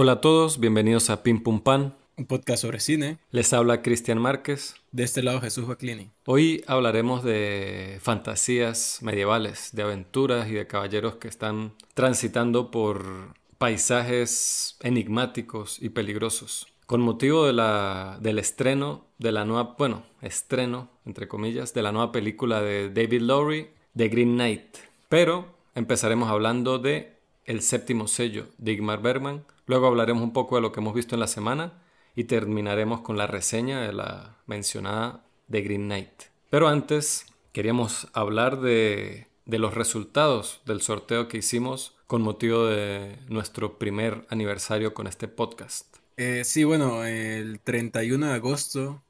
Hola a todos, bienvenidos a Pim Pum Pan. Un podcast sobre cine. Les habla Cristian Márquez. De este lado Jesús Baclini. Hoy hablaremos de fantasías medievales, de aventuras y de caballeros que están transitando por paisajes enigmáticos y peligrosos. Con motivo de la, del estreno de la nueva, bueno, estreno, entre comillas, de la nueva película de David Lowry, The Green Knight. Pero empezaremos hablando de El séptimo sello de Igmar Bergman, Luego hablaremos un poco de lo que hemos visto en la semana y terminaremos con la reseña de la mencionada The Green Knight. Pero antes queríamos hablar de, los resultados del sorteo que hicimos con motivo de nuestro primer aniversario con este podcast. Eh, sí, bueno, el 31 de agosto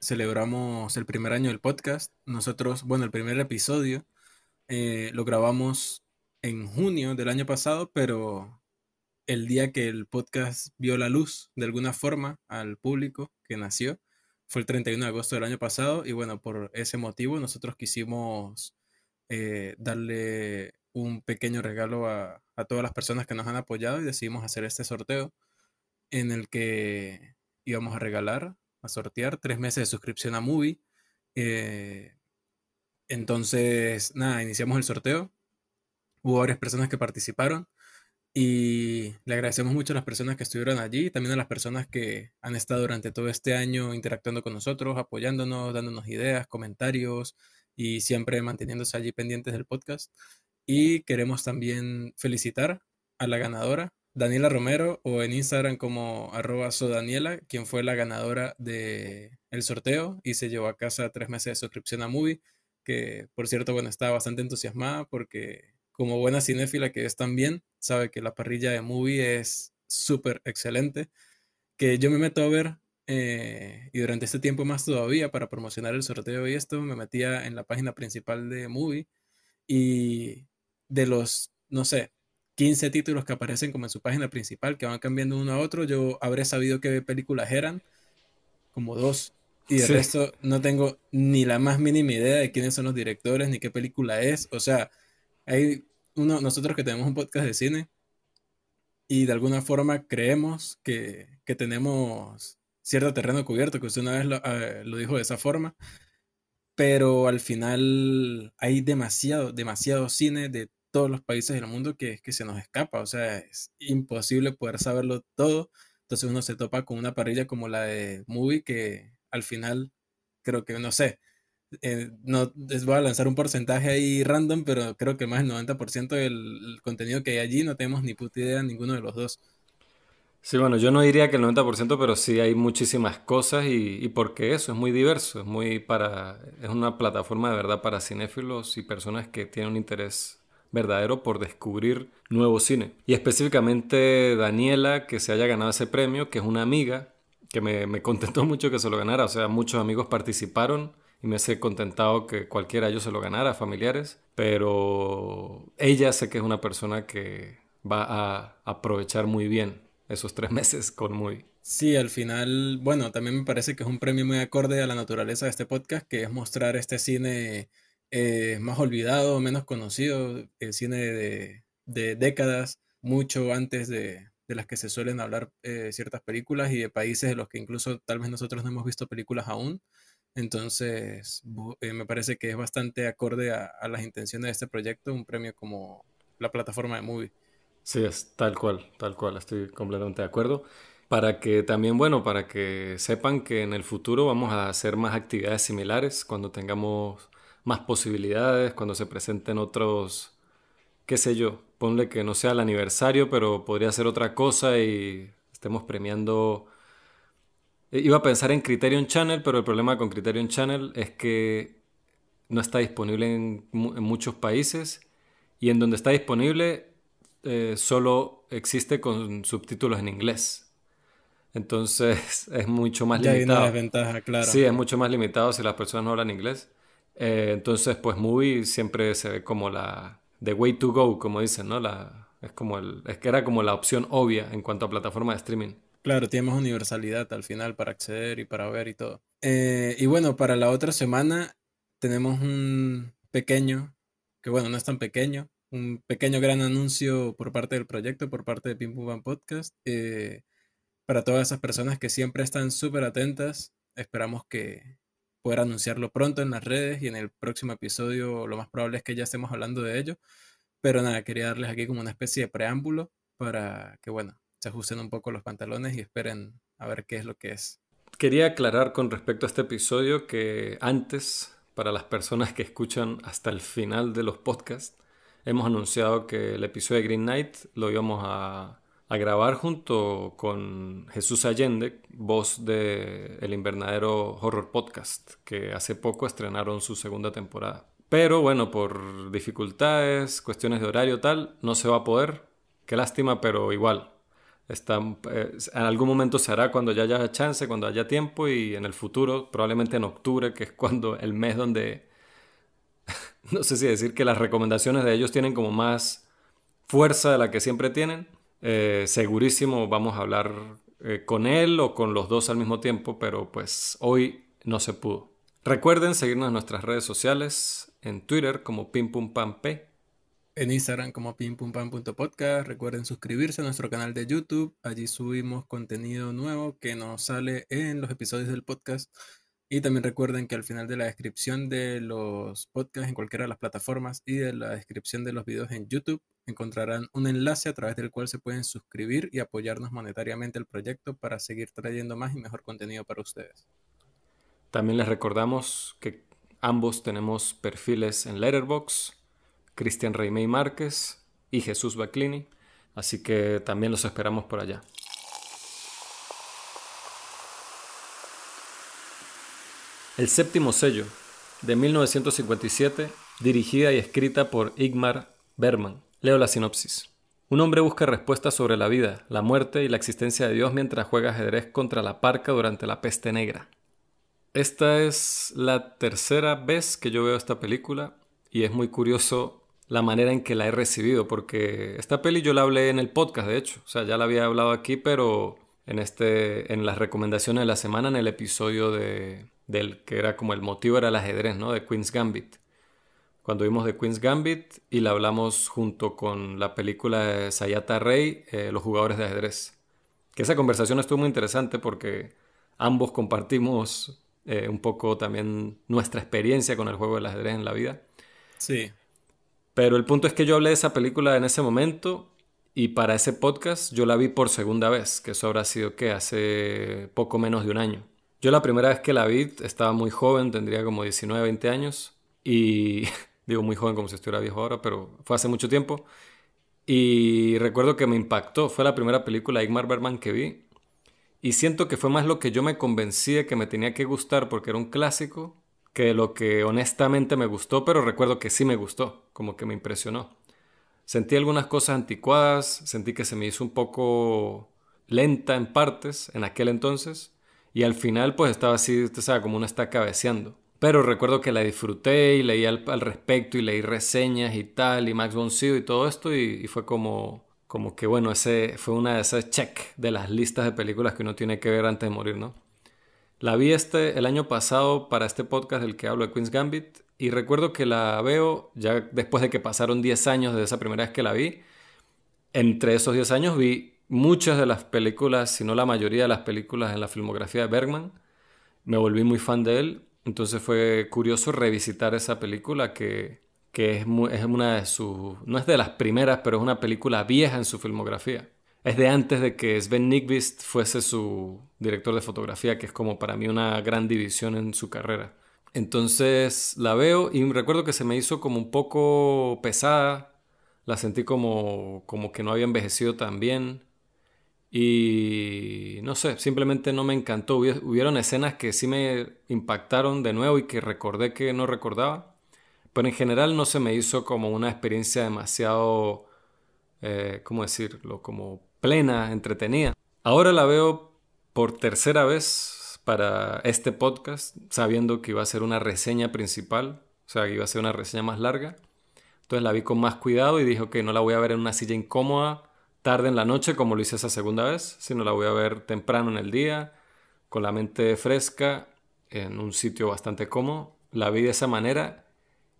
celebramos el primer año del podcast. Nosotros, bueno, el primer episodio eh, lo grabamos en junio del año pasado, pero el día que el podcast vio la luz de alguna forma al público que nació. Fue el 31 de agosto del año pasado y bueno, por ese motivo nosotros quisimos eh, darle un pequeño regalo a, todas las personas que nos han apoyado y decidimos hacer este sorteo en el que íbamos a regalar, a sortear tres meses de suscripción a Movie. Eh, entonces, nada, iniciamos el sorteo. Hubo varias personas que participaron. Y le agradecemos mucho a las personas que estuvieron allí, también a las personas que han estado durante todo este año interactuando con nosotros, apoyándonos, dándonos ideas, comentarios y siempre manteniéndose allí pendientes del podcast. Y queremos también felicitar a la ganadora, Daniela Romero, o en Instagram como arroba sodaniela, quien fue la ganadora del el sorteo y se llevó a casa tres meses de suscripción a Movie, que por cierto, bueno, estaba bastante entusiasmada porque como buena cinéfila que es también, sabe que la parrilla de movie es súper excelente, que yo me meto a ver eh, y durante este tiempo más todavía para promocionar el sorteo y esto, me metía en la página principal de movie y de los, no sé, 15 títulos que aparecen como en su página principal, que van cambiando uno a otro, yo habré sabido qué películas eran, como dos. Y de resto no tengo ni la más mínima idea de quiénes son los directores, ni qué película es. O sea, hay uno, nosotros que tenemos un podcast de cine y de alguna forma creemos que, tenemos cierto terreno cubierto, que usted una vez eh, lo, dijo de esa forma, pero al final hay demasiado, demasiado cine de todos los países del mundo que, que se nos escapa, o sea, es imposible poder saberlo todo, entonces uno se topa con una parrilla como la de Movie que al final creo que, no sé, eh, no les voy a lanzar un porcentaje ahí random, pero creo que más del 90% del contenido que hay allí no tenemos ni puta idea ninguno de los dos. Sí, bueno, yo no diría que el 90%, pero sí hay muchísimas cosas y, y, porque eso es muy diverso, es muy para es una plataforma de verdad para cinéfilos y personas que tienen un interés verdadero por descubrir nuevo cine. Y específicamente Daniela, que se haya ganado ese premio, que es una amiga, que me, me contentó mucho que se lo ganara, o sea, muchos amigos participaron y me hace contentado que cualquiera de ellos se lo ganara, familiares, pero ella sé que es una persona que va a aprovechar muy bien esos tres meses con muy... Sí, al final, bueno, también me parece que es un premio muy acorde a la naturaleza de este podcast, que es mostrar este cine eh, más olvidado, menos conocido, el cine de, de décadas, mucho antes de, de, las que se suelen hablar eh, ciertas películas y de países de los que incluso tal vez nosotros no hemos visto películas aún. Entonces, eh, me parece que es bastante acorde a, las intenciones de este proyecto, un premio como la plataforma de Movie. Sí, es tal cual, tal cual, estoy completamente de acuerdo. Para que también, bueno, para que sepan que en el futuro vamos a hacer más actividades similares cuando tengamos más posibilidades, cuando se presenten otros, qué sé yo, ponle que no sea el aniversario, pero podría ser otra cosa y estemos premiando iba a pensar en Criterion Channel, pero el problema con Criterion Channel es que no está disponible en, muchos países y en donde está disponible eh, solo existe con subtítulos en inglés. Entonces es mucho más ya limitado. Hay una desventaja, claro. Sí, es mucho más limitado si las personas no hablan inglés. Eh, entonces, pues Movie siempre se ve como la the way to go, como dicen, ¿no? La, es como el, es que era como la opción obvia en cuanto a plataforma de streaming. Claro, tenemos universalidad al final para acceder y para ver y todo. Eh, y bueno, para la otra semana tenemos un pequeño, que bueno, no es tan pequeño, un pequeño gran anuncio por parte del proyecto, por parte de Pim Pum Pam Podcast. Eh, para todas esas personas que siempre están súper atentas, esperamos que poder anunciarlo pronto en las redes y en el próximo episodio lo más probable es que ya estemos hablando de ello. Pero nada, quería darles aquí como una especie de preámbulo para que, bueno, se ajusten un poco los pantalones y esperen a ver qué es lo que es. Quería aclarar con respecto a este episodio que antes, para las personas que escuchan hasta el final de los podcasts, hemos anunciado que el episodio de Green Knight lo íbamos a, grabar junto con Jesús Allende, voz de El Invernadero Horror Podcast, que hace poco estrenaron su segunda temporada. Pero bueno, por dificultades, cuestiones de horario tal, no se va a poder. Qué lástima, pero igual. Está, eh, en algún momento se hará cuando ya haya chance, cuando haya tiempo y en el futuro, probablemente en octubre, que es cuando el mes donde no sé si decir que las recomendaciones de ellos tienen como más fuerza de la que siempre tienen. Eh, segurísimo vamos a hablar eh, con él o con los dos al mismo tiempo, pero pues hoy no se pudo. Recuerden seguirnos en nuestras redes sociales, en Twitter como pimpumpamp, en Instagram como pimpumpam.podcast. Recuerden suscribirse a nuestro canal de YouTube. Allí subimos contenido nuevo que nos sale en los episodios del podcast y también recuerden que al final de la descripción de los podcasts en cualquiera de las plataformas y de la descripción de los videos en YouTube encontrarán un enlace a través del cual se pueden suscribir y apoyarnos monetariamente el proyecto para seguir trayendo más y mejor contenido para ustedes. También les recordamos que ambos tenemos perfiles en Letterboxd, Cristian Reymey Márquez y Jesús Baclini, así que también los esperamos por allá. El séptimo sello, de 1957, dirigida y escrita por Igmar Berman. Leo la sinopsis. Un hombre busca respuestas sobre la vida, la muerte y la existencia de Dios mientras juega ajedrez contra la parca durante la peste negra. Esta es la tercera vez que yo veo esta película y es muy curioso la manera en que la he recibido, porque esta peli yo la hablé en el podcast, de hecho, o sea, ya la había hablado aquí, pero en, este, en las recomendaciones de la semana, en el episodio de, del que era como el motivo era el ajedrez, ¿no? De Queen's Gambit. Cuando vimos de Queen's Gambit y la hablamos junto con la película de Sayata Rey, eh, Los jugadores de ajedrez. Que esa conversación estuvo muy interesante porque ambos compartimos eh, un poco también nuestra experiencia con el juego del ajedrez en la vida. Sí. Pero el punto es que yo hablé de esa película en ese momento y para ese podcast yo la vi por segunda vez, que eso habrá sido que hace poco menos de un año. Yo la primera vez que la vi estaba muy joven, tendría como 19, 20 años. Y digo muy joven como si estuviera viejo ahora, pero fue hace mucho tiempo. Y recuerdo que me impactó. Fue la primera película de Igmar Bergman que vi. Y siento que fue más lo que yo me convencí de que me tenía que gustar porque era un clásico que lo que honestamente me gustó, pero recuerdo que sí me gustó, como que me impresionó. Sentí algunas cosas anticuadas, sentí que se me hizo un poco lenta en partes en aquel entonces, y al final pues estaba así, usted sabe, como uno está cabeceando. Pero recuerdo que la disfruté y leí al, respecto y leí reseñas y tal, y Max Sydow y todo esto, y, fue como, como que bueno, ese fue una de esas check de las listas de películas que uno tiene que ver antes de morir, ¿no? La vi este, el año pasado para este podcast del que hablo de Queen's Gambit, y recuerdo que la veo ya después de que pasaron 10 años de esa primera vez que la vi. Entre esos 10 años vi muchas de las películas, si no la mayoría de las películas en la filmografía de Bergman. Me volví muy fan de él, entonces fue curioso revisitar esa película que, que es, es una de sus, no es de las primeras, pero es una película vieja en su filmografía. Es de antes de que Sven Nykvist fuese su director de fotografía, que es como para mí una gran división en su carrera. Entonces la veo y recuerdo que se me hizo como un poco pesada, la sentí como, como que no había envejecido tan bien. Y no sé, simplemente no me encantó. Hubieron escenas que sí me impactaron de nuevo y que recordé que no recordaba. Pero en general no se me hizo como una experiencia demasiado, eh, ¿cómo decirlo? Como plena, entretenida. Ahora la veo por tercera vez para este podcast, sabiendo que iba a ser una reseña principal, o sea, que iba a ser una reseña más larga. Entonces la vi con más cuidado y dije que no la voy a ver en una silla incómoda tarde en la noche como lo hice esa segunda vez, sino la voy a ver temprano en el día, con la mente fresca, en un sitio bastante cómodo. La vi de esa manera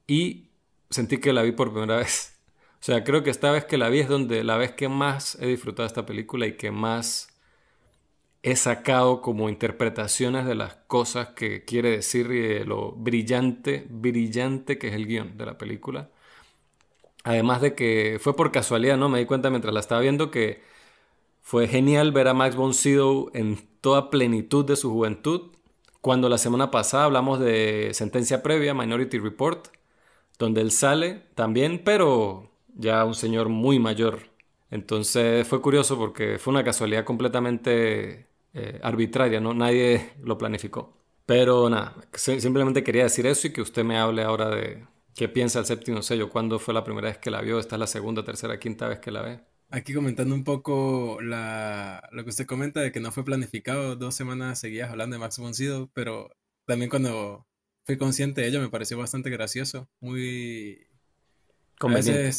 y sentí que la vi por primera vez. O sea, creo que esta vez que la vi es donde la vez que más he disfrutado esta película y que más he sacado como interpretaciones de las cosas que quiere decir y de lo brillante, brillante que es el guion de la película. Además de que fue por casualidad, ¿no? Me di cuenta mientras la estaba viendo que fue genial ver a Max von Sydow en toda plenitud de su juventud. Cuando la semana pasada hablamos de sentencia previa, Minority Report, donde él sale también, pero ya un señor muy mayor. Entonces fue curioso porque fue una casualidad completamente eh, arbitraria, ¿no? Nadie lo planificó. Pero nada, simplemente quería decir eso y que usted me hable ahora de qué piensa el séptimo sello, cuándo fue la primera vez que la vio, esta es la segunda, tercera, quinta vez que la ve. Aquí comentando un poco lo que usted comenta de que no fue planificado dos semanas seguidas hablando de Max von Sydow, pero también cuando fui consciente de ello me pareció bastante gracioso, muy... Conveniente.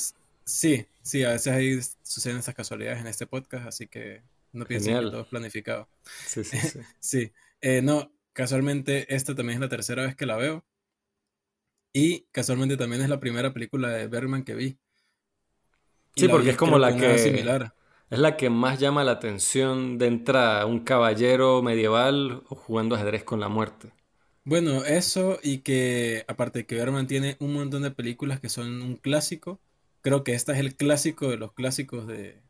Sí, sí, a veces ahí suceden esas casualidades en este podcast, así que no piensen que todo es planificado. Sí, sí, sí. sí. Eh, no, casualmente esta también es la tercera vez que la veo. Y casualmente también es la primera película de Bergman que vi. sí, porque es como la que... Similar. Es la que más llama la atención de entrada, un caballero medieval jugando ajedrez con la muerte. Bueno, eso y que aparte de que Bergman tiene un montón de películas que son un clásico, creo que esta es el clásico de los clásicos de,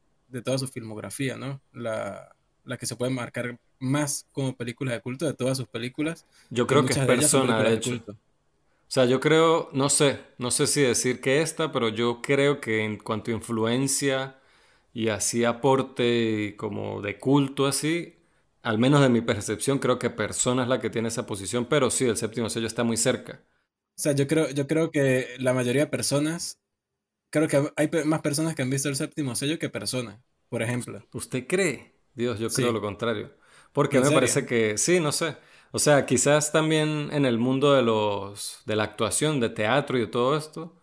toda su filmografía, ¿no? La, que se puede marcar más como película de culto de todas sus películas. Yo creo que es persona, de, hecho. o sea, yo creo, no sé, no sé si decir que esta, pero yo creo que en cuanto a influencia y así aporte como de culto así, al menos de mi percepción, creo que persona es la que tiene esa posición, pero sí, el séptimo sello está muy cerca. O sea, yo creo, yo creo que la mayoría de personas creo que hay más personas que han visto el séptimo sello que personas, por ejemplo. ¿Usted cree? Dios, yo creo lo contrario. Porque me parece que, sí, no sé. O sea, quizás también en el mundo de los de la actuación, de teatro y de todo esto,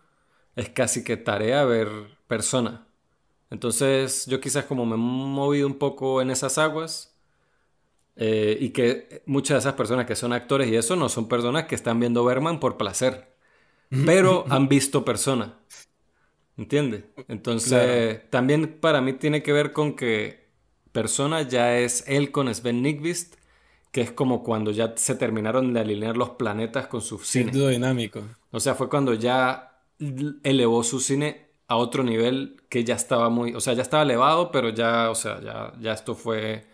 es casi que tarea ver persona. Entonces, yo quizás como me he movido un poco en esas aguas eh, y que muchas de esas personas que son actores y eso no son personas que están viendo Berman por placer, pero han visto persona. ¿Entiendes? Entonces, también para mí tiene que ver con que persona ya es él con Sven Nykvist, que es como cuando ya se terminaron de alinear los planetas con su cine. dinámico. O sea, fue cuando ya elevó su cine a otro nivel que ya estaba muy, o sea, ya estaba elevado, pero ya, o sea, ya, ya esto fue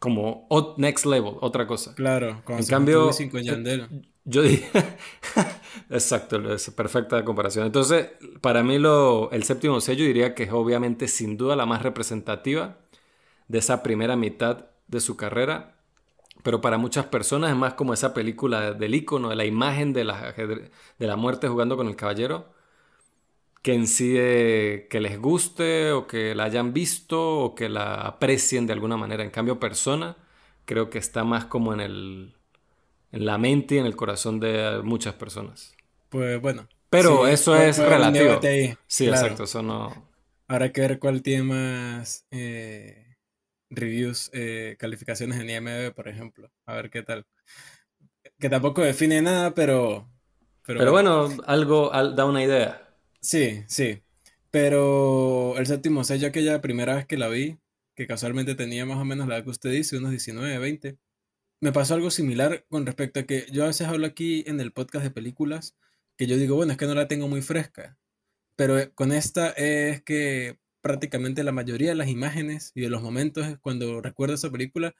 como next level, otra cosa. Claro, en cambio, yo dije, exacto, es perfecta comparación. Entonces, para mí lo, el séptimo sello diría que es obviamente sin duda la más representativa de esa primera mitad de su carrera, pero para muchas personas es más como esa película del icono, de la imagen de la, de la muerte jugando con el caballero, que en sí que les guste o que la hayan visto o que la aprecien de alguna manera. En cambio, persona creo que está más como en el en la mente y en el corazón de muchas personas. Pues bueno. Pero eso es relativo. Sí, exacto, eso no. Habrá que ver cuál tiene más eh, reviews, eh, calificaciones en IMDb, por ejemplo. A ver qué tal. Que tampoco define nada, pero. Pero, bueno, algo da una idea. Sí, sí. Pero el séptimo sello, aquella primera vez que la vi, que casualmente tenía más o menos la edad que usted dice, unos 19, 20 me pasó algo similar con respecto a que yo a veces hablo aquí en el podcast de películas que yo digo, bueno, es que no la tengo muy fresca, pero eh, con esta es que prácticamente la mayoría de las imágenes y de los momentos cuando recuerdo esa película,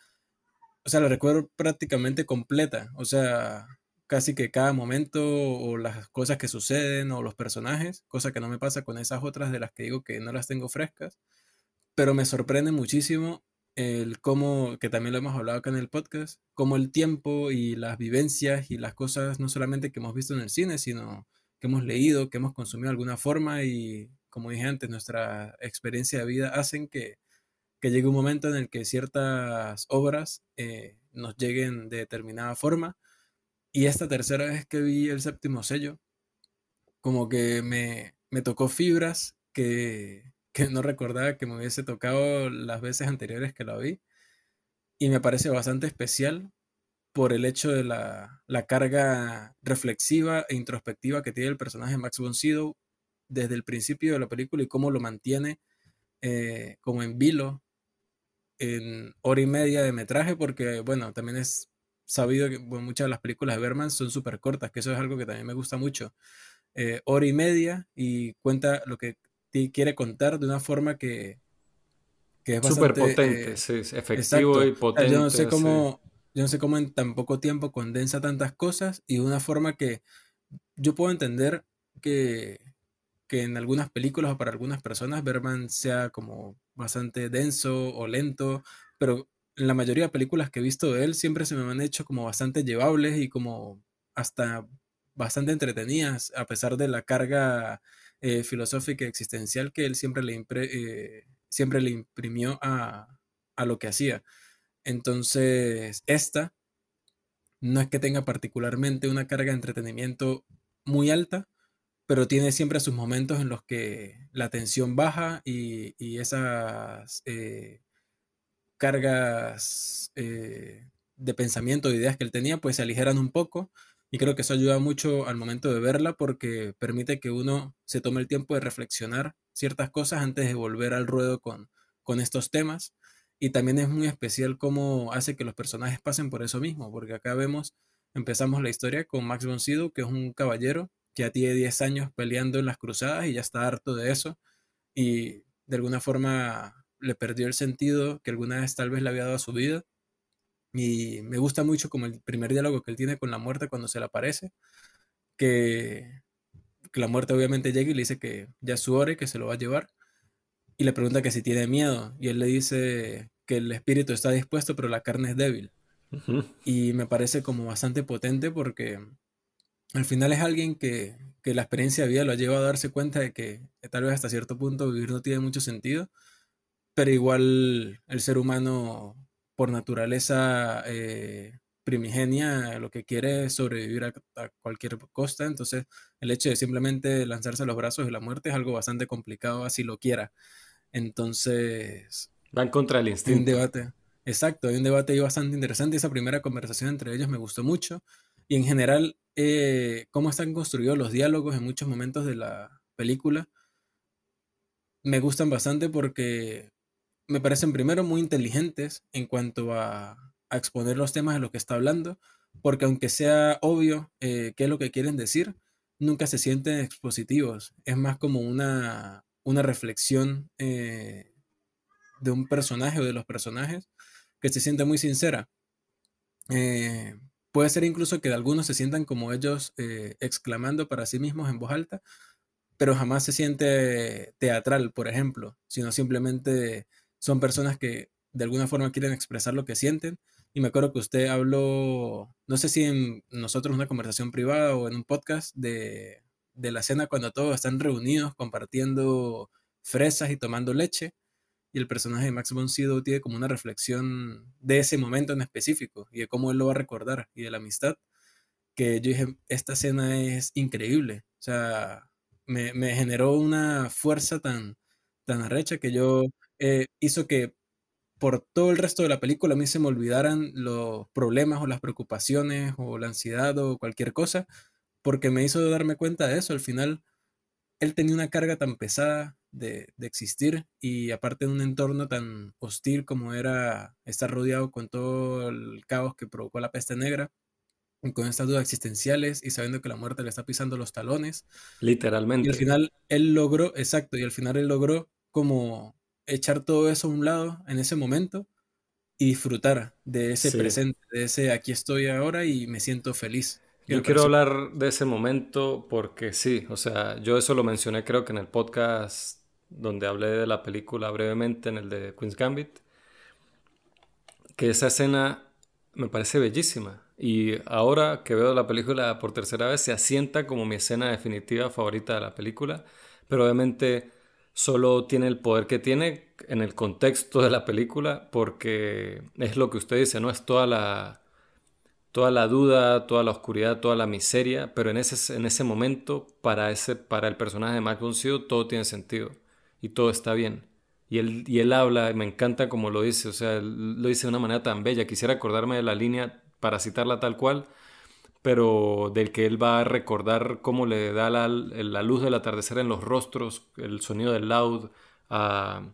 o sea, la recuerdo prácticamente completa, o sea, casi que cada momento o las cosas que suceden o los personajes, cosa que no me pasa con esas otras de las que digo que no las tengo frescas, pero me sorprende muchísimo el cómo, que también lo hemos hablado acá en el podcast, cómo el tiempo y las vivencias y las cosas, no solamente que hemos visto en el cine, sino que hemos leído, que hemos consumido de alguna forma y, como dije antes, nuestra experiencia de vida hacen que, que llegue un momento en el que ciertas obras eh, nos lleguen de determinada forma. Y esta tercera vez que vi el séptimo sello, como que me, me tocó fibras que, que no recordaba que me hubiese tocado las veces anteriores que la vi. Y me parece bastante especial por el hecho de la, carga reflexiva e introspectiva que tiene el personaje Max von Sydow desde el principio de la película y cómo lo mantiene eh, como en vilo en hora y media de metraje, porque bueno, también es sabido que muchas de las películas de Berman son súper cortas, que eso es algo que también me gusta mucho. Eh, hora y media y cuenta lo que quiere contar de una forma que, que es Súper potente, eh, sí, efectivo y potente. yo no sé cómo, yo no sé cómo en tan poco tiempo condensa tantas cosas y de una forma que yo puedo entender que, que en algunas películas o para algunas personas Berman sea como bastante denso o lento, pero en la mayoría de películas que he visto de él siempre se me han hecho como bastante llevables y como hasta bastante entretenidas, a pesar de la carga eh, filosófica y existencial que él siempre le, eh, siempre le imprimió a, a lo que hacía. Entonces, esta no es que tenga particularmente una carga de entretenimiento muy alta, pero tiene siempre sus momentos en los que la tensión baja y, y esas eh, cargas eh, de pensamiento, de ideas que él tenía, pues se aligeran un poco. Y creo que eso ayuda mucho al momento de verla porque permite que uno se tome el tiempo de reflexionar ciertas cosas antes de volver al ruedo con, con estos temas. Y también es muy especial cómo hace que los personajes pasen por eso mismo, porque acá vemos, empezamos la historia con Max von Sydow, que es un caballero que ya tiene 10 años peleando en las cruzadas y ya está harto de eso. Y de alguna forma le perdió el sentido que alguna vez tal vez le había dado a su vida. Y me gusta mucho como el primer diálogo que él tiene con la muerte cuando se le aparece, que, la muerte obviamente llega y le dice que ya es su hora y que se lo va a llevar. Y le pregunta que si tiene miedo. Y él le dice que el espíritu está dispuesto, pero la carne es débil. Y me parece como bastante potente porque al final es alguien que, que, la experiencia de vida lo ha llevado a darse cuenta de que tal vez hasta cierto punto vivir no tiene mucho sentido pero igual el ser humano por naturaleza eh, primigenia lo que quiere es sobrevivir a, cualquier costa, entonces el hecho de simplemente lanzarse a los brazos de la muerte es algo bastante complicado así lo quiera. Entonces... Van contra el instinto. un debate. Exacto, hay un debate ahí bastante interesante. Esa primera conversación entre ellos me gustó mucho. Y en general, eh, cómo están construidos los diálogos en muchos momentos de la película, me gustan bastante porque me parecen primero muy inteligentes en cuanto a, exponer los temas de lo que está hablando, porque aunque sea obvio eh, qué es lo que quieren decir, nunca se sienten expositivos. Es más como una, una reflexión eh, de un personaje o de los personajes que se siente muy sincera. Eh, puede ser incluso que algunos se sientan como ellos exclamando para sí mismos en voz alta, pero jamás se siente teatral, por ejemplo, sino simplemente son personas que de alguna forma quieren expresar lo que sienten. Y me acuerdo que usted habló, no sé si en nosotros una conversación privada o en un podcast de, la cena cuando todos están reunidos compartiendo fresas y tomando leche. Y el personaje de Max von Sydow tiene como una reflexión de ese momento en específico y de cómo él lo va a recordar y de la amistad. Que yo dije, esta cena es increíble. O sea, me, me generó una fuerza tan, tan arrecha que yo eh, hizo que por todo el resto de la película a mí se me olvidaran los problemas o las preocupaciones o la ansiedad o cualquier cosa, porque me hizo darme cuenta de eso. Al final, él tenía una carga tan pesada de, de existir y aparte de un entorno tan hostil como era estar rodeado con todo el caos que provocó la peste negra, y con estas dudas existenciales y sabiendo que la muerte le está pisando los talones. Literalmente. Y al final él logró, exacto, y al final él logró como echar todo eso a un lado en ese momento y disfrutar de ese presente, de ese aquí estoy ahora y me siento feliz. Yo quiero hablar de ese momento porque sí, o sea, yo eso lo mencioné creo que en el podcast donde hablé de la película brevemente, en el de Queen's Gambit, que esa escena me parece bellísima. Y ahora que veo la película por tercera vez, se asienta como mi escena definitiva favorita de la película, pero obviamente solo tiene el poder que tiene en el contexto de la película porque es lo que usted dice, ¿no? Es toda la, toda la duda, toda la oscuridad, toda la miseria, pero en ese, en ese momento para, ese, para el personaje de Mac von todo tiene sentido y todo está bien. Y él, y él habla, y me encanta como lo dice, o sea, lo dice de una manera tan bella. Quisiera acordarme de la línea para citarla tal cual, pero del que él va a recordar cómo le da la, luz del atardecer en los rostros, el sonido del loud, a,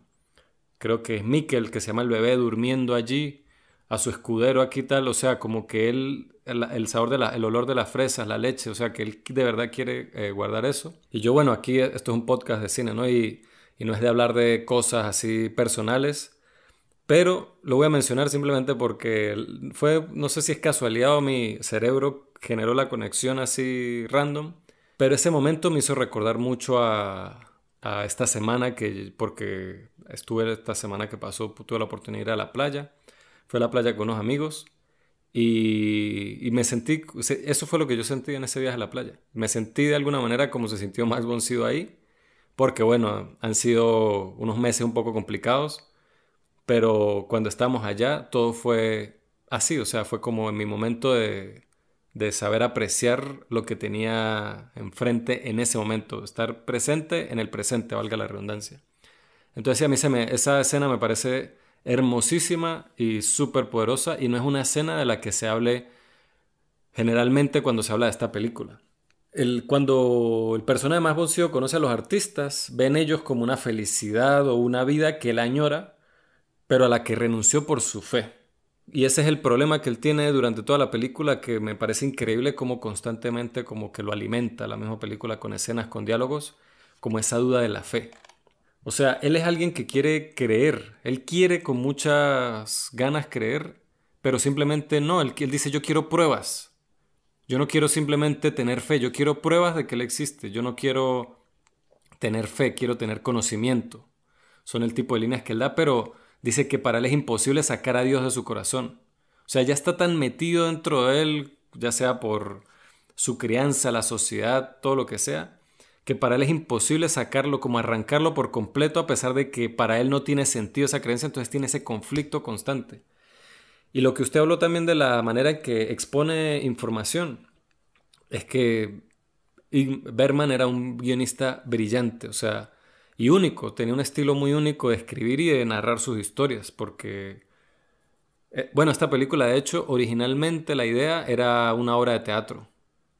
creo que es Mikkel, que se llama el bebé durmiendo allí, a su escudero aquí tal, o sea, como que él, el, sabor de la, el olor de las fresas, la leche, o sea, que él de verdad quiere eh, guardar eso. Y yo, bueno, aquí esto es un podcast de cine, ¿no? Y, y no es de hablar de cosas así personales, pero lo voy a mencionar simplemente porque fue, no sé si es casualidad o mi cerebro generó la conexión así random, pero ese momento me hizo recordar mucho a, esta semana que, porque estuve esta semana que pasó, tuve la oportunidad de ir a la playa, fue a la playa con unos amigos y, y, me sentí, eso fue lo que yo sentí en ese viaje a la playa, me sentí de alguna manera como se sintió Max Boncido ahí, porque bueno, han sido unos meses un poco complicados, pero cuando estábamos allá todo fue así, o sea, fue como en mi momento de, de saber apreciar lo que tenía enfrente en ese momento, estar presente en el presente, valga la redundancia. Entonces a mí se esa escena me parece hermosísima y súper poderosa y no es una escena de la que se hable generalmente cuando se habla de esta película. El, cuando el personaje más boncio conoce a los artistas, ven ellos como una felicidad o una vida que él añora, pero a la que renunció por su fe. Y ese es el problema que él tiene durante toda la película, que me parece increíble como constantemente como que lo alimenta la misma película con escenas, con diálogos, como esa duda de la fe. O sea, él es alguien que quiere creer, él quiere con muchas ganas creer, pero simplemente no, él, él dice yo quiero pruebas. Yo no quiero simplemente tener fe, yo quiero pruebas de que él existe, yo no quiero tener fe, quiero tener conocimiento. Son el tipo de líneas que él da, pero dice que para él es imposible sacar a Dios de su corazón. O sea, ya está tan metido dentro de él, ya sea por su crianza, la sociedad, todo lo que sea, que para él es imposible sacarlo, como arrancarlo por completo, a pesar de que para él no tiene sentido esa creencia, entonces tiene ese conflicto constante. Y lo que usted habló también de la manera en que expone información, es que Berman era un guionista brillante, o sea, y único, tenía un estilo muy único de escribir y de narrar sus historias, porque, eh, bueno, esta película de hecho originalmente la idea era una obra de teatro,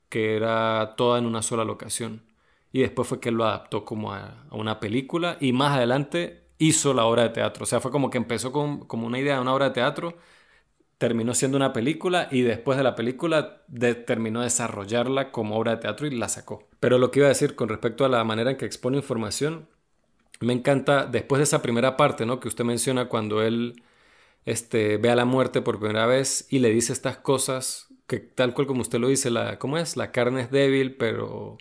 que era toda en una sola locación, y después fue que él lo adaptó como a, una película y más adelante hizo la obra de teatro, o sea, fue como que empezó con, como una idea de una obra de teatro, terminó siendo una película y después de la película terminó de desarrollarla como obra de teatro y la sacó. Pero lo que iba a decir con respecto a la manera en que expone información, me encanta, después de esa primera parte, ¿no? Que usted menciona cuando él este, ve a la muerte por primera vez y le dice estas cosas, que tal cual como usted lo dice, la, ¿cómo es? La carne es débil, pero,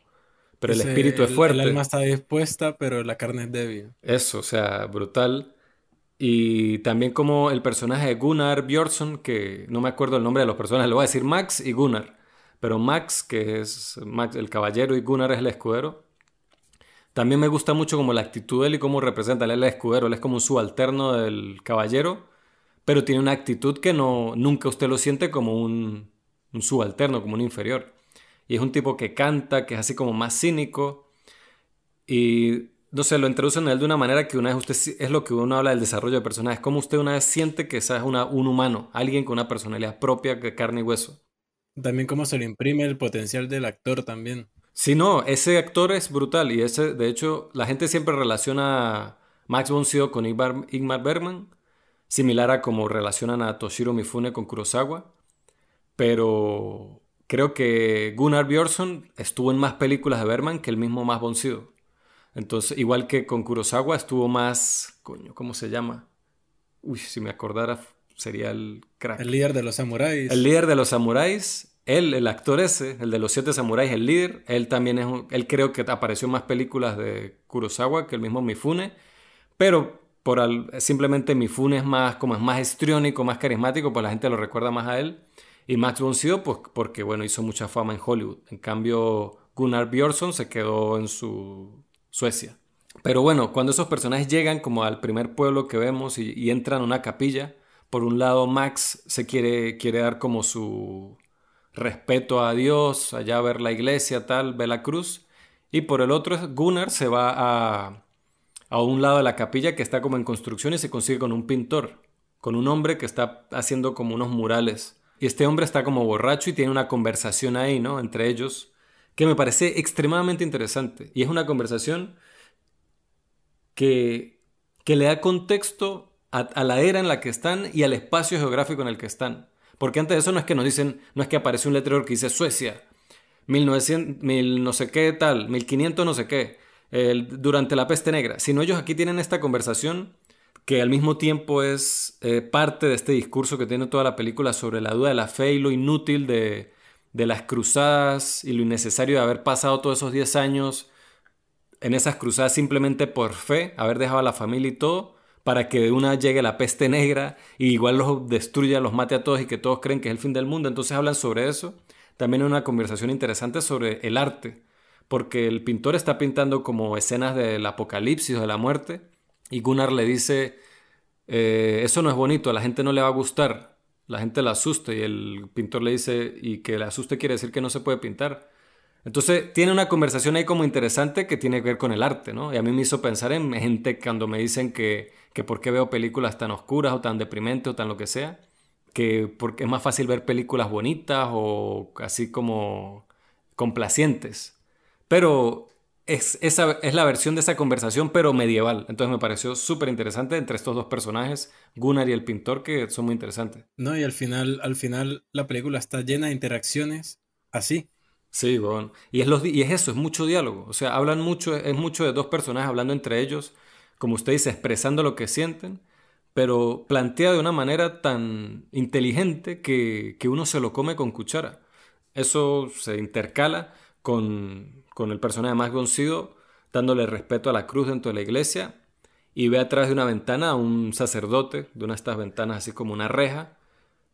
pero el espíritu es fuerte. El alma está dispuesta, pero la carne es débil. Eso, o sea, brutal. Y también como el personaje de Gunnar Björnsson, que no me acuerdo el nombre de los personajes, le voy a decir Max y Gunnar. Pero Max, que es Max el caballero, y Gunnar es el escudero, también me gusta mucho como la actitud de él y cómo representa. Él es el escudero, él es como un subalterno del caballero, pero tiene una actitud que no, nunca usted lo siente como un, subalterno, como un inferior. Y es un tipo que canta, que es así como más cínico. Y no sé, lo introducen en él de una manera que una vez usted es lo que uno habla del desarrollo de personajes, como usted una vez siente que es una, un humano, alguien con una personalidad propia carne y hueso. También cómo se le imprime el potencial del actor también. Sí, no, ese actor es brutal y ese, de hecho, la gente siempre relaciona a Max von Sydow con Ingmar, Bergman, similar a como relacionan a Toshiro Mifune con Kurosawa, pero creo que Gunnar Björnsson estuvo en más películas de Bergman que el mismo Max von Sydow. Entonces, igual que con Kurosawa estuvo más, coño, ¿cómo se llama? Uy, si me acordara sería el crack. El líder de los samuráis. El líder de los samuráis él, el actor ese, el de los siete samuráis, el líder, él también es un, él creo que apareció en más películas de Kurosawa que el mismo Mifune, pero por simplemente Mifune es más como es más histriónico, más carismático, pues la gente lo recuerda más a él. Y Max von pues porque bueno, hizo mucha fama en Hollywood. En cambio, Gunnar Björnsson se quedó en su Suecia. Pero bueno, cuando esos personajes llegan como al primer pueblo que vemos y, y entran a una capilla, por un lado Max se quiere, quiere dar como su respeto a Dios, allá ver la iglesia, tal, ve la cruz. Y por el otro, Gunnar se va a, a un lado de la capilla que está como en construcción y se consigue con un pintor, con un hombre que está haciendo como unos murales y este hombre está como borracho y tiene una conversación ahí, ¿no? Entre ellos, que me parece extremadamente interesante. Y es una conversación que, que le da contexto a, la era en la que están y al espacio geográfico en el que están. Porque antes de eso no es que nos dicen, no es que aparece un letrero que dice Suecia, 1900, mil no sé qué tal, 1500 no sé qué, durante la peste negra, sino ellos aquí tienen esta conversación que al mismo tiempo es eh, parte de este discurso que tiene toda la película sobre la duda de la fe y lo inútil de, de las cruzadas y lo innecesario de haber pasado todos esos 10 años en esas cruzadas simplemente por fe, haber dejado a la familia y todo, para que de una llegue la peste negra y igual los destruya, los mate a todos y que todos creen que es el fin del mundo. Entonces hablan sobre eso. También una conversación interesante sobre el arte, porque el pintor está pintando como escenas del apocalipsis o de la muerte y Gunnar le dice, eh, eso no es bonito, a la gente no le va a gustar, la gente la asusta y el pintor le dice, y que le asuste quiere decir que no se puede pintar. Entonces tiene una conversación ahí como interesante que tiene que ver con el arte, ¿no? Y a mí me hizo pensar en gente cuando me dicen que, que por qué veo películas tan oscuras o tan deprimentes o tan lo que sea, que porque es más fácil ver películas bonitas o así como complacientes. Pero es, esa, es la versión de esa conversación, pero medieval. Entonces me pareció súper interesante entre estos dos personajes, Gunnar y el pintor, que son muy interesantes. No, y al final, al final la película está llena de interacciones así. Sí, bueno. Y es, los, y es eso, es mucho diálogo. O sea, hablan mucho, es mucho de dos personajes hablando entre ellos, como usted dice, expresando lo que sienten, pero plantea de una manera tan inteligente que, que uno se lo come con cuchara. Eso se intercala con, con el personaje más Goncido dándole respeto a la cruz dentro de la iglesia y ve a través de una ventana a un sacerdote, de una de estas ventanas así como una reja,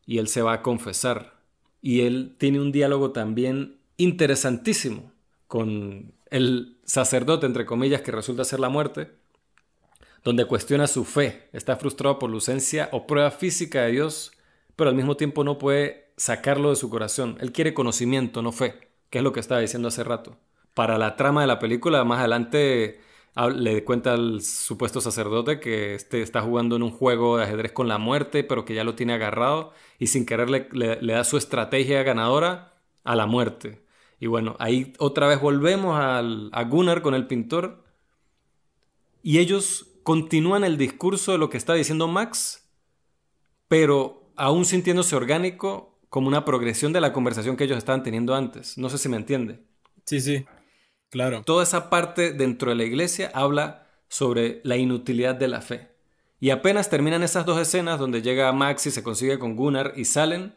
y él se va a confesar. Y él tiene un diálogo también interesantísimo con el sacerdote, entre comillas, que resulta ser la muerte, donde cuestiona su fe, está frustrado por la ausencia o prueba física de Dios, pero al mismo tiempo no puede sacarlo de su corazón. Él quiere conocimiento, no fe, que es lo que estaba diciendo hace rato. Para la trama de la película, más adelante le cuenta al supuesto sacerdote que este está jugando en un juego de ajedrez con la muerte, pero que ya lo tiene agarrado y sin querer le da su estrategia ganadora a la muerte. Y bueno, ahí otra vez volvemos a Gunnar con el pintor. Y ellos continúan el discurso de lo que está diciendo Max, pero aún sintiéndose orgánico como una progresión de la conversación que ellos estaban teniendo antes. No sé si me entiende. Sí, sí, claro. Toda esa parte dentro de la iglesia habla sobre la inutilidad de la fe. Y apenas terminan esas dos escenas donde llega Max y se consigue con Gunnar y salen,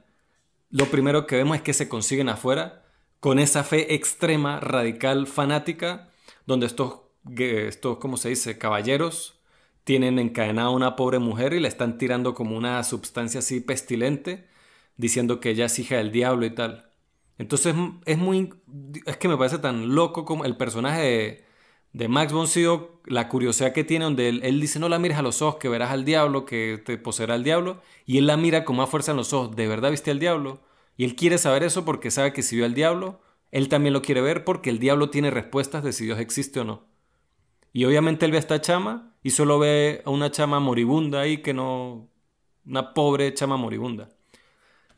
lo primero que vemos es que se consiguen afuera con esa fe extrema, radical, fanática, donde estos, estos ¿cómo se dice?, caballeros tienen encadenada a una pobre mujer y le están tirando como una sustancia así pestilente, diciendo que ella es hija del diablo y tal. Entonces es muy... Es que me parece tan loco como el personaje de, Max Sydow, la curiosidad que tiene, donde él, él, dice, no la mires a los ojos, que verás al diablo, que te poseerá el diablo, y él la mira con más fuerza en los ojos, ¿de verdad viste al diablo? Y él quiere saber eso porque sabe que si vio al diablo, él también lo quiere ver porque el diablo tiene respuestas de si Dios existe o no. Y obviamente él ve a esta chama y solo ve a una chama moribunda ahí que no... Una pobre chama moribunda.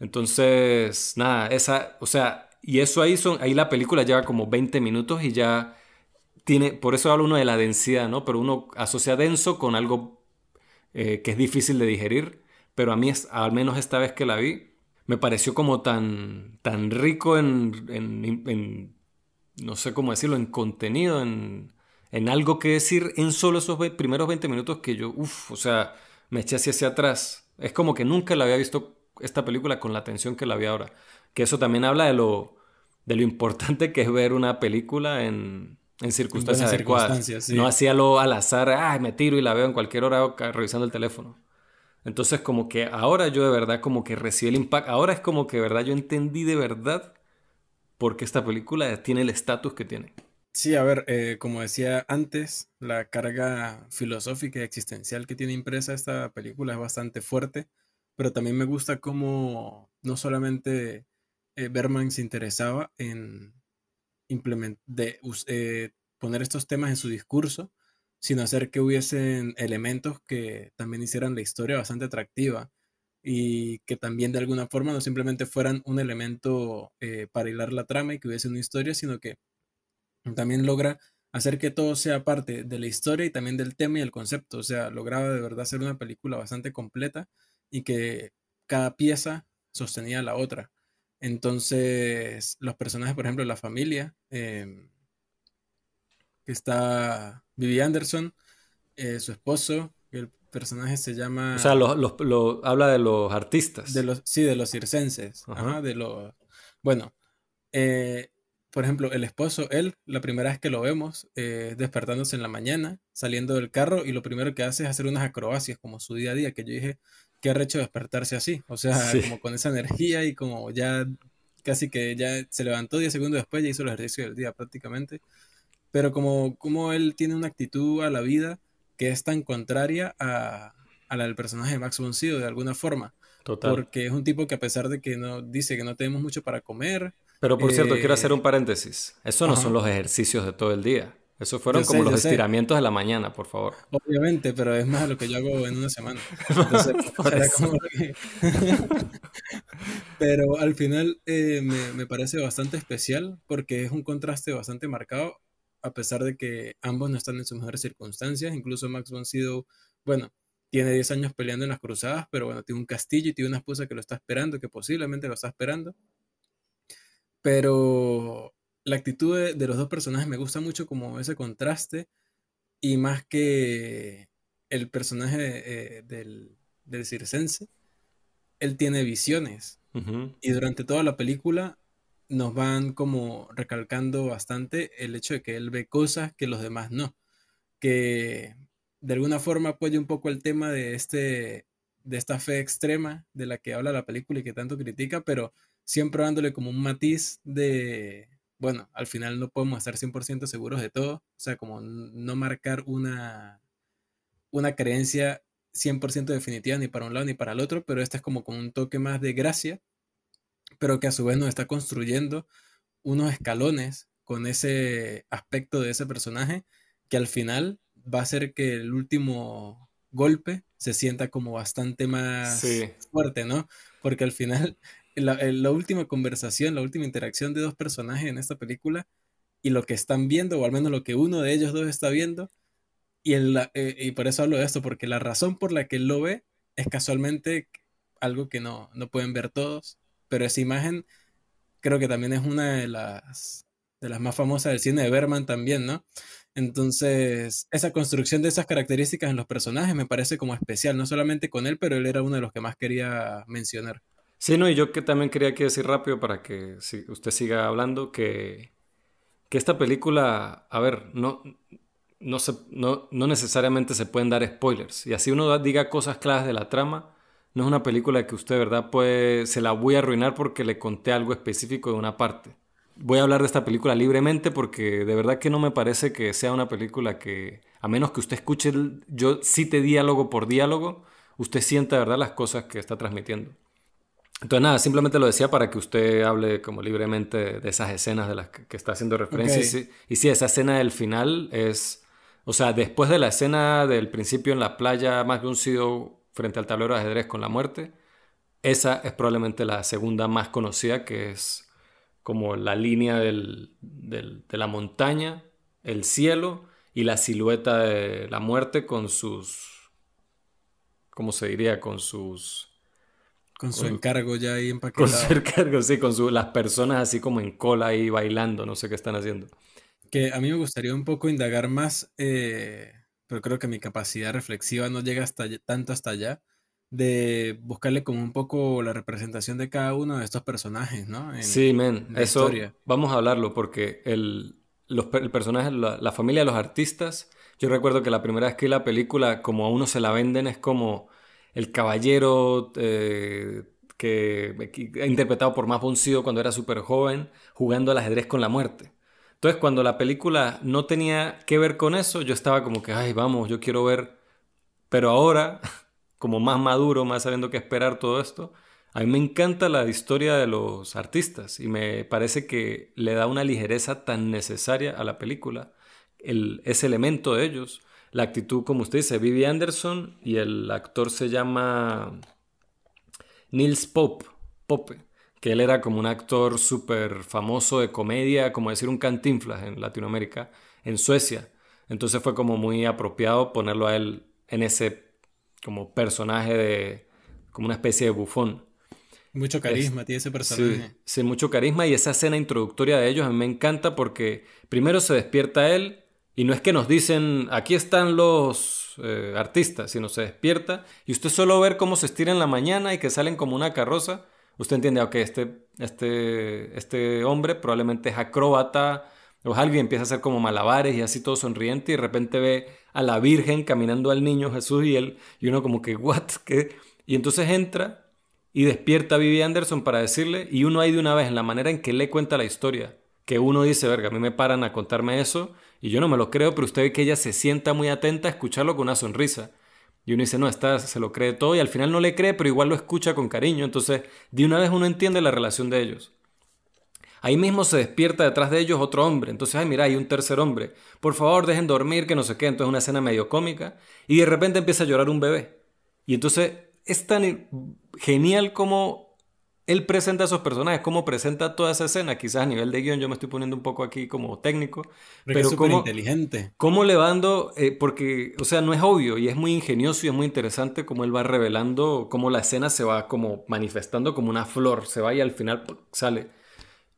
Entonces, nada, esa, o sea, y eso ahí son, ahí la película lleva como 20 minutos y ya tiene, por eso habla uno de la densidad, ¿no? Pero uno asocia denso con algo eh, que es difícil de digerir, pero a mí, es, al menos esta vez que la vi, me pareció como tan, tan rico en, en, no sé cómo decirlo, en contenido, en, en algo que decir en solo esos primeros 20 minutos que yo, uff, o sea, me eché hacia, hacia atrás. Es como que nunca la había visto esta película con la atención que la vi ahora. Que eso también habla de lo, de lo importante que es ver una película en, en circunstancias adecuadas. No hacía lo al azar, ay, me tiro y la veo en cualquier hora revisando el teléfono. Entonces como que ahora yo de verdad como que recibí el impacto, ahora es como que de verdad yo entendí de verdad por qué esta película tiene el estatus que tiene. Sí, a ver, eh, como decía antes, la carga filosófica y existencial que tiene impresa esta película es bastante fuerte, pero también me gusta cómo no solamente eh, Berman se interesaba en eh, poner estos temas en su discurso, sino hacer que hubiesen elementos que también hicieran la historia bastante atractiva. y que también de alguna forma no simplemente fueran un elemento eh, para hilar la trama y que hubiese una historia, sino que también logra hacer que todo sea parte de la historia y también del tema y el concepto. O sea, lograba de verdad hacer una película bastante completa y que cada pieza sostenía a la otra. Entonces, los personajes, por ejemplo, la familia, em, que está Vivi Anderson, eh, su esposo, el personaje se llama... O sea, lo, habla de los artistas. De los, sí, de los circenses. de los... Bueno, eh, por ejemplo, el esposo, él, la primera vez que lo vemos, eh, despertándose en la mañana, saliendo del carro, y lo primero que hace es hacer unas acrobacias, como su día a día, que yo dije, qué arrecho despertarse así, o sea, como con esa energía y como ya casi que ya se levantó 10 segundos después, ya hizo el ejercicio del día prácticamente, pero como, como él tiene una actitud a la vida que es tan contraria a, a la del personaje de Max von Sydow de alguna forma. Total. Porque es un tipo que a pesar de que no dice que no tenemos mucho para comer, pero por cierto, quiero hacer un eh, paréntesis. Eso no son los ejercicios de todo el día. Eso fueron como los estiramientos de la mañana, por favor. Obviamente, pero es más lo que yo hago en una semana. pero al final eh, me, parece bastante especial porque es un contraste bastante marcado, a pesar de que ambos no están en sus mejores circunstancias. Incluso Max von Sydow, bueno, tiene 10 años peleando en las cruzadas, pero bueno, tiene un castillo y tiene una esposa que lo está esperando, que posiblemente lo está esperando. Pero la actitud de, los dos personajes me gusta mucho como ese contraste y más que el personaje eh, del, del circense, él tiene visiones y durante toda la película nos van como recalcando bastante el hecho de que él ve cosas que los demás no, que de alguna forma apoya un poco el tema de este de esta fe extrema de la que habla la película y que tanto critica, pero siempre dándole como un matiz de, bueno, al final no podemos estar 100% seguros de todo, o sea, como no marcar una, una creencia 100% definitiva ni para un lado ni para el otro, pero esta es como con un toque más de gracia, pero que a su vez nos está construyendo unos escalones con ese aspecto de ese personaje que al final va a hacer que el último golpe se sienta como bastante más fuerte, ¿no? Porque al final la, última conversación, la última interacción de dos personajes en esta película y lo que están viendo, o al menos lo que uno de ellos dos está viendo, y, eh, y por eso hablo de esto, porque la razón por la que él lo ve es casualmente algo que no, no pueden ver todos, pero esa imagen creo que también es una de las, de las más famosas del cine de Berman también, ¿no? Entonces, esa construcción de esas características en los personajes me parece como especial, no solamente con él, pero él era uno de los que más quería mencionar. Sí, no, y yo que también quería que decir rápido para que si usted siga hablando, que, que esta película, a ver, no, no, se, no, necesariamente se pueden dar spoilers. Y así uno diga cosas claras de la trama, no es una película que usted, ¿verdad? Puede, se la voy a arruinar porque le conté algo específico de una parte. Voy a hablar de esta película libremente porque de verdad que no me parece que sea una película que, a menos que usted escuche, yo cite diálogo por diálogo, usted sienta, ¿verdad?, las cosas que está transmitiendo. Entonces nada, simplemente lo decía para que usted hable como libremente de esas escenas de las que, está haciendo referencia. Y, sí, esa escena del final es, o sea, después de la escena del principio en la playa, más sido frente al tablero de ajedrez con la muerte, esa es probablemente la segunda más conocida, que es como la línea del, de la montaña, el cielo y la silueta de la muerte con sus, ¿cómo se diría? Con sus con su encargo ya ahí empaquetado. Con su encargo, sí, con su, las personas así como en cola ahí bailando, no sé qué están haciendo. Que a mí me gustaría un poco indagar más, eh, pero creo que mi capacidad reflexiva no llega hasta tanto hasta allá, de buscarle como un poco la representación de cada uno de estos personajes, ¿no? sí, men, eso vamos a hablarlo porque el, los, el personaje, la, la familia de los artistas, yo recuerdo que la primera vez que la película, como a uno se la venden, es como el caballero eh, que, interpretado por Matt Boncido cuando era súper joven, jugando al ajedrez con la muerte. Entonces, cuando la película no tenía que ver con eso, yo estaba como que, ay, vamos, yo quiero ver. Pero ahora, como más maduro, más sabiendo qué esperar todo esto, a mí me encanta la historia de los artistas y me parece que le da una ligereza tan necesaria a la película, el, ese elemento de ellos la actitud, como usted dice, Vivi Anderson y el actor se llama Nils Pope, Pope, que él era como un actor súper famoso de comedia, como decir un cantinflas en Latinoamérica, en Suecia. Entonces fue como muy apropiado ponerlo a él en ese como personaje de, como una especie de bufón. Mucho carisma tiene ese personaje. Sí, mucho carisma y esa escena introductoria de ellos a mí me encanta porque primero se despierta él y no es que nos dicen aquí están los eh, artistas, sino se despierta y usted solo ver cómo se estira en la mañana y que salen como una carroza, usted entiende, ok, este, este, este hombre probablemente es acróbata o alguien empieza a hacer como malabares y así todo sonriente y de repente ve a la Virgen caminando al niño Jesús y él y uno como que, what, ¿qué? Y entonces entra y despierta a Vivi Anderson para decirle, y uno ahí de una vez, en la manera en que le cuenta la historia, que uno dice, verga, a mí me paran a contarme eso, y yo no me lo creo, pero usted ve que ella se sienta muy atenta a escucharlo con una sonrisa. Y uno dice, no, esta se lo cree todo, y al final no le cree, pero igual lo escucha con cariño. Entonces, de una vez uno entiende la relación de ellos. Ahí mismo se despierta detrás de ellos otro hombre. Entonces, ay, mira, hay un tercer hombre. Por favor, dejen dormir, que no sé qué. Entonces, una escena medio cómica. Y de repente empieza a llorar un bebé. Y entonces es tan genial como él presenta a esos personajes, cómo presenta toda esa escena. Quizás a nivel de guion yo me estoy poniendo un poco aquí como técnico. pero es cómo, inteligente. Cómo le va dando, eh, porque, o sea, no es obvio y es muy ingenioso y es muy interesante cómo él va revelando, cómo la escena se va como manifestando como una flor, se va y al final sale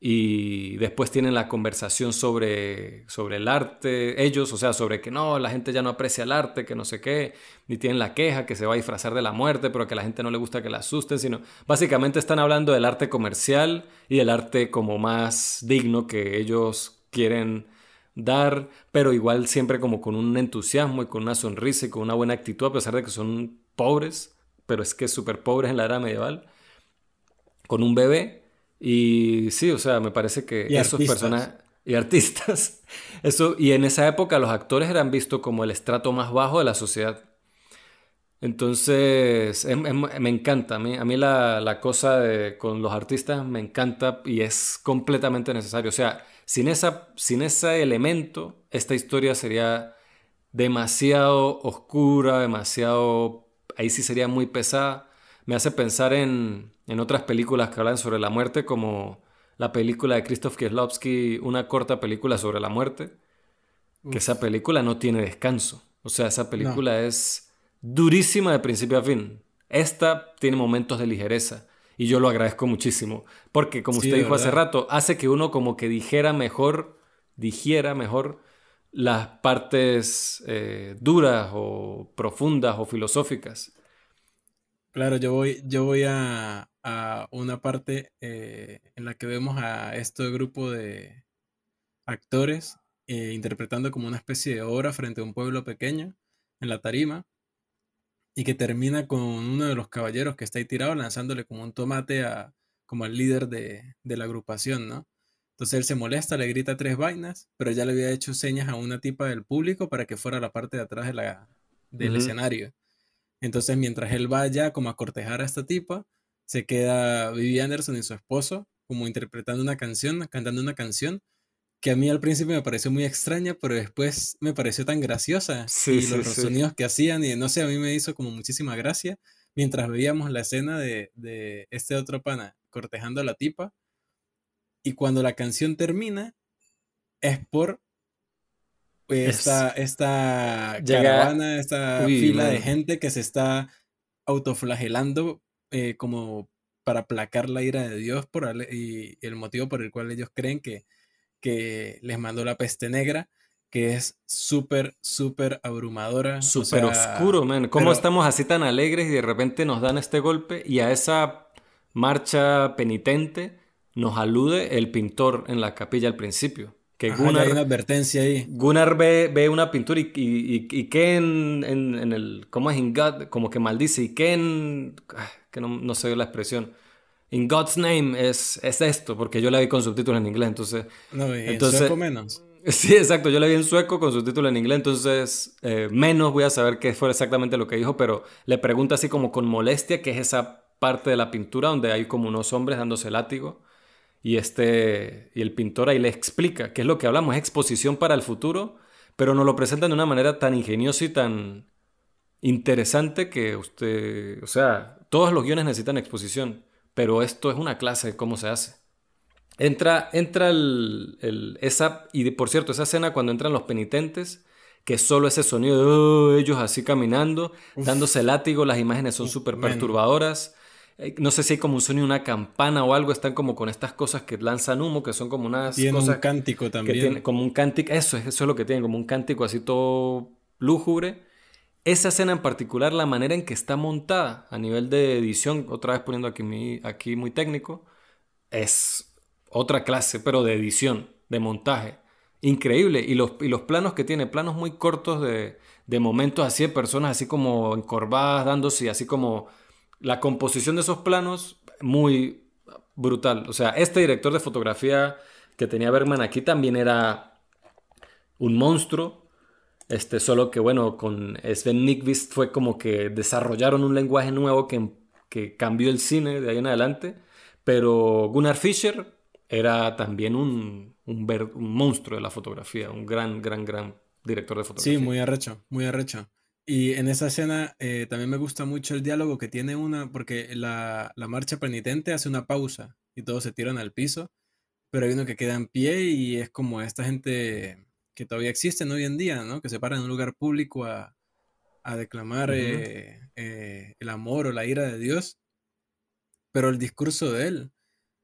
y después tienen la conversación sobre, sobre el arte, ellos, o sea, sobre que no, la gente ya no aprecia el arte, que no sé qué, ni tienen la queja que se va a disfrazar de la muerte, pero que a la gente no le gusta que la asusten, sino básicamente están hablando del arte comercial y el arte como más digno que ellos quieren dar, pero igual siempre como con un entusiasmo y con una sonrisa y con una buena actitud, a pesar de que son pobres, pero es que súper pobres en la era medieval, con un bebé y sí, o sea, me parece que esos personajes y artistas, eso, y en esa época los actores eran vistos como el estrato más bajo de la sociedad. Entonces, em, em, me encanta, a mí, a mí la, la, cosa de, con los artistas me encanta y es completamente necesario. O sea, sin, esa, sin ese elemento, esta historia sería demasiado oscura, demasiado, ahí sí sería muy pesada. Me hace pensar en, en otras películas que hablan sobre la muerte, como la película de Krzysztof Kieslowski, una corta película sobre la muerte, que esa película no tiene descanso. O sea, esa película es durísima de principio a fin. Esta tiene momentos de ligereza y yo lo agradezco muchísimo, porque como usted dijo hace rato, hace que uno como que dijera mejor, digiera mejor las partes eh, duras o profundas o filosóficas. Claro, yo voy, yo voy a, a una parte eh, en la que vemos a este grupo de actores eh, interpretando como una especie de obra frente a un pueblo pequeño en la tarima y que termina con uno de los caballeros que está ahí tirado lanzándole como un tomate a, como al líder de, de la agrupación, ¿no? Entonces él se molesta, le grita tres vainas, pero ya le había hecho señas a una tipa del público para que fuera a la parte de atrás de la, del escenario. Entonces mientras él vaya como a cortejar a esta tipa, se queda Vivi Anderson y su esposo como interpretando una canción, cantando una canción que a mí al principio me pareció muy extraña, pero después me pareció tan graciosa. y los, sonidos que hacían, y no sé, a mí me hizo como muchísima gracia mientras veíamos la escena de, de este otro pana cortejando a la tipa. Y cuando la canción termina, es por esta, esta caravana, esta fila de gente que se está autoflagelando eh, como para aplacar la ira de Dios por y el motivo por el cual ellos creen que, que les mandó la peste negra, que es súper, súper abrumadora. Súper oscuro, man. ¿Cómo estamos así tan alegres y de repente nos dan este golpe y a esa marcha penitente nos alude el pintor en la capilla al principio? Que Gunnar, hay una advertencia ahí. Gunnar ve, ve una pintura y, y, y, Ken en, en, el. ¿Cómo es? In God, como que maldice. Y Ken. Ah, que no, no sé la expresión. In God's name es, es esto, porque yo la vi con subtítulos en inglés, entonces. No, en sueco menos. Sí, exacto. Yo la vi en sueco con subtítulos en inglés, entonces eh, menos voy a saber qué fue exactamente lo que dijo, pero le pregunta así como con molestia qué es esa parte de la pintura donde hay como unos hombres dándose látigo y, este, y el pintor ahí le explica qué es lo que hablamos, es exposición para el futuro, pero nos lo presentan de una manera tan ingeniosa y tan interesante que usted, o sea, todos los guiones necesitan exposición, pero esto es una clase de cómo se hace. Entra, entra el, esa, y por cierto, esa escena cuando entran los penitentes, que solo ese sonido de oh", ellos así caminando, dándose látigo, las imágenes son súper perturbadoras. Eh, no sé si hay como un sonido, una campana o algo, están como con estas cosas que lanzan humo, que son como unas tiene cosas... un cántico también. como un cántico, eso, eso es lo que tienen, como un cántico así todo lúgubre. Esa escena en particular, la manera en que está montada a nivel de edición, otra vez poniendo aquí, aquí muy técnico, es otra clase, pero de edición, de montaje. Increíble. Y los, y los planos que tiene, planos muy cortos de, de momentos así de personas así como encorvadas, dándose, así como la composición de esos planos, muy brutal. O sea, este director de fotografía que tenía Bergman aquí también era un monstruo. Este, solo que bueno, con Sven Nykvist fue como que desarrollaron un lenguaje nuevo que, que cambió el cine de ahí en adelante. Pero Gunnar Fischer era también un, un, un monstruo de la fotografía, un gran, gran, gran director de fotografía. Sí, muy arrecho, muy arrecho. Y en esa escena eh, también me gusta mucho el diálogo que tiene una, porque la, la, marcha penitente hace una pausa y todos se tiran al piso, pero hay uno que queda en pie y es como esta gente que todavía existe hoy en día, ¿no? Que se para en un lugar público a, a declamar eh, eh, el amor o la ira de Dios, pero el discurso de él,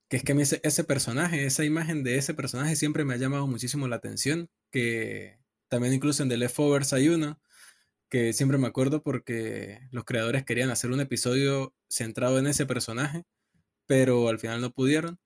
que es que ese, ese personaje, esa imagen de ese personaje siempre me ha llamado muchísimo la atención, que también incluso en The Leftovers hay uno que siempre me acuerdo porque los creadores querían hacer un episodio centrado en ese personaje, pero al final no pudieron.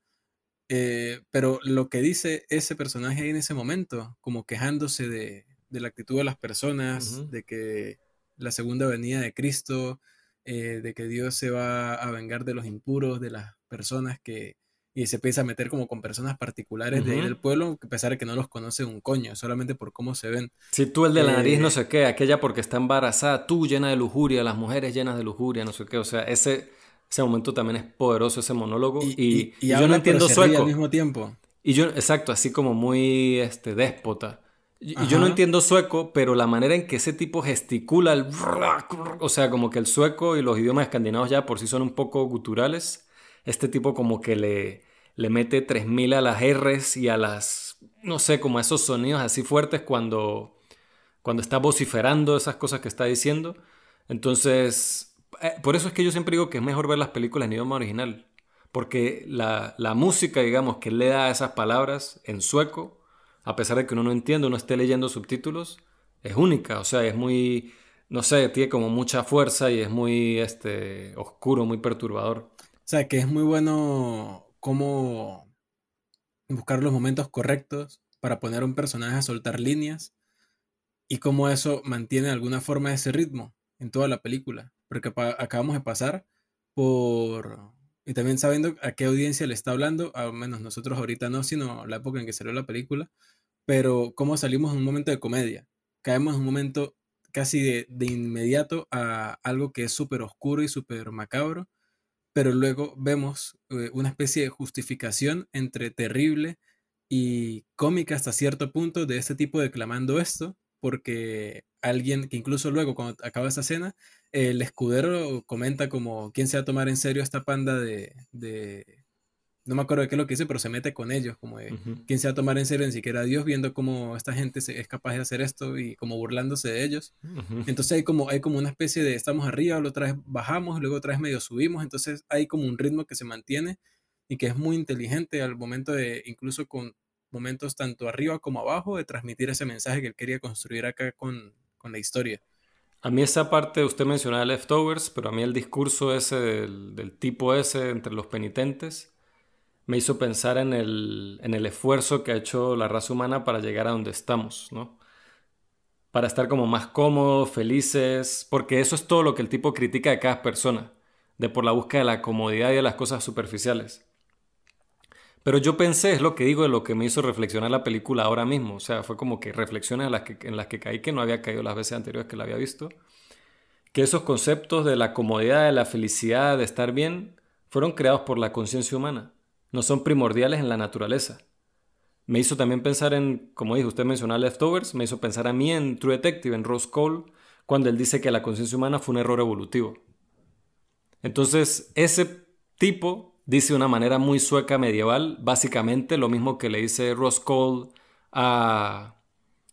Eh, pero lo que dice ese personaje ahí en ese momento, como quejándose de, la actitud de las personas, de que la segunda venida de Cristo, eh, de que Dios se va a vengar de los impuros, de las personas que, y se empieza a meter como con personas particulares de ahí del pueblo, a pesar de que no los conoce un coño, solamente por cómo se ven. Si tú el de la nariz no eh, sé qué, aquella porque está embarazada, tú llena de lujuria, las mujeres llenas de lujuria, no sé qué, o sea, ese, ese momento también es poderoso, ese monólogo, y, yo no entiendo sueco. al mismo tiempo. Y yo, exacto, así como muy este, déspota. Y yo no entiendo sueco, pero la manera en que ese tipo gesticula, el... o sea, como que el sueco y los idiomas escandinavos ya por sí son un poco guturales este tipo como que le, le mete 3000 a las R's y a las, no sé, como a esos sonidos así fuertes cuando, cuando está vociferando esas cosas que está diciendo. Entonces, eh, por eso es que yo siempre digo que es mejor ver las películas en idioma original. Porque la, la música, digamos, que le da a esas palabras en sueco, a pesar de que uno no entiende, uno esté leyendo subtítulos, es única. O sea, es muy, no sé, tiene como mucha fuerza y es muy este, oscuro, muy perturbador. O sea, que es muy bueno cómo buscar los momentos correctos para poner a un personaje a soltar líneas y cómo eso mantiene de alguna forma ese ritmo en toda la película. Porque acabamos de pasar por... Y también sabiendo a qué audiencia le está hablando, al menos nosotros ahorita no, sino la época en que salió la película, pero cómo salimos en un momento de comedia. Caemos en un momento casi de, de inmediato a algo que es súper oscuro y súper macabro pero luego vemos eh, una especie de justificación entre terrible y cómica hasta cierto punto de este tipo declamando esto, porque alguien que incluso luego cuando acaba esta escena, el escudero comenta como, ¿quién se va a tomar en serio esta panda de, no me acuerdo de qué es lo que dice, pero se mete con ellos, como de, ¿quién se va a tomar en serio ni siquiera a Dios viendo cómo esta gente es capaz de hacer esto y como burlándose de ellos? Entonces hay como, hay como una especie de estamos arriba, luego otra vez bajamos, luego otra vez medio subimos, entonces hay como un ritmo que se mantiene y que es muy inteligente al momento de, incluso con momentos tanto arriba como abajo, de transmitir ese mensaje que él quería construir acá con, con la historia. A mí esa parte, usted mencionaba leftovers, pero a mí el discurso ese del, tipo ese entre los penitentes, me hizo pensar en el, en el esfuerzo que ha hecho la raza humana para llegar a donde estamos, ¿no? Para estar como más cómodos, felices, porque eso es todo lo que el tipo critica de cada persona, de por la búsqueda de la comodidad y de las cosas superficiales. Pero yo pensé, es lo que digo, de lo que me hizo reflexionar la película ahora mismo. O sea, fue como que reflexiones en las que, en las que caí que no había caído las veces anteriores que la había visto. Que esos conceptos de la comodidad, de la felicidad, de estar bien, fueron creados por la conciencia humana no son primordiales en la naturaleza. Me hizo también pensar en, como dijo usted mencionó Leftovers, me hizo pensar a mí en True Detective, en Rose Cole, cuando él dice que la conciencia humana fue un error evolutivo. Entonces, ese tipo dice de una manera muy sueca medieval, básicamente lo mismo que le dice Ross Cole a.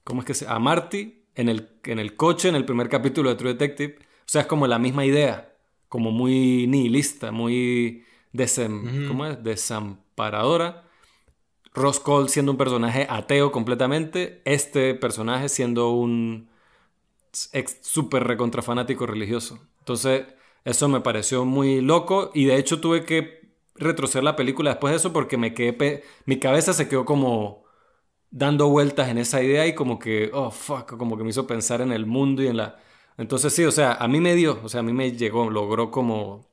¿Cómo es que se A Marty en el, en el coche en el primer capítulo de True Detective. O sea, es como la misma idea, como muy nihilista, muy ¿cómo es? desamparadora. Ross Cole siendo un personaje ateo completamente, este personaje siendo un súper recontrafanático religioso. Entonces, eso me pareció muy loco y de hecho tuve que retroceder la película después de eso porque me quedé, mi cabeza se quedó como dando vueltas en esa idea y como que, oh, fuck, como que me hizo pensar en el mundo y en la... Entonces sí, o sea, a mí me dio, o sea, a mí me llegó, logró como,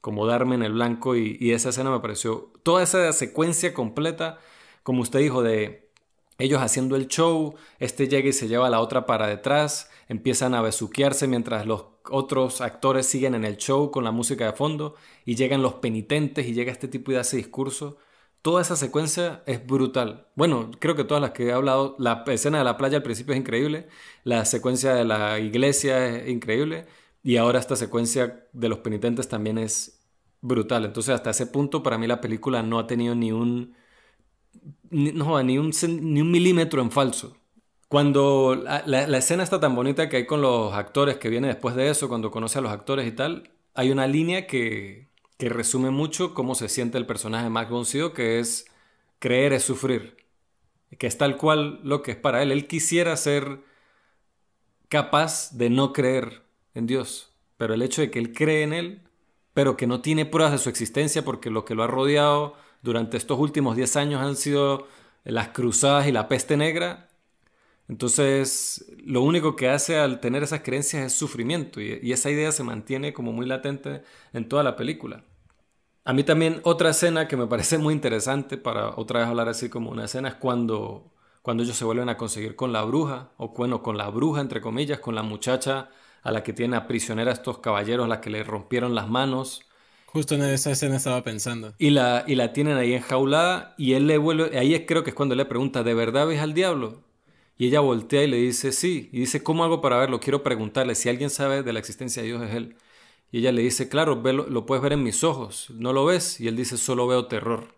como darme en el blanco y, y esa escena me pareció, toda esa secuencia completa, como usted dijo, de ellos haciendo el show, este llega y se lleva a la otra para detrás, empiezan a besuquearse mientras los otros actores siguen en el show con la música de fondo y llegan los penitentes y llega este tipo y hace discurso. Toda esa secuencia es brutal. Bueno, creo que todas las que he hablado, la escena de la playa al principio es increíble, la secuencia de la iglesia es increíble y ahora esta secuencia de los penitentes también es brutal. Entonces hasta ese punto para mí la película no ha tenido ni un, no, ni un, ni un milímetro en falso. Cuando la, escena está tan bonita que hay con los actores que viene después de eso, cuando conoce a los actores y tal, hay una línea que, que resume mucho cómo se siente el personaje Max von que es creer es sufrir, que es tal cual lo que es para él. Él quisiera ser capaz de no creer en Dios, pero el hecho de que él cree en él, pero que no tiene pruebas de su existencia porque lo que lo ha rodeado durante estos últimos 10 años han sido las cruzadas y la peste negra, entonces, lo único que hace al tener esas creencias es sufrimiento y, esa idea se mantiene como muy latente en toda la película. A mí también otra escena que me parece muy interesante para otra vez hablar así como una escena es cuando, cuando ellos se vuelven a conseguir con la bruja, o bueno, con la bruja entre comillas, con la muchacha a la que tiene a prisionera estos caballeros, a la que le rompieron las manos. Justo en esa escena estaba pensando. Y la, y la tienen ahí enjaulada y él le vuelve, ahí creo que es cuando le pregunta, ¿de verdad ves al diablo? Y ella voltea y le dice, sí. Y dice, ¿cómo hago para verlo? Quiero preguntarle si alguien sabe de la existencia de Dios es Él. Y ella le dice, claro, lo puedes ver en mis ojos. ¿No lo ves? Y él dice, solo veo terror.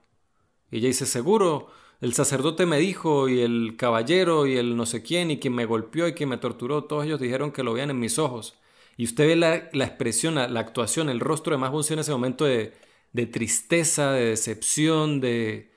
Y ella dice, seguro, el sacerdote me dijo, y el caballero, y el no sé quién, y quien me golpeó y quien me torturó, todos ellos dijeron que lo vean en mis ojos. Y usted ve la, expresión, la, actuación, el rostro de más en ese momento de, de tristeza, de decepción, de,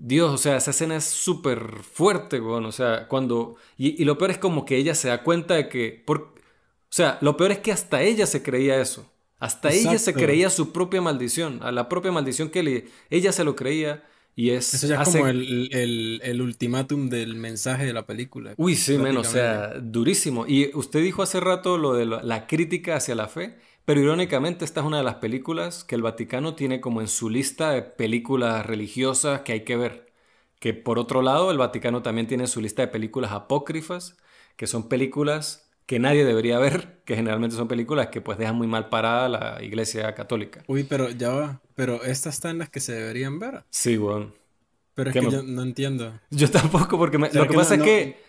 Dios, o sea, esa escena es súper fuerte, o sea, cuando... Y, lo peor es como que ella se da cuenta de que... Por, o sea, lo peor es que hasta ella se creía eso. Hasta ella se creía su propia maldición, a la propia maldición que le, ella se lo creía y es... Eso ya es como el, el, ultimátum del mensaje de la película. Uy, sí, menos, o sea, durísimo. Y usted dijo hace rato lo de la crítica hacia la fe. Pero irónicamente esta es una de las películas que el Vaticano tiene como en su lista de películas religiosas que hay que ver. Que por otro lado el Vaticano también tiene su lista de películas apócrifas, que son películas que nadie debería ver, que generalmente son películas que pues dejan muy mal parada la Iglesia Católica. Uy, pero ya va, pero estas están las que se deberían ver. Sí, bueno. Pero es que yo no entiendo. Yo tampoco, porque lo que, pasa es que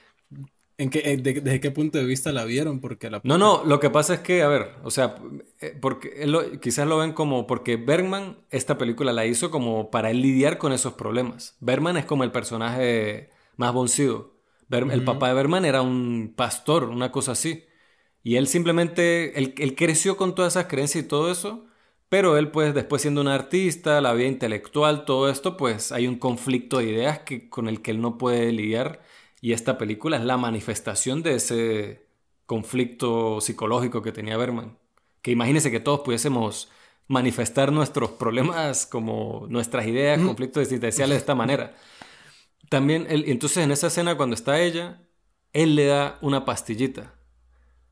¿En qué, eh, ¿Desde qué punto de vista la vieron? Porque la... No, no, lo que pasa es que, a ver, o sea, eh, porque quizás lo ven como, porque Bergman esta película la hizo como para lidiar con esos problemas. Bergman es como el personaje más boncido. El papá de Bergman era un pastor, una cosa así. Y él simplemente, él, él, creció con todas esas creencias y todo eso, pero él pues después siendo un artista, la vida intelectual, todo esto, pues hay un conflicto de ideas que, con el que él no puede lidiar y esta película es la manifestación de ese conflicto psicológico que tenía Berman. Que imagínese que todos pudiésemos manifestar nuestros problemas como nuestras ideas, conflictos existenciales de esta manera. También, entonces en esa escena cuando está ella, él le da una pastillita.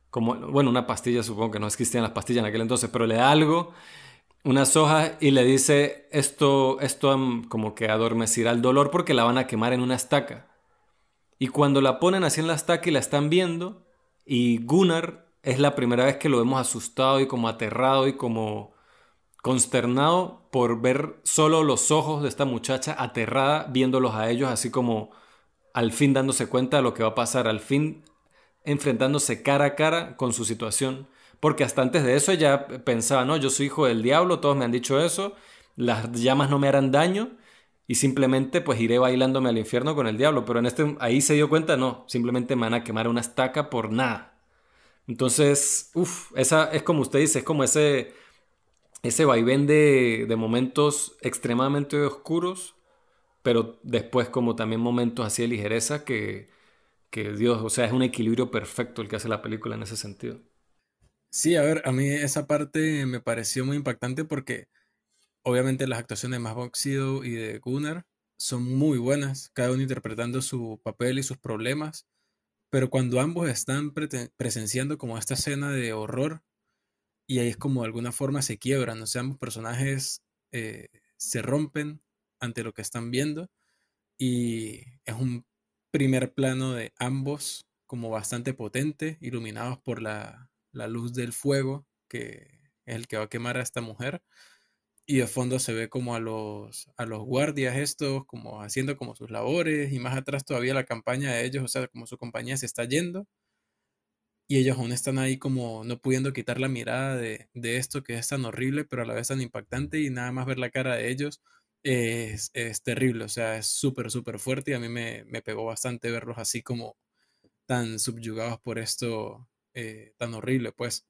Como, bueno, una pastilla supongo que no existían las pastillas en aquel entonces, pero le da algo, unas hojas y le dice esto, esto como que adormecirá el dolor porque la van a quemar en una estaca. Y cuando la ponen así en la estaca la están viendo, y Gunnar es la primera vez que lo vemos asustado y como aterrado y como consternado por ver solo los ojos de esta muchacha aterrada viéndolos a ellos así como al fin dándose cuenta de lo que va a pasar, al fin enfrentándose cara a cara con su situación, porque hasta antes de eso ella pensaba, no, yo soy hijo del diablo, todos me han dicho eso, las llamas no me harán daño y simplemente pues iré bailándome al infierno con el diablo, pero en este ahí se dio cuenta, no, simplemente me van a quemar una estaca por nada. Entonces, uff, esa es como usted dice, es como ese, ese vaivén de, de momentos extremadamente oscuros, pero después como también momentos así de ligereza que, que Dios, o sea, es un equilibrio perfecto el que hace la película en ese sentido. Sí, a ver, a mí esa parte me pareció muy impactante porque obviamente las actuaciones de Max Boxido y de Gunnar son muy buenas, cada uno interpretando su papel y sus problemas, pero cuando ambos están presenciando como esta escena de horror, y ahí es como de alguna forma se quiebran, o sea, ambos personajes eh, se rompen ante lo que están viendo, y es un primer plano de ambos como bastante potente, iluminados por la, la luz del fuego, que es el que va a quemar a esta mujer y de fondo se ve como a los, a los guardias estos, como haciendo como sus labores, y más atrás todavía la campaña de ellos, o sea, como su compañía se está yendo, y ellos aún están ahí como no pudiendo quitar la mirada de, de esto que es tan horrible, pero a la vez tan impactante, y nada más ver la cara de ellos es, es terrible, o sea, es súper, súper fuerte, y a mí me, me, pegó bastante verlos así como tan subyugados por esto eh, tan horrible, pues.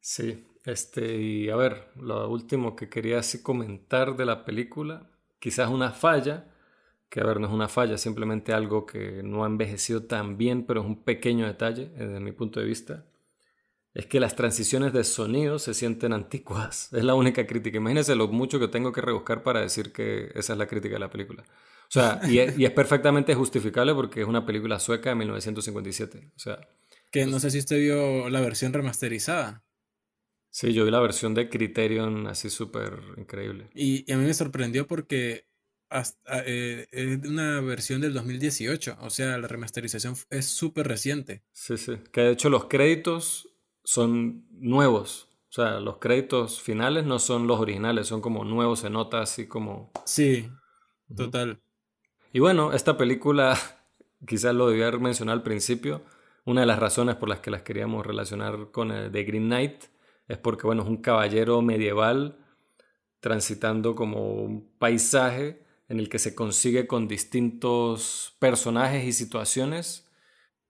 Sí, este, y a ver, lo último que quería así comentar de la película, quizás una falla, que a ver, no es una falla, simplemente algo que no ha envejecido tan bien, pero es un pequeño detalle desde mi punto de vista, es que las transiciones de sonido se sienten antiguas. Es la única crítica. Imagínense lo mucho que tengo que rebuscar para decir que esa es la crítica de la película. O sea, y es, y es perfectamente justificable porque es una película sueca de 1957. O sea, que no sé si usted vio la versión remasterizada. Sí, yo vi la versión de Criterion así súper increíble. Y, a mí me sorprendió porque hasta, eh, es una versión del 2018, o sea, la remasterización es súper reciente. Sí, sí, que de hecho los créditos son nuevos, o sea, los créditos finales no son los originales, son como nuevos, se nota así como... Sí, total. Y bueno, esta película, quizás lo debía haber mencionado al principio, una de las razones por las que las queríamos relacionar con el de Green Knight es porque, bueno, es un caballero medieval transitando como un paisaje en el que se consigue con distintos personajes y situaciones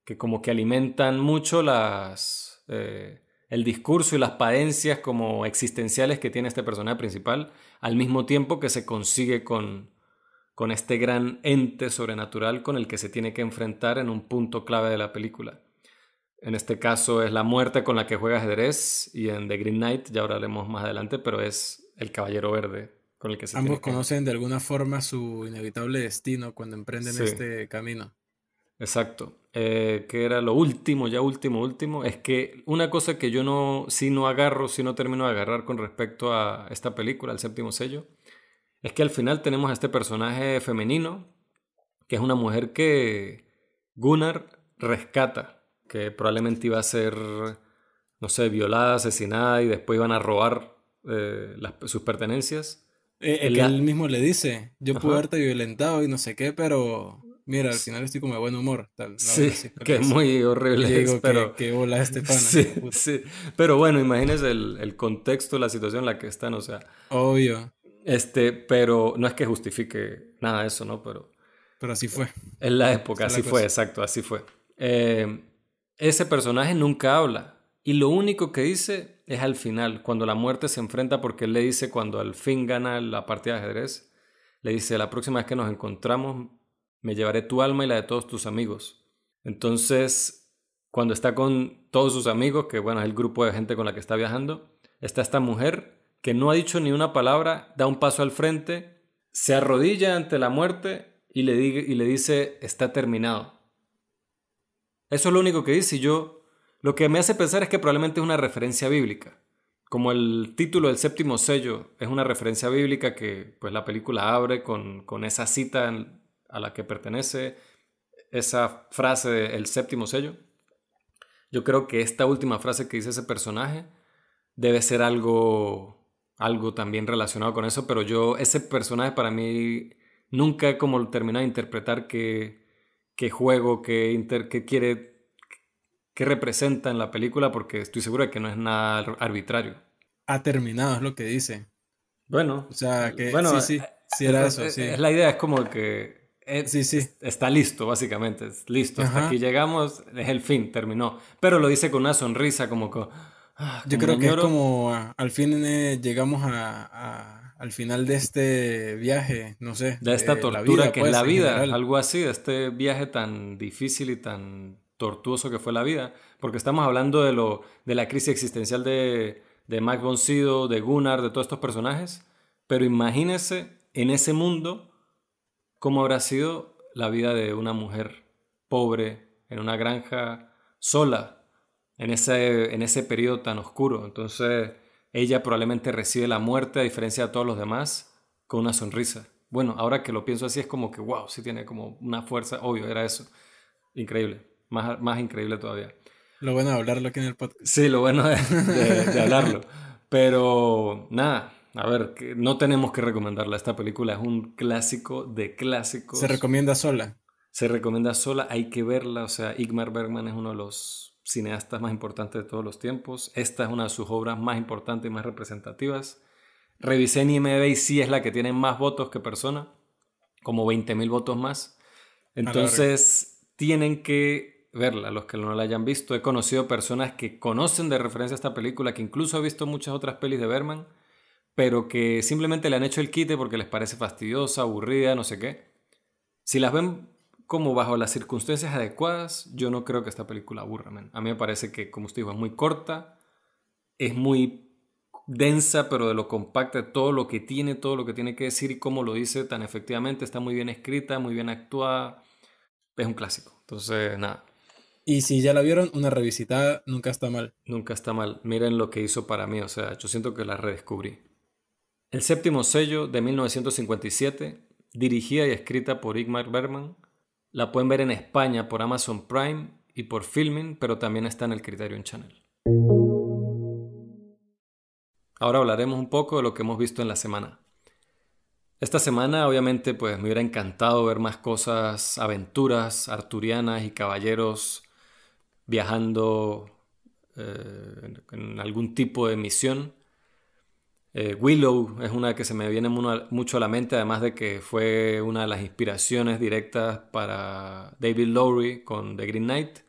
que como que alimentan mucho las, eh, el discurso y las padencias como existenciales que tiene este personaje principal, al mismo tiempo que se consigue con, con este gran ente sobrenatural con el que se tiene que enfrentar en un punto clave de la película. En este caso es la muerte con la que juega ajedrez y en The Green Knight, ya hablaremos más adelante, pero es el caballero verde con el que se Ambos conocen de alguna forma su inevitable destino cuando emprenden este camino. Exacto. Eh, que era lo último, ya último, último, es que una cosa que yo no, si no agarro, si no termino de agarrar con respecto a esta película, el séptimo sello, es que al final tenemos a este personaje femenino, que es una mujer que Gunnar rescata que probablemente iba a ser, no sé, violada, asesinada y después iban a robar eh, sus pertenencias. Eh, el que él mismo le dice, yo pude haberte violentado y no sé qué, pero mira, al final estoy como de buen humor. Tal, sí, que es muy horrible. pero que, bola este pana. Sí, sí, pero bueno, imagínese el, el, contexto, la situación en la que están, o sea. Obvio. Este, pero no es que justifique nada de eso, ¿no? Pero... Pero así fue. En la época, así fue, exacto, así fue. Eh, ese personaje nunca habla y lo único que dice es al final, cuando la muerte se enfrenta, porque él le dice cuando al fin gana la partida de ajedrez, le dice, la próxima vez que nos encontramos, me llevaré tu alma y la de todos tus amigos. Entonces, cuando está con todos sus amigos, que bueno, es el grupo de gente con la que está viajando, está esta mujer que no ha dicho ni una palabra, da un paso al frente, se arrodilla ante la muerte y le, y le dice, está terminado. Eso es lo único que dice y yo lo que me hace pensar es que probablemente es una referencia bíblica. Como el título del séptimo sello es una referencia bíblica que pues la película abre con, con esa cita a la que pertenece esa frase del séptimo sello. Yo creo que esta última frase que dice ese personaje debe ser algo, algo también relacionado con eso, pero yo, ese personaje para mí nunca como terminado de interpretar que qué juego, qué, inter, quiere, qué representa en la película porque estoy seguro de que no es nada arbitrario. Ha terminado, es lo que dice. Bueno, o sea, que bueno, sí, sí, sí era es, eso, sí. Es la idea, es como que sí, sí. está listo, básicamente, es listo, hasta aquí llegamos, es el fin, terminó. Pero lo dice con una sonrisa, como que... Ah, Yo creo que es como al fin eh, llegamos a, al final de este viaje, no sé. De esta tortura que es la vida, pues, algo así, de este viaje tan difícil y tan tortuoso que fue la vida, porque estamos hablando de, lo, de la crisis existencial de, de Mike Boncido, de Gunnar, de todos estos personajes, pero imagínese en ese mundo cómo habrá sido la vida de una mujer pobre en una granja sola, en ese, en ese periodo tan oscuro. Entonces, ella probablemente recibe la muerte, a diferencia de todos los demás, con una sonrisa. Bueno, ahora que lo pienso así, es como que, wow, sí tiene como una fuerza, obvio, era eso. Increíble, más, más increíble todavía. Lo bueno de hablarlo aquí en el podcast. Sí, lo bueno de, de, hablarlo. Pero nada, a ver, no tenemos que recomendarla. Esta película es un clásico de clásicos. ¿Se recomienda sola? Se recomienda sola, hay que verla. O sea, Igmar Bergman es uno de los cineastas más importantes de todos los tiempos. Esta es una de sus obras más importantes y más representativas. Revisé en IMDb y sí es la que tiene más votos que persona, como 20.000 votos más. Entonces tienen que verla, los que no la hayan visto. He conocido personas que conocen de referencia esta película, que incluso he visto muchas otras pelis de Berman, pero que simplemente le han hecho el quite porque les parece fastidiosa, aburrida, no sé qué. Si las ven como bajo las circunstancias adecuadas, yo no creo que esta película aburra, A mí me parece que, como usted dijo, es muy corta, es muy densa, pero de lo compacta, todo lo que tiene, todo lo que tiene que decir y cómo lo dice tan efectivamente, está muy bien escrita, muy bien actuada, es un clásico. Entonces, nada. Y si ya la vieron, una revisitada nunca está mal. Nunca está mal. Miren lo que hizo para mí, o sea, yo siento que la redescubrí. El séptimo sello de 1957, dirigida y escrita por Igmar Bergman, la pueden ver en España por Amazon Prime y por Filming, pero también está en el Criterion Channel. Ahora hablaremos un poco de lo que hemos visto en la semana. Esta semana obviamente pues me hubiera encantado ver más cosas, aventuras arturianas y caballeros viajando eh, en algún tipo de misión. Eh, Willow es una que se me viene mucho a la mente, además de que fue una de las inspiraciones directas para David Lowry con The Green Knight.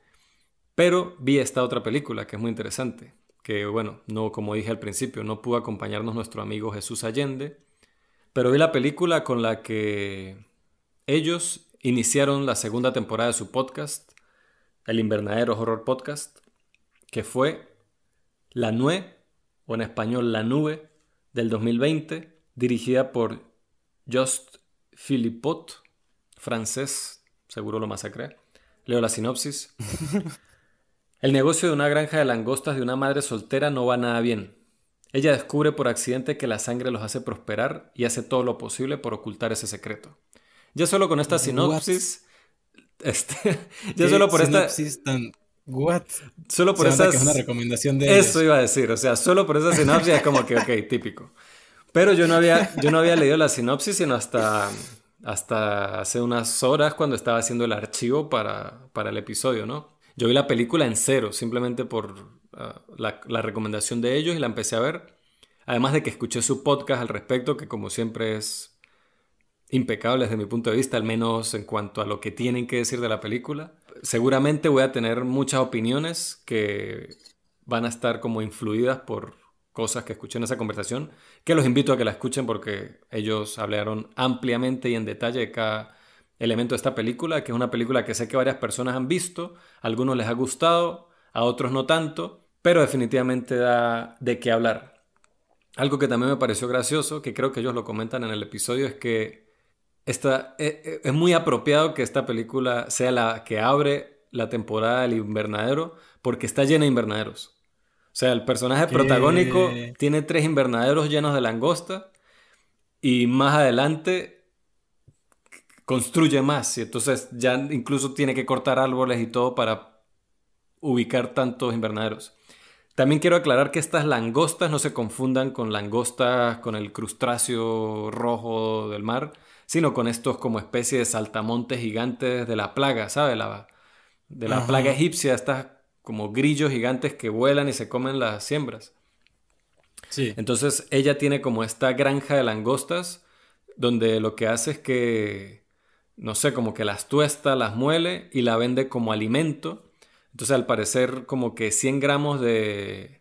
Pero vi esta otra película que es muy interesante, que bueno, no como dije al principio, no pudo acompañarnos nuestro amigo Jesús Allende, pero vi la película con la que ellos iniciaron la segunda temporada de su podcast, el Invernadero Horror Podcast, que fue La Nue, o en español La Nube, del 2020, dirigida por Just Philippot, francés, seguro lo masacré. Leo la sinopsis. El negocio de una granja de langostas de una madre soltera no va nada bien. Ella descubre por accidente que la sangre los hace prosperar y hace todo lo posible por ocultar ese secreto. Ya solo con esta sinopsis, este, ya solo por esta tan What? Solo por esas... que es una recomendación de Eso iba a decir, o sea, solo por esa sinopsis es como que, ok, típico. Pero yo no había, yo no había leído la sinopsis sino hasta, hasta hace unas horas cuando estaba haciendo el archivo para, para el episodio, ¿no? Yo vi la película en cero, simplemente por ah, la, la recomendación de ellos y la empecé a ver. Además de que escuché su podcast al respecto, que como siempre es impecable desde mi punto de vista, al menos en cuanto a lo que tienen que decir de la película seguramente voy a tener muchas opiniones que van a estar como influidas por cosas que escuché en esa conversación, que los invito a que la escuchen porque ellos hablaron ampliamente y en detalle de cada elemento de esta película, que es una película que sé que varias personas han visto, a algunos les ha gustado, a otros no tanto, pero definitivamente da de qué hablar. Algo que también me pareció gracioso, que creo que ellos lo comentan en el episodio, es que esta, eh, eh, es muy apropiado que esta película sea la que abre la temporada del invernadero porque está llena de invernaderos. O sea, el personaje protagónico tiene tres invernaderos llenos de langosta y más adelante construye más y entonces ya incluso tiene que cortar árboles y todo para ubicar tantos invernaderos. También quiero aclarar que estas langostas no se confundan con langostas con el crustáceo rojo del mar, sino con estos como especie de saltamontes gigantes de la plaga, ¿sabes? La, de la plaga egipcia, estas como grillos gigantes que vuelan y se comen las siembras. Sí. Entonces ella tiene como esta granja de langostas donde lo que hace es que, no sé, como que las tuesta, las muele y la vende como alimento. Entonces al parecer como que 100 gramos de,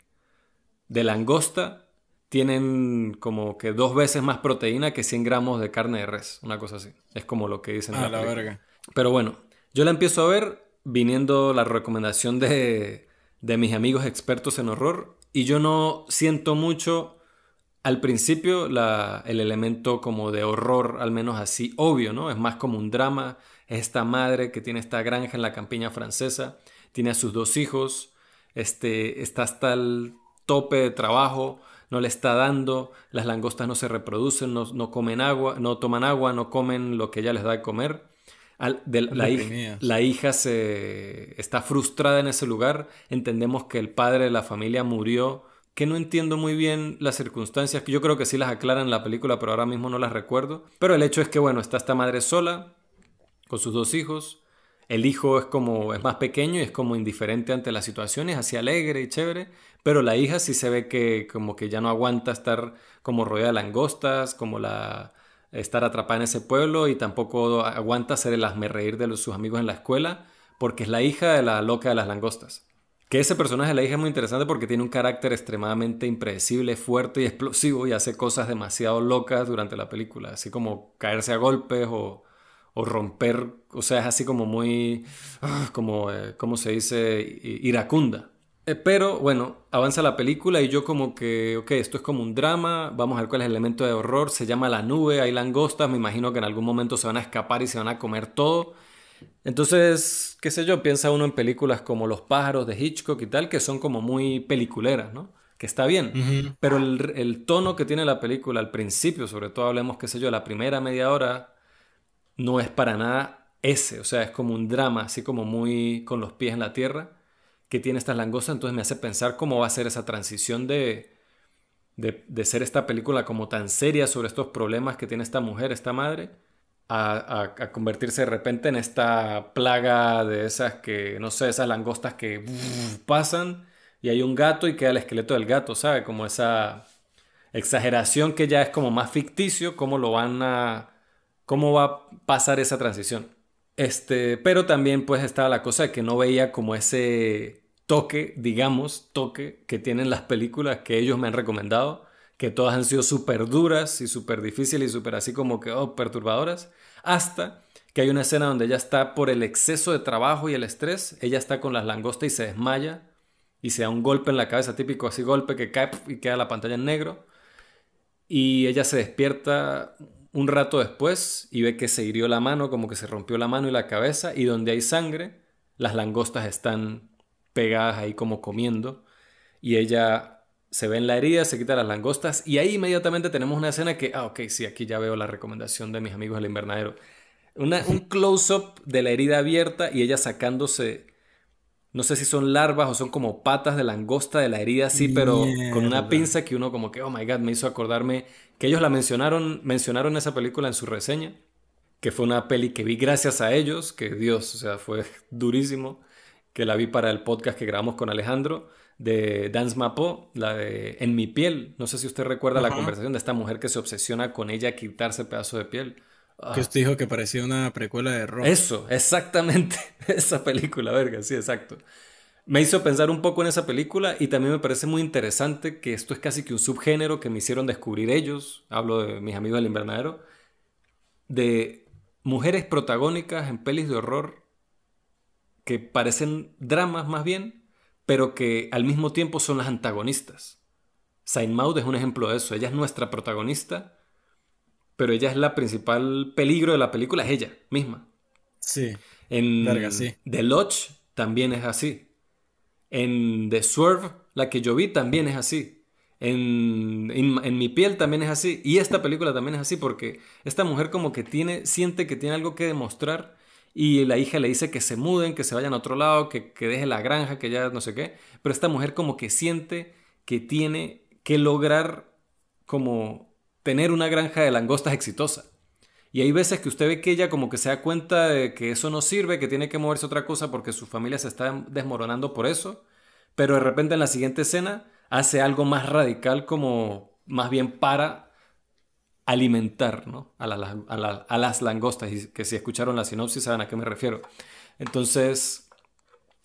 de langosta tienen como que dos veces más proteína que 100 gramos de carne de res, una cosa así. Es como lo que dicen. en Ah, la película. verga. Pero bueno, yo la empiezo a ver viniendo la recomendación de, de mis amigos expertos en horror y yo no siento mucho al principio la- el elemento como de horror, al menos así obvio, ¿no? Es más como un drama. Es esta madre que tiene esta granja en la campiña francesa, tiene a sus dos hijos, este, está hasta el tope de trabajo, no le está dando, las langostas no se reproducen, no, no comen agua, no toman agua, no comen lo que ella les da de comer. Al- de- la, hija, deprimidas. la hija se está frustrada en ese lugar. Entendemos que el padre de la familia murió, que no entiendo muy bien las circunstancias, que yo creo que sí las aclaran en la película, pero ahora mismo no las recuerdo. Pero el hecho es que, bueno, está esta madre sola, con sus dos hijos. El hijo es como, es más pequeño y es como indiferente ante las situaciones, así alegre y chévere. Pero la hija sí se ve que como que ya no aguanta estar como rodeada de langostas, como la estar atrapada en ese pueblo y tampoco aguanta hacer el reír de los- sus amigos en la escuela porque es la hija de la loca de las langostas. Que ese personaje la hija es muy interesante porque tiene un carácter extremadamente impredecible, fuerte y explosivo y hace cosas demasiado locas durante la película, así como caerse a golpes o, o romper, o sea, es así como muy, ah, como, eh, ¿cómo se dice? Iracunda. Eh, pero bueno, avanza la película y yo como que, ok, esto es como un drama, vamos a ver cuál es el elemento de horror, se llama La Nube, hay langostas, me imagino que en algún momento se van a escapar y se van a comer todo. Entonces, qué sé yo, piensa uno en películas como Los pájaros de Hitchcock y tal, que son como muy peliculeras, ¿no? Que está bien, pero el, el tono que tiene la película al principio, sobre todo hablemos, qué sé yo, la primera media hora, no es para nada ese, o sea, es como un drama, así como muy con los pies en la tierra, que tiene estas langostas, entonces me hace pensar cómo va a ser esa transición de, de, ser esta película como tan seria sobre estos problemas que tiene esta mujer, esta madre, a convertirse de repente en esta plaga de esas que, no sé, esas langostas que pasan y hay un gato y queda el esqueleto del gato, ¿sabe? Como esa exageración que ya es como más ficticio, cómo lo van a, cómo va a pasar esa transición. Este, pero también pues estaba la cosa de que no veía como ese toque, digamos, toque que tienen las películas que ellos me han recomendado, que todas han sido súper duras y súper difíciles y súper así como que, oh, perturbadoras, hasta que hay una escena donde ella está por el exceso de trabajo y el estrés, ella está con las langostas y se desmaya y se da un golpe en la cabeza, típico así golpe que cae y queda la pantalla en negro. Y ella se despierta un rato después y ve que se hirió la mano, como que se rompió la mano y la cabeza, y donde hay sangre, las langostas están pegadas ahí como comiendo, y ella se ve en la herida, se quita las langostas, y ahí inmediatamente tenemos una escena que, ah, ok, sí, aquí ya veo la recomendación de mis amigos del invernadero. Un close-up de la herida abierta y ella sacándose, no sé si son larvas o son como patas de langosta de la herida así, pero con una pinza que uno como que, oh my god, me hizo acordarme que ellos la mencionaron, mencionaron esa película en su reseña, que fue una peli que vi gracias a ellos, que Dios, o sea, fue durísimo, que la vi para el podcast que grabamos con Alejandro, de Dance Mapo, la de En mi piel. No sé si usted recuerda la conversación de esta mujer que se obsesiona con ella quitarse pedazo de piel. Ah, Que usted dijo que parecía una precuela de rock. eso, exactamente. Esa película, verga, sí, exacto. Me hizo pensar un poco en esa película y también me parece muy interesante que esto es casi que un subgénero que me hicieron descubrir ellos, hablo de mis amigos del invernadero, de mujeres protagónicas en pelis de horror que parecen dramas más bien, pero que al mismo tiempo son las antagonistas. Saint Maud es un ejemplo de eso. Ella es nuestra protagonista, pero ella es la principal peligro de la película, es ella misma. Sí. En Verga, sí. The Lodge también es así. En The Swerve, la que yo vi, también es así. En, en, en Mi piel también es así. Y esta película también es así porque esta mujer como que tiene, siente que tiene algo que demostrar y la hija le dice que se muden, que se vayan a otro lado, que, que deje la granja, que ya no sé qué. Pero esta mujer como que siente que tiene que lograr como tener una granja de langostas exitosa. Y hay veces que usted ve que ella como que se da cuenta de que eso no sirve, que tiene que moverse otra cosa porque su familia se está desmoronando por eso, pero de repente en la siguiente escena hace algo más radical como más bien para alimentar ¿no? a, a, las langostas, y que si escucharon la sinopsis saben a qué me refiero. Entonces,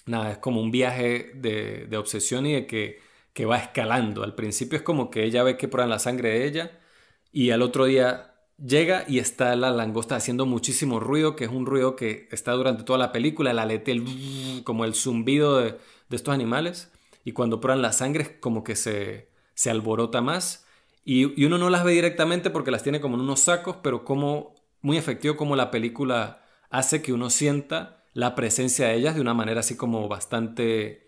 nada, es como un viaje de, de obsesión y de que, que, va escalando. Al principio es como que ella ve que prueban la sangre de ella y al otro día llega y está la langosta haciendo muchísimo ruido, que es un ruido que está durante toda la película, el alete, el, como el zumbido de, de estos animales. Y cuando prueban la sangre como que se, se alborota más. Y, y, uno no las ve directamente porque las tiene como en unos sacos, pero como muy efectivo como la película hace que uno sienta la presencia de ellas de una manera así como bastante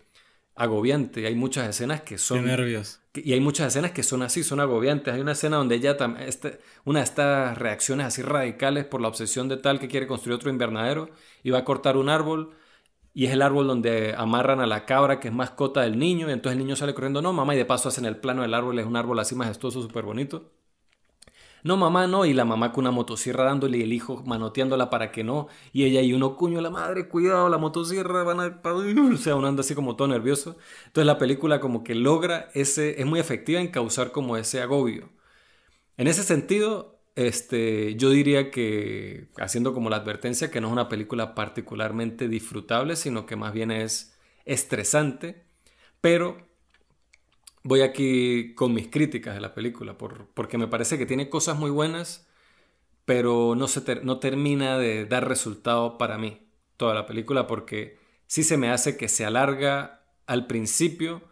agobiante. Hay muchas escenas que son... Qué nervios. Y hay muchas escenas que son así, son agobiantes. Hay una escena donde ella, este, una de estas reacciones así radicales por la obsesión de tal que quiere construir otro invernadero y va a cortar un árbol y es el árbol donde amarran a la cabra que es mascota del niño y entonces el niño sale corriendo, no mamá, y de paso hacen el plano del árbol, es un árbol así majestuoso, súper bonito. No, mamá, no. Y la mamá con una motosierra dándole y el hijo manoteándola para que no. Y ella y uno, cuño, la madre, cuidado, la motosierra, van a... O sea, uno anda así como todo nervioso. Entonces la película como que logra ese... Es muy efectiva en causar como ese agobio. En ese sentido, este, yo diría que, haciendo como la advertencia, que no es una película particularmente disfrutable, sino que más bien es estresante. Pero voy aquí con mis críticas de la película, porque me parece que tiene cosas muy buenas, pero no, se no termina de dar resultado para mí toda la película, porque sí se me hace que se alarga al principio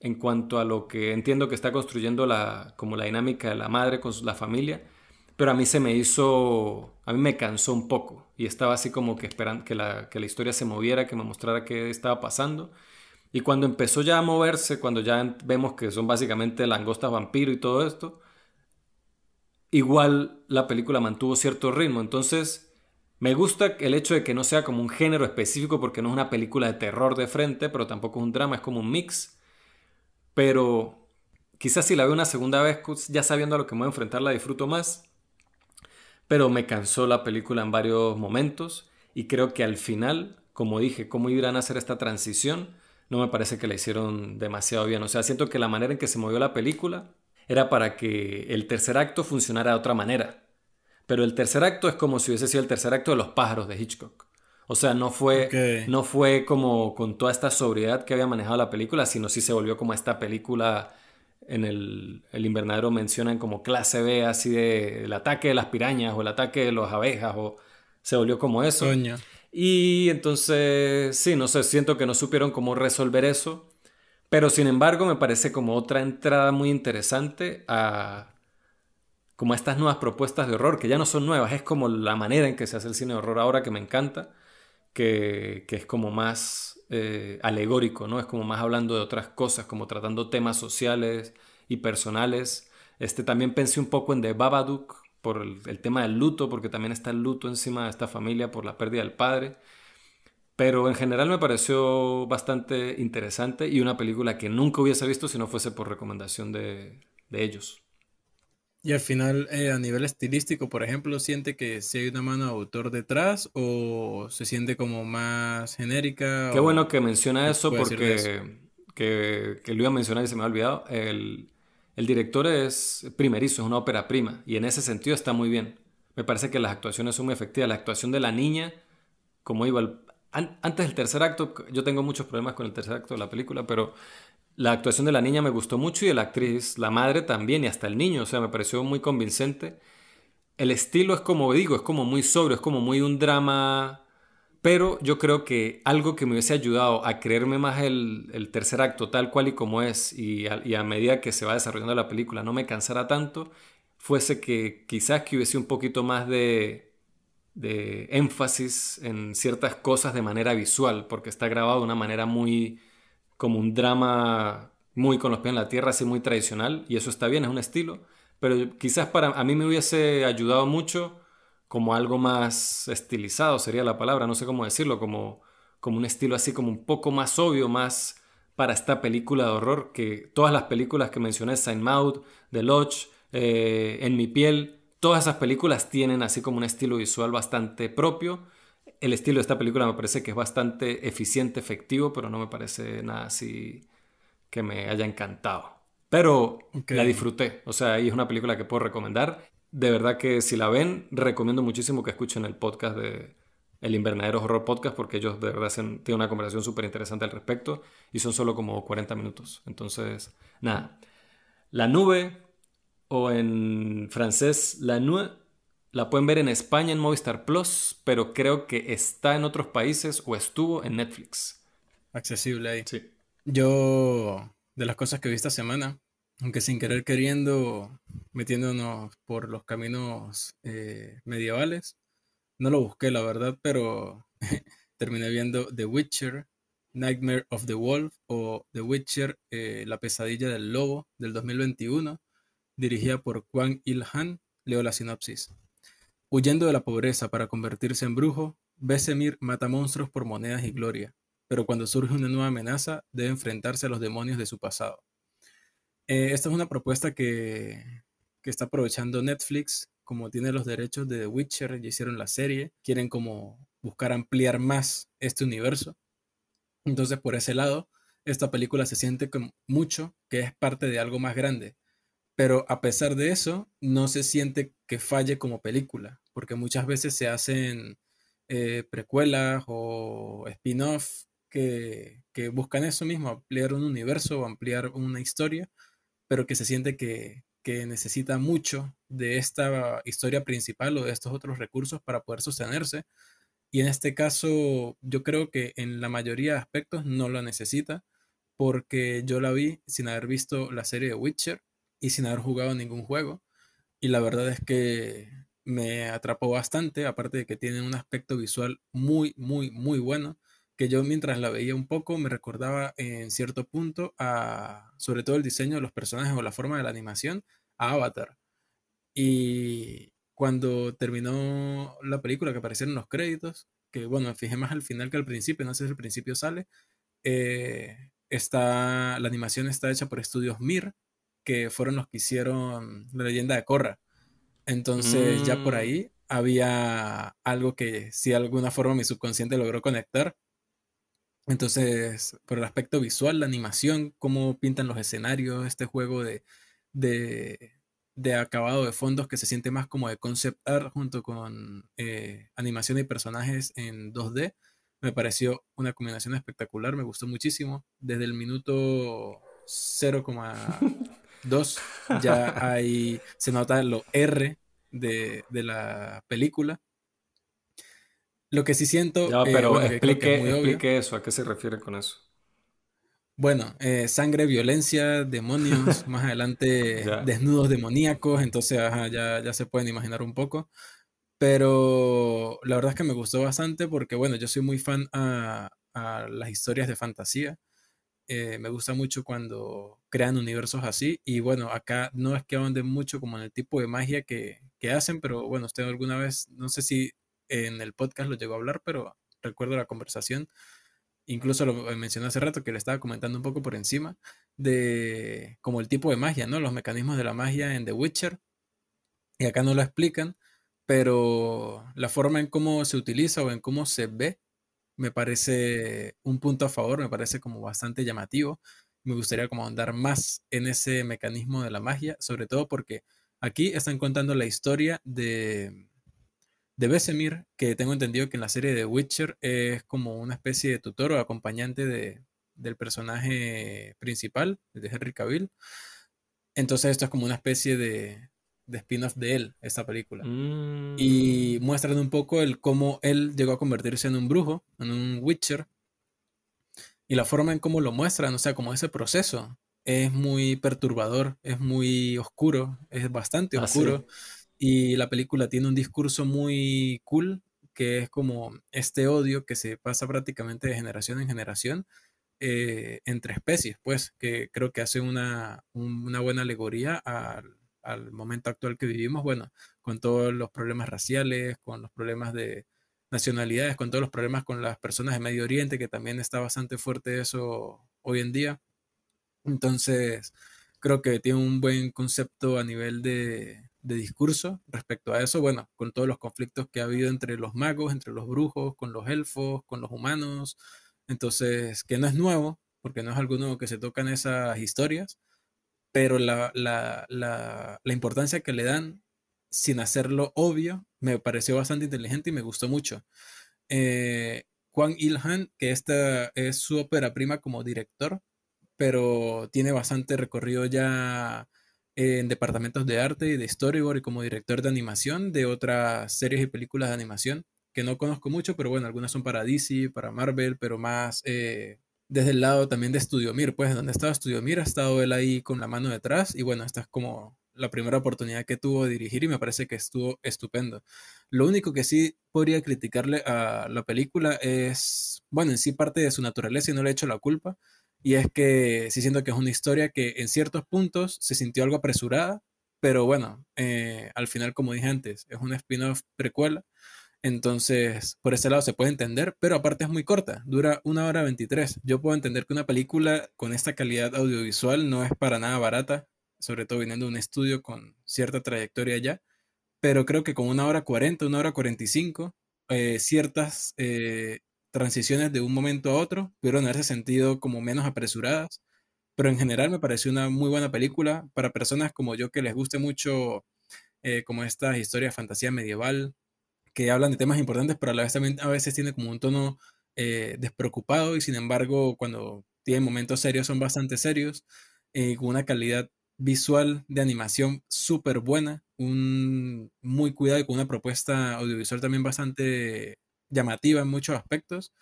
en cuanto a lo que entiendo que está construyendo la, como la dinámica de la madre con la familia, pero a mí se me hizo, a mí me cansó un poco y estaba así como que esperando que la, que la historia se moviera, que me mostrara qué estaba pasando y cuando empezó ya a moverse, cuando ya vemos que son básicamente langostas vampiro y todo esto, igual la película mantuvo cierto ritmo. Entonces, me gusta el hecho de que no sea como un género específico porque no es una película de terror de frente, pero tampoco es un drama, es como un mix. Pero quizás si la veo una segunda vez, ya sabiendo a lo que me voy a enfrentar, la disfruto más. Pero me cansó la película en varios momentos y creo que al final, como dije, cómo irán a hacer esta transición, no me parece que la hicieron demasiado bien. O sea, siento que la manera en que se movió la película era para que el tercer acto funcionara de otra manera. Pero el tercer acto es como si hubiese sido el tercer acto de Los pájaros de Hitchcock. O sea, no fue, no fue como con toda esta sobriedad que había manejado la película, sino sí se volvió como esta película en el, el invernadero mencionan como clase B, así de el ataque de las pirañas o el ataque de las abejas, o se volvió como eso. Y entonces, sí, no sé, siento que no supieron cómo resolver eso. Pero sin embargo, me parece como otra entrada muy interesante a como estas nuevas propuestas de horror, que ya no son nuevas, es como la manera en que se hace el cine de horror ahora que me encanta, que, que es como más eh, alegórico, ¿no? Es como más hablando de otras cosas, como tratando temas sociales y personales. Este, también pensé un poco en The Babadook, por el, tema del luto, porque también está el luto encima de esta familia por la pérdida del padre. Pero en general me pareció bastante interesante y una película que nunca hubiese visto si no fuese por recomendación de, ellos. Y al final, eh, a nivel estilístico, por ejemplo, ¿siente que si hay una mano de autor detrás o se siente como más genérica? Qué bueno que menciona eso porque Que, que, lo iba a mencionar y se me ha olvidado. El, el director es primerizo, es una ópera prima, y en ese sentido está muy bien. Me parece que las actuaciones son muy efectivas. La actuación de la niña, como iba antes del tercer acto, yo tengo muchos problemas con el tercer acto de la película, pero la actuación de la niña me gustó mucho y de la actriz, la madre también, y hasta el niño, o sea, me pareció muy convincente. El estilo es como digo, es como muy sobrio, es como muy un drama pero yo creo que algo que me hubiese ayudado a creerme más el, tercer acto tal cual y como es y a, medida que se va desarrollando la película no me cansara tanto, fuese que quizás que hubiese un poquito más de, de énfasis en ciertas cosas de manera visual, porque está grabado de una manera muy como un drama muy con los pies en la tierra, así muy tradicional, y eso está bien, es un estilo, pero quizás para a mí me hubiese ayudado mucho como algo más estilizado, sería la palabra, no sé cómo decirlo, como, como un estilo así como un poco más obvio, más para esta película de horror, que todas las películas que mencioné, Saint Maud, The Lodge, eh, En mi piel, todas esas películas tienen así como un estilo visual bastante propio. El estilo de esta película me parece que es bastante eficiente, efectivo, pero no me parece nada así que me haya encantado. Pero la disfruté. O sea, ahí es una película que puedo recomendar. De verdad que si la ven, recomiendo muchísimo que escuchen el podcast de El Invernadero Horror Podcast porque ellos de verdad tienen una conversación súper interesante al respecto y son solo como 40 minutos. Entonces, nada. La nube o en francés La Nube la pueden ver en España en Movistar Plus, pero creo que está en otros países o estuvo en Netflix. Accesible ahí. Sí. Yo, de las cosas que vi esta semana, aunque sin querer queriendo, metiéndonos por los caminos eh, medievales, no lo busqué, la verdad, pero terminé viendo The Witcher, Nightmare of the Wolf o The Witcher, eh, La pesadilla del lobo del 2021, dirigida por Kwang Il-han. Leo la sinopsis. Huyendo de la pobreza para convertirse en brujo, Besemir mata monstruos por monedas y gloria pero cuando surge una nueva amenaza debe enfrentarse a los demonios de su pasado. Eh, esta es una propuesta que, que, está aprovechando Netflix, como tiene los derechos de The Witcher, ya hicieron la serie, quieren como buscar ampliar más este universo. Entonces, por ese lado, esta película se siente como mucho que es parte de algo más grande. Pero a pesar de eso, no se siente que falle como película, porque muchas veces se hacen eh, precuelas o spin-off que, buscan eso mismo, ampliar un universo o ampliar una historia, pero que se siente que, necesita mucho de esta historia principal o de estos otros recursos para poder sostenerse. Y en este caso, yo creo que en la mayoría de aspectos no lo necesita, porque yo la vi sin haber visto la serie de Witcher y sin haber jugado ningún juego. Y la verdad es que me atrapó bastante, aparte de que tiene un aspecto visual muy, muy, muy bueno que yo mientras la veía un poco me recordaba en cierto punto a, sobre todo el diseño de los personajes o la forma de la animación, a Avatar. Y cuando terminó la película, que aparecieron los créditos, que bueno, me fijé más al final que al principio, no sé si al principio sale, eh, está, la animación está hecha por estudios Mir, que fueron los que hicieron la leyenda de Korra. Entonces ya por mm. ahí había algo que si de alguna forma mi subconsciente logró conectar entonces, por el aspecto visual, la animación, cómo pintan los escenarios, este juego de, de, acabado de fondos que se siente más como de concept art junto con eh, animación y personajes en 2D, me pareció una combinación espectacular, me gustó muchísimo. Desde el minuto 0,2 ya hay, se nota lo R de, de la película lo que sí siento. Ya, eh, pero explique, eso, ¿a qué se refiere con eso? Bueno, eh, sangre, violencia, demonios, más adelante desnudos demoníacos, entonces ya, ya se pueden imaginar un poco. Pero la verdad es que me gustó bastante porque, bueno, yo soy muy fan a, las historias de fantasía. Eh, me gusta mucho cuando crean universos así. Y bueno, acá no es que ahonden mucho como en el tipo de magia que, que hacen, pero bueno, usted alguna vez, no sé si en el podcast lo llegó a hablar, pero recuerdo la conversación, incluso lo mencioné hace rato que le estaba comentando un poco por encima, de como el tipo de magia, ¿no? Los mecanismos de la magia en The Witcher. Y acá no lo explican, pero la forma en cómo se utiliza o en cómo se ve me parece un punto a favor, me parece como bastante llamativo. Me gustaría como andar más en ese mecanismo de la magia, sobre todo porque aquí están contando la historia de de Besemir, que tengo entendido que en la serie de Witcher es como una especie de tutor o acompañante de, del personaje principal, de Henry Cavill. Entonces esto es como una especie de, de spin-off de él, esta película. Y mm. muestran un poco el cómo él llegó a convertirse en un brujo, en un Witcher. Y la forma en cómo lo muestran, o sea, como ese proceso, es muy perturbador, es muy oscuro, es bastante ah, oscuro. Y la película tiene un discurso muy cool, que es como este odio que se pasa prácticamente de generación en generación eh, entre especies, pues, que creo que hace una, buena alegoría al, al, momento actual que vivimos, bueno, con todos los problemas raciales, con los problemas de nacionalidades, con todos los problemas con las personas de Medio Oriente, que también está bastante fuerte eso hoy en día. Entonces, creo que tiene un buen concepto a nivel de, de discurso respecto a eso, bueno, con todos los conflictos que ha habido entre los magos, entre los brujos, con los elfos, con los humanos, entonces, que no es nuevo, porque no es algo nuevo que se toca en esas historias, pero la, la, la, la importancia que le dan sin hacerlo obvio me pareció bastante inteligente y me gustó mucho. Eh, Juan Ilhan, que esta es su ópera prima como director, pero tiene bastante recorrido ya en departamentos de arte y de storyboard y como director de animación de otras series y películas de animación que no conozco mucho, pero bueno, algunas son para DC, para Marvel, pero más eh, desde el lado también de Studio Mir, pues donde estaba Studio Mir, ha estado él ahí con la mano detrás y bueno, esta es como la primera oportunidad que tuvo de dirigir y me parece que estuvo estupendo. Lo único que sí podría criticarle a la película es, bueno, en sí parte de su naturaleza y no le he hecho la culpa, y es que sí siento que es una historia que en ciertos puntos se sintió algo apresurada, pero bueno, eh, al final, como dije antes, es un spin-off precuela, entonces por ese lado se puede entender, pero aparte es muy corta, dura una hora 23. Yo puedo entender que una película con esta calidad audiovisual no es para nada barata, sobre todo viniendo de un estudio con cierta trayectoria ya, pero creo que con una hora 40, una hora 45, eh, ciertas eh, transiciones de un momento a otro pudieron haberse sentido como menos apresuradas, pero en general me pareció una muy buena película para personas como yo que les guste mucho eh, como esta historia de fantasía medieval, que hablan de temas importantes, pero a la a veces tiene como un tono despreocupado y sin embargo cuando tienen momentos serios son bastante serios, con una calidad visual de animación súper buena, un muy cuidado y con una propuesta audiovisual también bastante llamativa en muchos aspectos.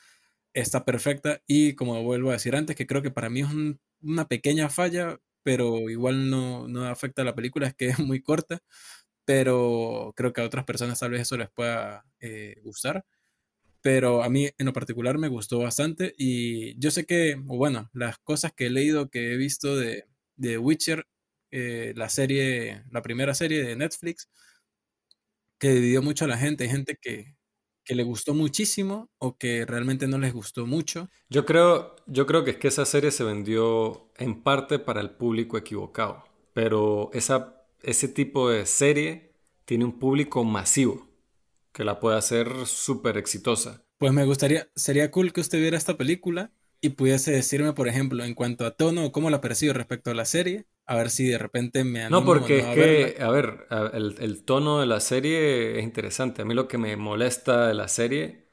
Está perfecta y como vuelvo a decir antes, que creo que para mí es una pequeña falla, pero igual no, no afecta a la película, es que es muy corta, pero creo que a otras personas tal vez eso les pueda eh, gustar. Pero a mí en lo particular me gustó bastante y yo sé que, bueno, las cosas que he leído, que he visto de, de Witcher eh, la serie, la primera serie de Netflix, que dividió mucho a la gente. Hay gente que, que le gustó muchísimo o que realmente no les gustó mucho. Yo creo, yo creo que es que esa serie se vendió en parte para el público equivocado, pero esa, ese tipo de serie tiene un público masivo que la puede hacer súper exitosa. Pues me gustaría, sería cool que usted viera esta película y pudiese decirme, por ejemplo, en cuanto a tono o cómo la percibo respecto a la serie, a ver si de repente me animo No, porque es que, a ver, el, tono de la serie es interesante. A mí lo que me molesta de la serie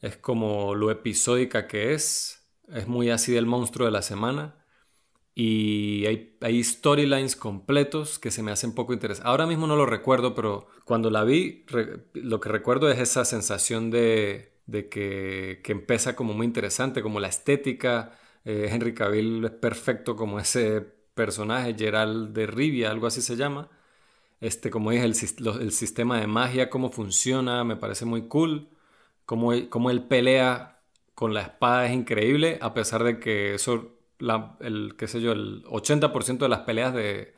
es como lo episódica que es. Es muy así del monstruo de la semana. Y hay, hay storylines completos que se me hacen poco interesantes. Ahora mismo no lo recuerdo, pero cuando la vi, lo que recuerdo es esa sensación de, de que, que empieza como muy interesante, como la estética. Eh, Henry Cavill es perfecto como ese personaje, Gerald de Rivia, algo así se llama. Este, como dije, el, sistema de magia, cómo funciona, me parece muy cool. Cómo él pelea con la espada es increíble, a pesar de que eso, la, el, qué sé yo, el 80% de las peleas de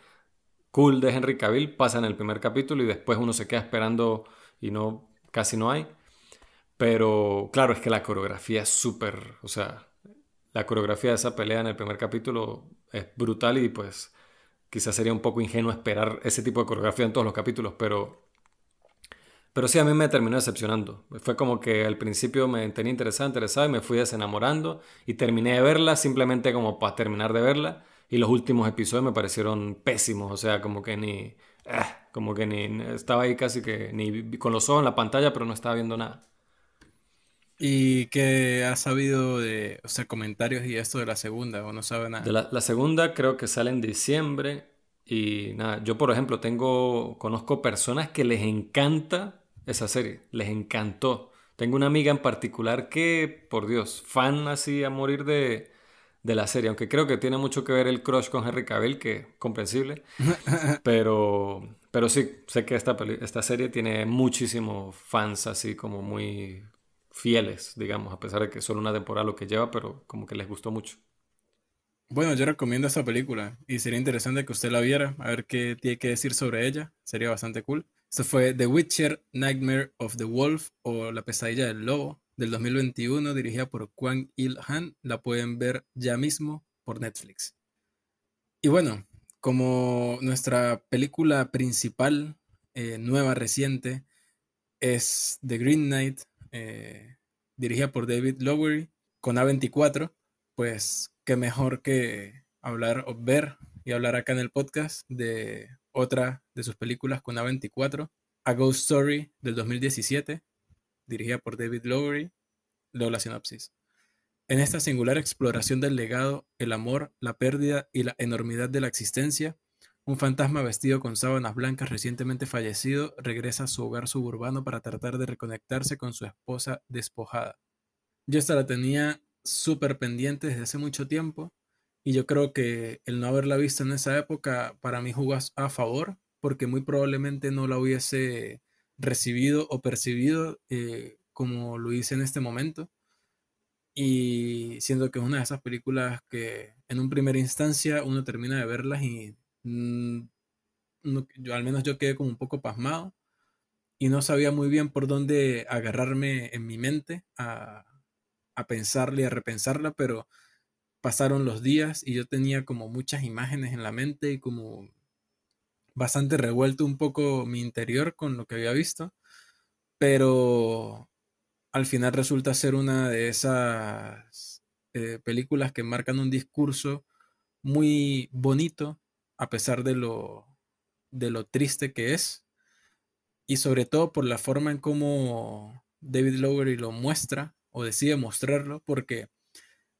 cool de Henry Cavill pasan en el primer capítulo y después uno se queda esperando y no, casi no hay. Pero claro, es que la coreografía es súper, o sea, la coreografía de esa pelea en el primer capítulo es brutal y pues quizás sería un poco ingenuo esperar ese tipo de coreografía en todos los capítulos, pero, pero sí a mí me terminó decepcionando. Fue como que al principio me tenía interesado, interesado y me fui desenamorando y terminé de verla simplemente como para terminar de verla y los últimos episodios me parecieron pésimos, o sea, como que ni... Eh, como que ni... Estaba ahí casi que ni con los ojos en la pantalla, pero no estaba viendo nada. ¿Y qué has sabido de, o sea, comentarios y esto de la segunda o no sabe nada? De la, segunda creo que sale en diciembre y nada, yo por ejemplo tengo, conozco personas que les encanta esa serie, les encantó. Tengo una amiga en particular que, por Dios, fan así a morir de, de la serie, aunque creo que tiene mucho que ver el crush con Henry Cavill, que comprensible, pero, pero sí, sé que esta, esta serie tiene muchísimos fans así como muy fieles, digamos, a pesar de que solo una temporada lo que lleva, pero como que les gustó mucho. Bueno, yo recomiendo esta película y sería interesante que usted la viera, a ver qué tiene que decir sobre ella, sería bastante cool. Esto fue The Witcher Nightmare of the Wolf o La pesadilla del lobo del 2021, dirigida por Kwang Il Han. La pueden ver ya mismo por Netflix. Y bueno, como nuestra película principal eh, nueva, reciente, es The Green Knight, eh, dirigida por David Lowery, con A24. Pues qué mejor que hablar o ver y hablar acá en el podcast de otra de sus películas con A24, A Ghost Story del 2017, dirigida por David Lowery. Leo la sinopsis. En esta singular exploración del legado, el amor, la pérdida y la enormidad de la existencia, un fantasma vestido con sábanas blancas recientemente fallecido regresa a su hogar suburbano para tratar de reconectarse con su esposa despojada. Yo esta la tenía súper pendiente desde hace mucho tiempo y yo creo que el no haberla visto en esa época para mí jugó a favor porque muy probablemente no la hubiese recibido o percibido eh, como lo hice en este momento. Y siendo que es una de esas películas que en un primera instancia uno termina de verlas y mm, yo, al menos yo quedé como un poco pasmado y no sabía muy bien por dónde agarrarme en mi mente a, a pensarla y a repensarla, pero pasaron los días y yo tenía como muchas imágenes en la mente y como bastante revuelto un poco mi interior con lo que había visto, pero al final resulta ser una de esas eh, películas que marcan un discurso muy bonito a pesar de lo, de lo triste que es y sobre todo por la forma en cómo David Lowery lo muestra o decide mostrarlo porque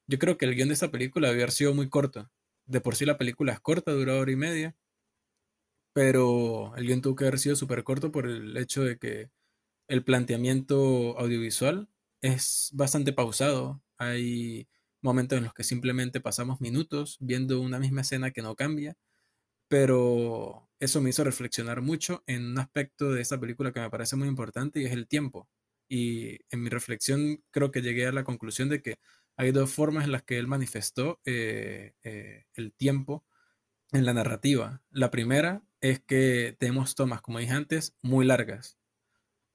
yo creo que el guion de esta película había sido muy corto. De por sí la película es corta, dura hora y media, pero el guion tuvo que haber sido súper corto por el hecho de que el planteamiento audiovisual es bastante pausado. Hay momentos en los que simplemente pasamos minutos viendo una misma escena que no cambia, pero eso me hizo reflexionar mucho en un aspecto de esta película que me parece muy importante y es el tiempo. Y en mi reflexión creo que llegué a la conclusión de que hay dos formas en las que él manifestó eh, eh, el tiempo en la narrativa. La primera es que tenemos tomas, como dije antes, muy largas,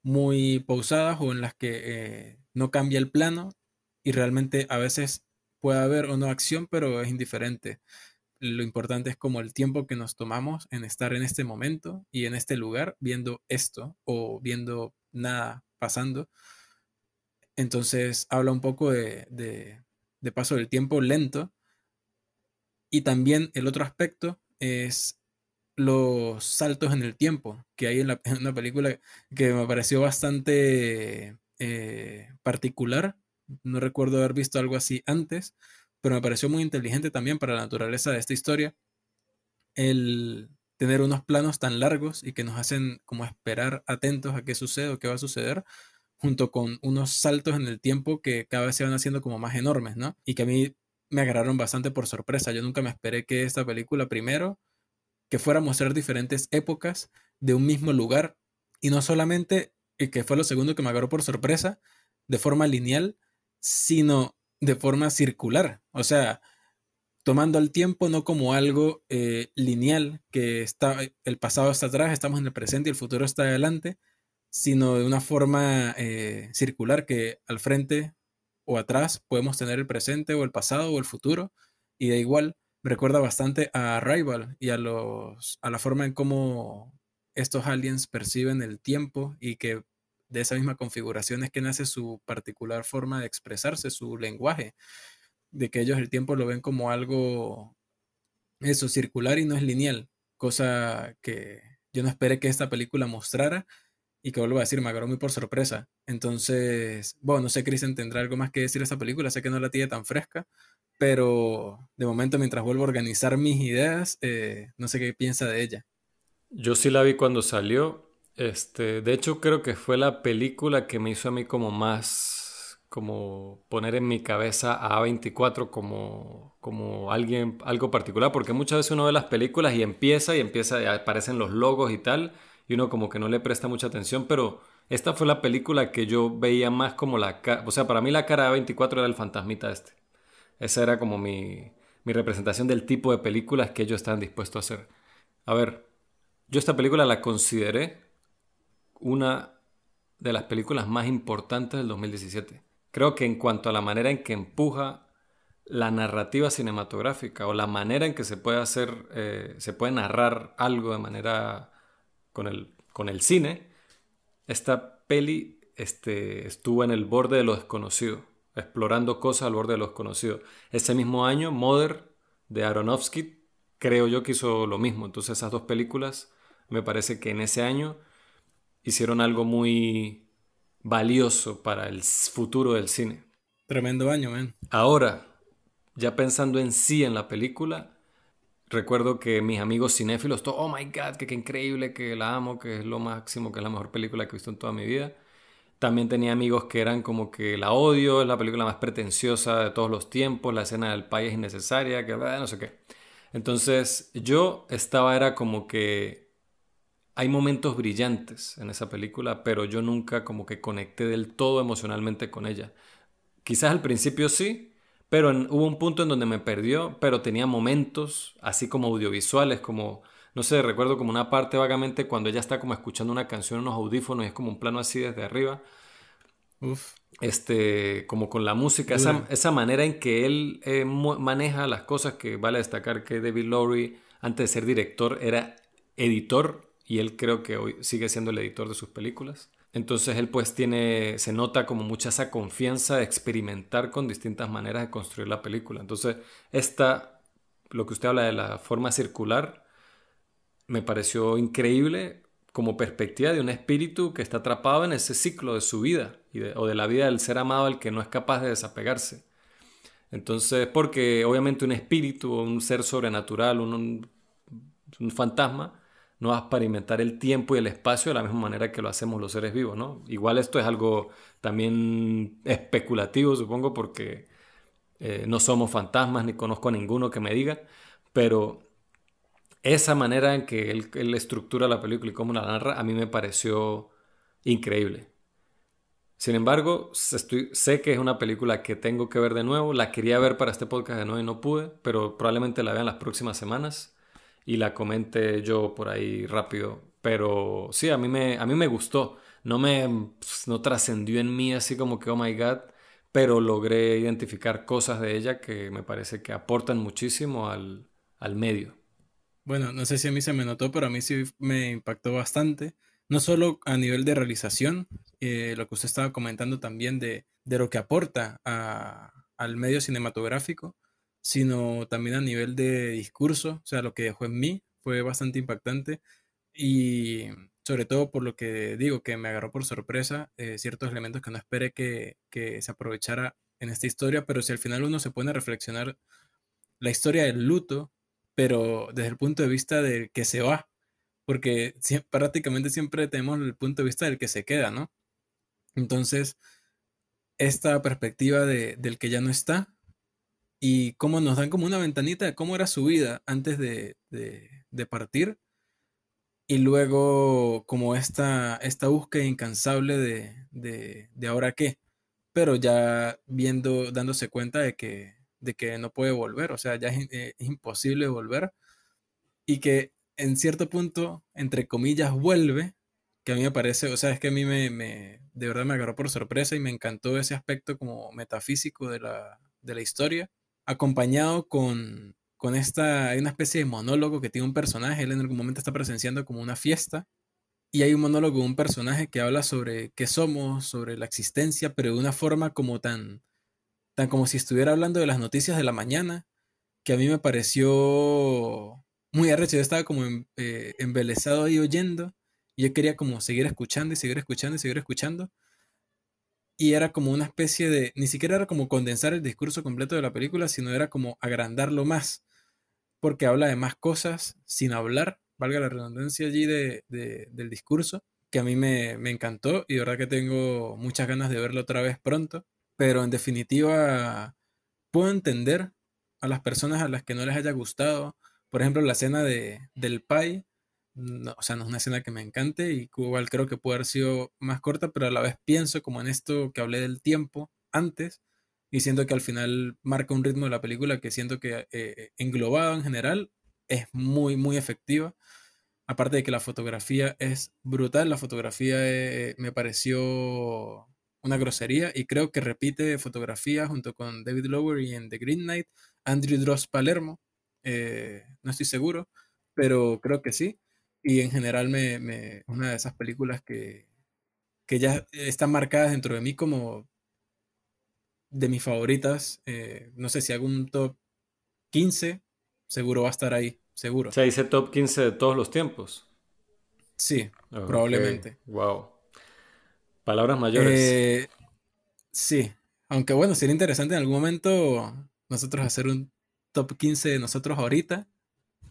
muy pausadas o en las que eh, no cambia el plano y realmente a veces puede haber o no acción, pero es indiferente. Lo importante es como el tiempo que nos tomamos en estar en este momento y en este lugar viendo esto o viendo nada pasando. Entonces habla un poco de, de paso del tiempo lento. Y también el otro aspecto es los saltos en el tiempo que hay en, la, una película que me pareció bastante eh, particular. No recuerdo haber visto algo así antes, pero me pareció muy inteligente también para la naturaleza de esta historia. El tener unos planos tan largos y que nos hacen como esperar atentos a qué sucede o qué va a suceder, junto con unos saltos en el tiempo que cada vez se van haciendo como más enormes, ¿no? Y que a mí me agarraron bastante por sorpresa. Yo nunca me esperé que esta película primero que fuera a mostrar diferentes épocas de un mismo lugar y no solamente, y que fue lo segundo que me agarró por sorpresa, de forma lineal, sino de forma circular. O sea, tomando el tiempo no como algo eh, lineal, que está, el pasado está atrás, estamos en el presente y el futuro está adelante, sino de una forma eh, circular que al frente o atrás podemos tener el presente o el pasado o el futuro y da igual recuerda bastante a Rival y a, los, a la forma en cómo estos aliens perciben el tiempo y que de esa misma configuración es que nace su particular forma de expresarse, su lenguaje, de que ellos el tiempo lo ven como algo, eso, circular y no es lineal, cosa que yo no esperé que esta película mostrara y que vuelvo a decir, me agarró muy por sorpresa. Entonces, bueno, no sé, Kristen tendrá algo más que decir de esta película, sé que no la tiene tan fresca, pero de momento mientras vuelvo a organizar mis ideas, eh, no sé qué piensa de ella. Yo sí la vi cuando salió. Este, de hecho, creo que fue la película que me hizo a mí como más, como poner en mi cabeza a A24 como, como alguien, algo particular, porque muchas veces uno ve las películas y empieza y empieza, y aparecen los logos y tal, y uno como que no le presta mucha atención, pero esta fue la película que yo veía más como la cara, o sea, para mí la cara de A24 era el fantasmita este. Esa era como mi, mi representación del tipo de películas que ellos estaban dispuestos a hacer. A ver, yo esta película la consideré una de las películas más importantes del 2017. Creo que en cuanto a la manera en que empuja la narrativa cinematográfica o la manera en que se puede hacer, eh, se puede narrar algo de manera con el con el cine, esta peli este, estuvo en el borde de lo desconocido, explorando cosas al borde de lo desconocido. Ese mismo año, Mother de Aronofsky, creo yo que hizo lo mismo. Entonces esas dos películas me parece que en ese año hicieron algo muy valioso para el futuro del cine. Tremendo año, man. Ahora, ya pensando en sí en la película, recuerdo que mis amigos cinéfilos, todo, oh my god, que qué increíble, que la amo, que es lo máximo, que es la mejor película que he visto en toda mi vida. También tenía amigos que eran como que la odio, es la película más pretenciosa de todos los tiempos, la escena del país es innecesaria, que no sé qué. Entonces yo estaba, era como que hay momentos brillantes en esa película, pero yo nunca como que conecté del todo emocionalmente con ella. Quizás al principio sí, pero hubo un punto en donde me perdió, pero tenía momentos así como audiovisuales, como, no sé, recuerdo como una parte vagamente cuando ella está como escuchando una canción en unos audífonos y es como un plano así desde arriba. Uf. Este, como con la música, esa, esa, manera en que él eh, maneja las cosas, que vale destacar que David Lowry, antes de ser director, era editor y él creo que hoy sigue siendo el editor de sus películas. Entonces él pues tiene, se nota como mucha esa confianza de experimentar con distintas maneras de construir la película. Entonces esta, lo que usted habla de la forma circular, me pareció increíble como perspectiva de un espíritu que está atrapado en ese ciclo de su vida o de la vida del ser amado al que no es capaz de desapegarse. Entonces, porque obviamente un espíritu, un ser sobrenatural, un, un fantasma, no va a experimentar el tiempo y el espacio de la misma manera que lo hacemos los seres vivos, ¿no? Igual esto es algo también especulativo, supongo, porque eh, no somos fantasmas ni conozco a ninguno que me diga, pero esa manera en que él, estructura la película y cómo la narra a mí me pareció increíble. Sin embargo, sé que es una película que tengo que ver de nuevo. La quería ver para este podcast de nuevo y no pude, pero probablemente la vean las próximas semanas y la comente yo por ahí rápido. Pero sí, a mí me, a mí me gustó. No me pues, no trascendió en mí así como que, oh my god, pero logré identificar cosas de ella que me parece que aportan muchísimo al, al medio. Bueno, no sé si a mí se me notó, pero a mí sí me impactó bastante. No solo a nivel de realización, eh, lo que usted estaba comentando también de, de lo que aporta al medio cinematográfico, sino también a nivel de discurso, o sea, lo que dejó en mí fue bastante impactante y sobre todo por lo que digo, que me agarró por sorpresa eh, ciertos elementos que no esperé que, que, se aprovechara en esta historia, pero si al final uno se pone a reflexionar la historia del luto, pero desde el punto de vista del que se va, porque prácticamente siempre tenemos el punto de vista del que se queda, ¿no? Entonces, esta perspectiva de, del que ya no está, y cómo nos dan como una ventanita de cómo era su vida antes de, partir. Y luego como esta, esta búsqueda incansable de, de, ahora qué. Pero ya viendo, dándose cuenta de que, de que no puede volver. O sea, ya es, eh, imposible volver. Y que en cierto punto, entre comillas, vuelve. Que a mí me parece, o sea, es que a mí me, me de verdad me agarró por sorpresa y me encantó ese aspecto como metafísico de la, de la historia acompañado con, con esta, hay una especie de monólogo que tiene un personaje, él en algún momento está presenciando como una fiesta, y hay un monólogo de un personaje que habla sobre qué somos, sobre la existencia, pero de una forma como tan, tan como si estuviera hablando de las noticias de la mañana, que a mí me pareció muy arrecho, yo estaba como eh, embelesado ahí oyendo, y yo quería como seguir escuchando y seguir escuchando y seguir escuchando, y era como una especie de, ni siquiera era como condensar el discurso completo de la película, sino era como agrandarlo más, porque habla de más cosas sin hablar, valga la redundancia allí de, del discurso, que a mí me, encantó y de verdad que tengo muchas ganas de verlo otra vez pronto, pero en definitiva puedo entender a las personas a las que no les haya gustado, por ejemplo, la escena de, del Pai, o sea, no es una escena que me encante y igual creo que puede haber sido más corta, pero a la vez pienso como en esto que hablé del tiempo antes y siento que al final marca un ritmo de la película que siento que eh, englobado en general es muy, muy efectiva. Aparte de que la fotografía es brutal, la fotografía eh, me pareció una grosería y creo que repite fotografía junto con David Lowery en The Green Knight, Andrew Dross Palermo, eh, no estoy seguro, pero creo que sí y en general me, me, una de esas películas que, que ya están marcadas dentro de mí como de mis favoritas. Eh, no sé si hago un top 15, seguro va a estar ahí, seguro. O sea, dice top 15 de todos los tiempos. Sí, probablemente. Wow. Palabras mayores. Eh, sí, aunque bueno, sería interesante en algún momento nosotros hacer un top 15 de nosotros ahorita,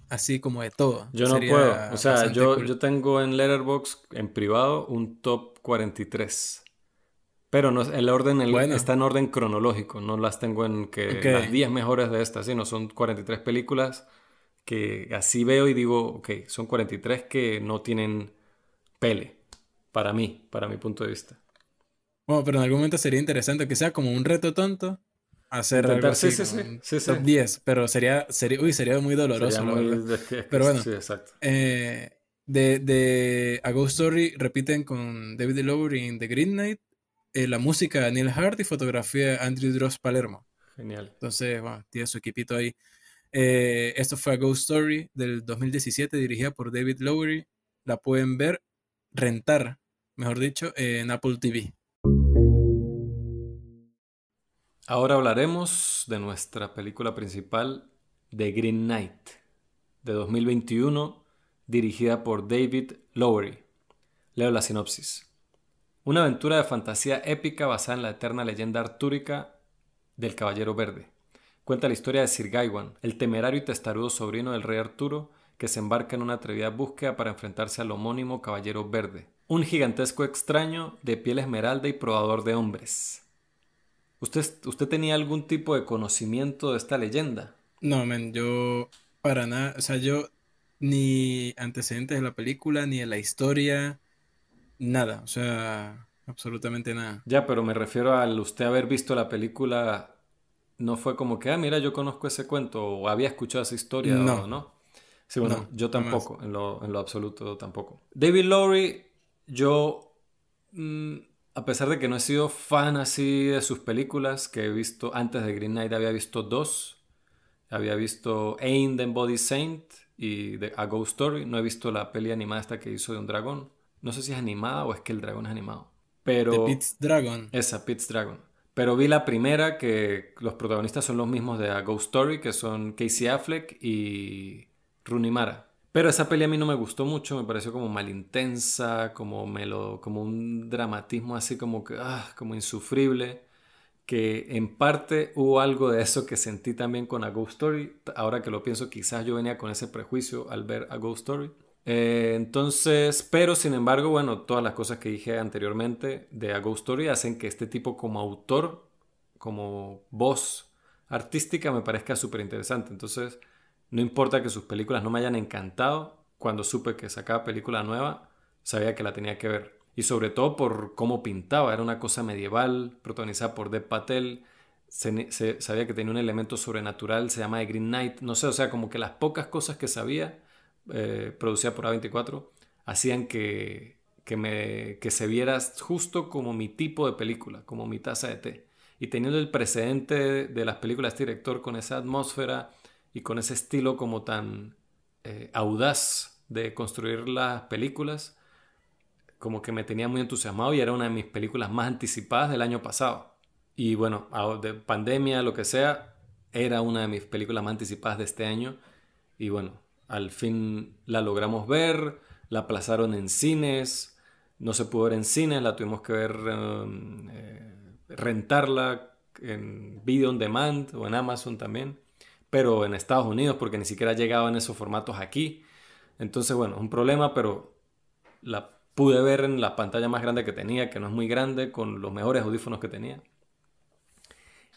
así como de todo. Yo no puedo. O sea, yo, yo tengo en Letterboxd en privado un top 43. Pero no, el orden está en orden cronológico, no las tengo en que las 10 mejores de estas, sino son 43 películas que así veo y digo, ok, son 43 que no tienen pele, para mí, para mi punto de vista. Bueno, pero en algún momento sería interesante que sea como un reto tonto hacer algo así, sí, sí, sí, top 10, pero sería, sería, uy, sería muy doloroso, Pero bueno, exacto. Eh, de, de A Ghost Story repiten con David Lowery en The Green Knight eh, la música de Neil Hart y fotografía de Andrew Dross Palermo. Genial. Entonces, bueno, tiene su equipito ahí. Eh, esto fue A Ghost Story del 2017, dirigida por David Lowery. La pueden ver, rentar, mejor dicho, en Apple TV. Ahora hablaremos de nuestra película principal, The Green Knight, de 2021, dirigida por David Lowery. Leo la sinopsis. Una aventura de fantasía épica basada en la eterna leyenda artúrica del Caballero Verde. Cuenta la historia de Sir Gawain, el temerario y testarudo sobrino del rey Arturo, que se embarca en una atrevida búsqueda para enfrentarse al homónimo Caballero Verde, un gigantesco extraño de piel esmeralda y probador de hombres. ¿Usted, ¿Usted tenía algún tipo de conocimiento de esta leyenda? No, men, yo para nada, o sea, yo ni antecedentes de la película, ni de la historia, Nada, o sea, absolutamente nada. Ya, pero me refiero al usted haber visto la película, no fue como que, ah, mira, yo conozco ese cuento o había escuchado esa historia no. o no. Sí, bueno, yo tampoco, en lo, en lo, absoluto tampoco. David Lowry, yo, mm, a pesar de que no he sido fan así de sus películas, que he visto antes de Green Knight, había visto dos. Había visto Ain the Body Saint y A Ghost Story. No he visto la peli animada esta que hizo de un dragón. No sé si es animada o es que el dragón es animado. Pero... The Pit's Dragon. Esa, Pit's Dragon. Pero vi la primera que los protagonistas son los mismos de A Ghost Story, que son Casey Affleck y Rooney Mara. Pero esa peli a mí no me gustó mucho, me pareció como mal intensa, como, melo, como un dramatismo así como ah, como insufrible, que en parte hubo algo de eso que sentí también con A Ghost Story. Ahora que lo pienso, quizás yo venía con ese prejuicio al ver A Ghost Story. Eh, entonces, pero sin embargo, bueno, todas las cosas que dije anteriormente de A Ghost Story hacen que este tipo como autor, como voz artística, me parezca súper interesante. Entonces, no importa que sus películas no me hayan encantado, cuando supe que sacaba película nueva, sabía que la tenía que ver. Y sobre todo por cómo pintaba, era una cosa medieval, protagonizada por Dev Patel, se, sabía que tenía un elemento sobrenatural, se llama The Green Knight, no sé, o sea, como que las pocas cosas que sabía eh, producida por A24, hacían que, que, se viera justo como mi tipo de película, como mi taza de té. Y teniendo el precedente de las películas de este director con esa atmósfera y con ese estilo como tan eh, audaz de construir las películas, como que me tenía muy entusiasmado y era una de mis películas más anticipadas del año pasado. Y bueno, de pandemia, lo que sea, era una de mis películas más anticipadas de este año. Y bueno, al fin la logramos ver, la aplazaron en cines, no se pudo ver en cines, la tuvimos que ver, em, eh, rentarla en video on demand o en Amazon también, pero en Estados Unidos porque ni siquiera llegaban esos formatos aquí. Entonces, bueno, un problema, pero la pude ver en la pantalla más grande que tenía, que no es muy grande, con los mejores audífonos que tenía.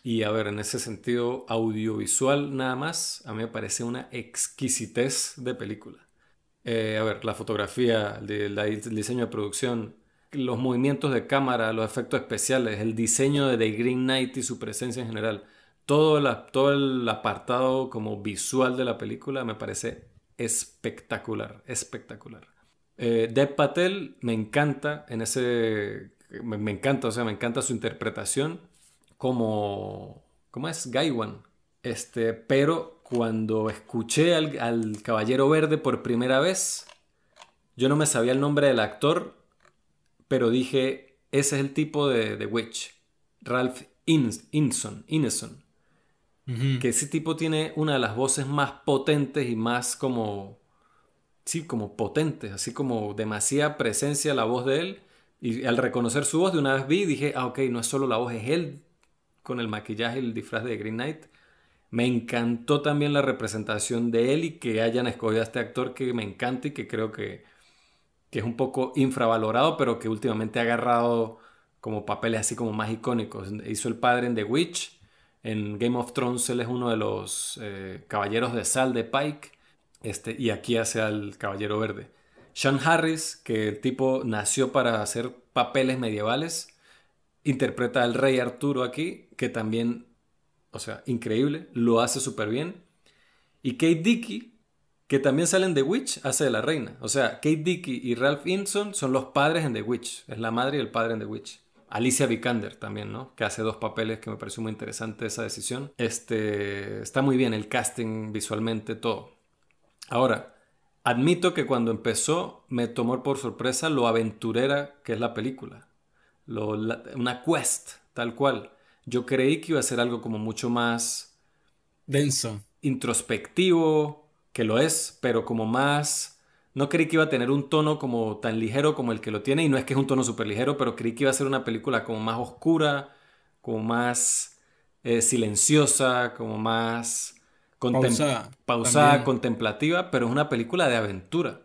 Y a ver, en ese sentido audiovisual nada más, a mí me parece una exquisitez de película. Eh, a ver, la fotografía, el, diseño de producción, los movimientos de cámara, los efectos especiales, el diseño de The Green Knight y su presencia en general, todo, todo el apartado como visual de la película me parece espectacular, espectacular. Eh, Dev Patel me encanta en ese, me, encanta, o sea, me encanta su interpretación como, ¿cómo es? Gaiwan. Este, pero cuando escuché al, Caballero Verde por primera vez, Yo no me sabía el nombre del actor, pero dije, ese es el tipo de, de Witch, Ralph Ineson, Que ese tipo tiene una de las voces más potentes y más como, sí, como potentes, así como demasiada presencia la voz de él. Y al reconocer su voz de una vez vi y dije, ah, ok, no es solo la voz, es él con el maquillaje y el disfraz de Green Knight. Me encantó también la representación de él y que hayan escogido a este actor que me encanta y que creo que, que es un poco infravalorado, pero que últimamente ha agarrado como papeles así como más icónicos. Hizo el padre en The Witch, en Game of Thrones él es uno de los eh, caballeros de sal de Pike, este, y aquí hace al caballero verde. Sean Harris, que el tipo nació para hacer papeles medievales, interpreta al rey Arturo aquí, que también, o sea, increíble, lo hace súper bien. Y Kate Dickey, que también salen de Witch, hace de la reina. O sea, Kate Dickey y Ralph Inson son los padres en The Witch, es la madre y el padre en The Witch. Alicia Vikander también, ¿no? Que hace dos papeles que me pareció muy interesante esa decisión. Este, está muy bien el casting visualmente, todo. Ahora, admito que cuando empezó me tomó por sorpresa lo aventurera que es la película. una quest, tal cual. Yo creí que iba a ser algo como mucho más... Denso. Introspectivo, que lo es, pero como más no creí que iba a tener un tono como tan ligero como el que lo tiene, y no es que es un tono súper ligero, pero creí que iba a ser una película como más oscura, como más eh, silenciosa, como más pausada, contemplativa, pero es una película de aventura.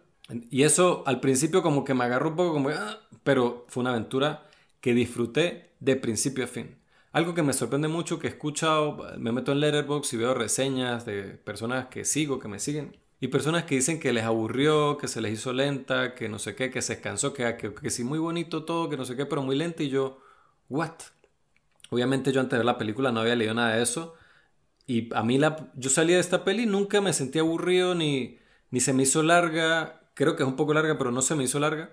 Y eso al principio como que me agarró un poco como, ah", pero fue una aventura que disfruté de principio a fin. Algo que me sorprende mucho, que he escuchado, me meto en Letterboxd y veo reseñas de personas que sigo, que me siguen, y personas que dicen que les aburrió, que se les hizo lenta, que no sé qué, que se cansó, que, que, que sí, muy bonito todo, que no sé qué, pero muy lenta. Y yo, ¿what? Obviamente yo antes de ver la película no había leído nada de eso. Y a mí la, yo salí de esta peli nunca me sentí aburrido ni, ni se me hizo larga. Creo que es un poco larga, pero no se me hizo larga.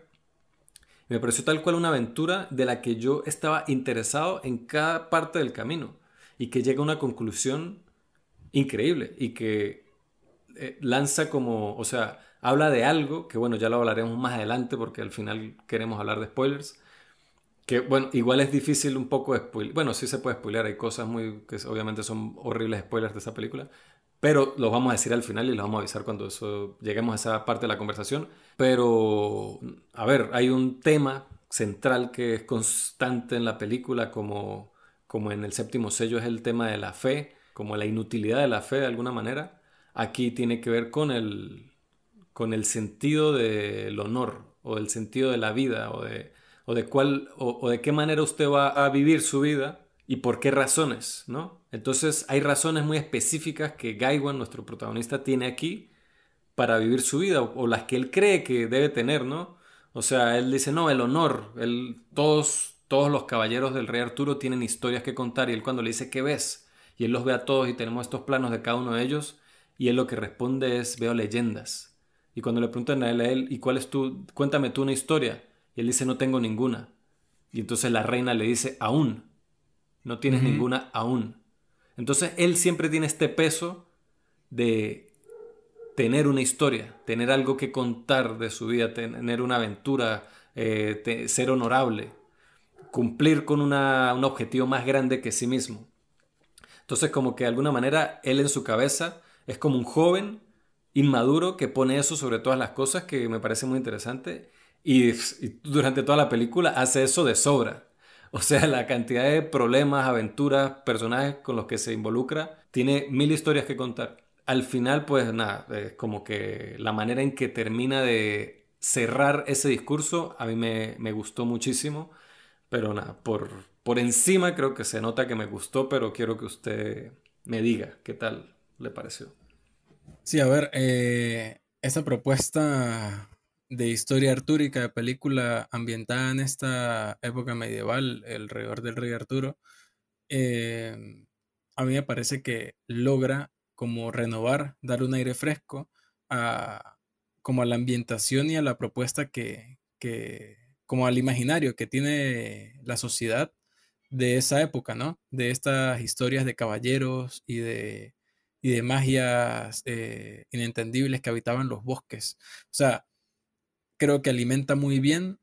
Me pareció tal cual una aventura de la que yo estaba interesado en cada parte del camino y que llega a una conclusión increíble y que eh, lanza como, o sea, habla de algo, que bueno, ya lo hablaremos más adelante porque al final queremos hablar de spoilers. Que bueno, igual es difícil un poco spoiler. Bueno, sí se puede spoiler, hay cosas muy que obviamente son horribles spoilers de esa película, pero los vamos a decir al final y los vamos a avisar cuando lleguemos a esa parte de la conversación. Pero, a ver, hay un tema central que es constante en la película, como, como en el séptimo sello, es el tema de la fe, como la inutilidad de la fe de alguna manera aquí tiene que ver con el, con el sentido del honor o el sentido de la vida o de, o de, cuál, o, de qué manera usted va a vivir su vida y por qué razones, ¿no? Entonces hay razones muy específicas que Gaiwan, nuestro protagonista, tiene aquí para vivir su vida o, las que él cree que debe tener, ¿no? O sea, él dice, no, el honor, todos, todos los caballeros del rey Arturo tienen historias que contar y él cuando le dice, ¿qué ves? Y él los ve a todos y tenemos estos planos de cada uno de ellos, y él lo que responde es, veo leyendas. Y cuando le preguntan a él, a él ¿y cuál es tu, cuéntame tú una historia? Y él dice, no tengo ninguna. Y entonces la reina le dice, aún, no tienes ninguna aún. Entonces él siempre tiene este peso de tener una historia, tener algo que contar de su vida, tener una aventura, eh, ser honorable, cumplir con un objetivo más grande que sí mismo. Entonces como que de alguna manera él en su cabeza es como un joven inmaduro que pone eso sobre todas las cosas, que me parece muy interesante. Y, durante toda la película hace eso de sobra. O sea, la cantidad de problemas, aventuras, personajes con los que se involucra, tiene mil historias que contar. Al final, pues nada, es como que la manera en que termina de cerrar ese discurso a mí me, me gustó muchísimo. Pero nada, por, por encima creo que se nota que me gustó, pero quiero que usted me diga qué tal le pareció? Sí, a ver, eh, esa propuesta de historia artúrica, de película ambientada en esta época medieval, alrededor del rey Arturo, eh, a mí me parece que logra como renovar, dar un aire fresco a como a la ambientación y a la propuesta que, que como al imaginario que tiene la sociedad de esa época, ¿no? De estas historias de caballeros y de y de magias eh, inentendibles que habitaban los bosques. O sea, creo que alimenta muy bien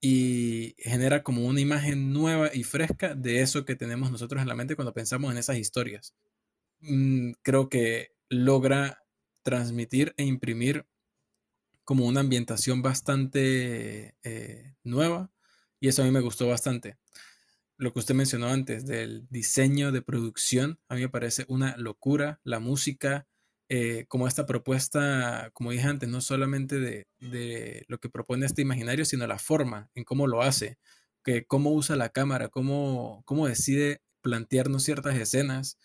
y genera como una imagen nueva y fresca de eso que tenemos nosotros en la mente cuando pensamos en esas historias. Mm, creo que logra transmitir e imprimir como una ambientación bastante eh, nueva y eso a mí me gustó bastante. Lo que usted mencionó antes del diseño de producción, a mí me parece una locura. La música, eh, como esta propuesta, como dije antes, no solamente de, lo que propone este imaginario, sino la forma en cómo lo hace, que cómo usa la cámara, cómo, cómo decide plantearnos ciertas escenas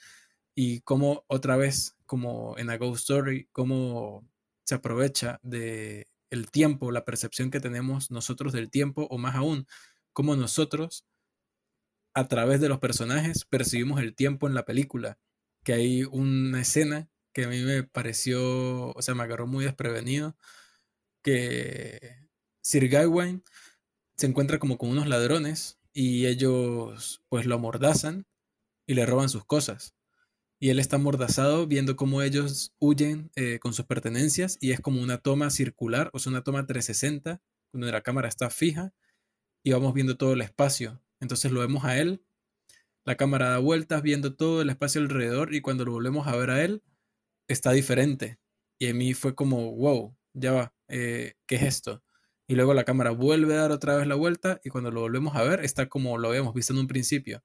y cómo otra vez, como en A Ghost Story, cómo se aprovecha de el tiempo, la percepción que tenemos nosotros del tiempo, o más aún, cómo nosotros, a través de los personajes, percibimos el tiempo en la película. Que hay una escena que a mí me pareció, o sea, me agarró muy desprevenido, que Sir Gawain se encuentra como con unos ladrones y ellos pues lo amordazan y le roban sus cosas. Y él está amordazado viendo cómo ellos huyen eh, con sus pertenencias y es como una toma circular, o sea, una toma 360, donde la cámara está fija y vamos viendo todo el espacio. Entonces lo vemos a él, la cámara da vueltas viendo todo el espacio alrededor y cuando lo volvemos a ver a él, está diferente. Y a mí fue como, wow, ya va, eh, ¿qué es esto? Y luego la cámara vuelve a dar otra vez la vuelta y cuando lo volvemos a ver está como lo habíamos visto en un principio.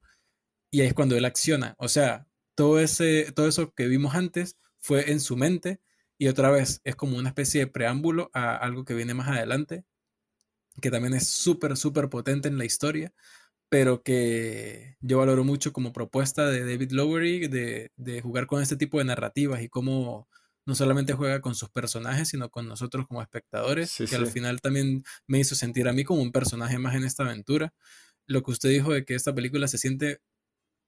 Y ahí es cuando él acciona. O sea, todo, ese, todo eso que vimos antes fue en su mente y otra vez es como una especie de preámbulo a algo que viene más adelante, que también es súper, súper potente en la historia, pero que yo valoro mucho como propuesta de David Lowery de, de jugar con este tipo de narrativas y cómo no solamente juega con sus personajes, sino con nosotros como espectadores, que al final también me hizo sentir a mí como un personaje más en esta aventura. Lo que usted dijo de que esta película se siente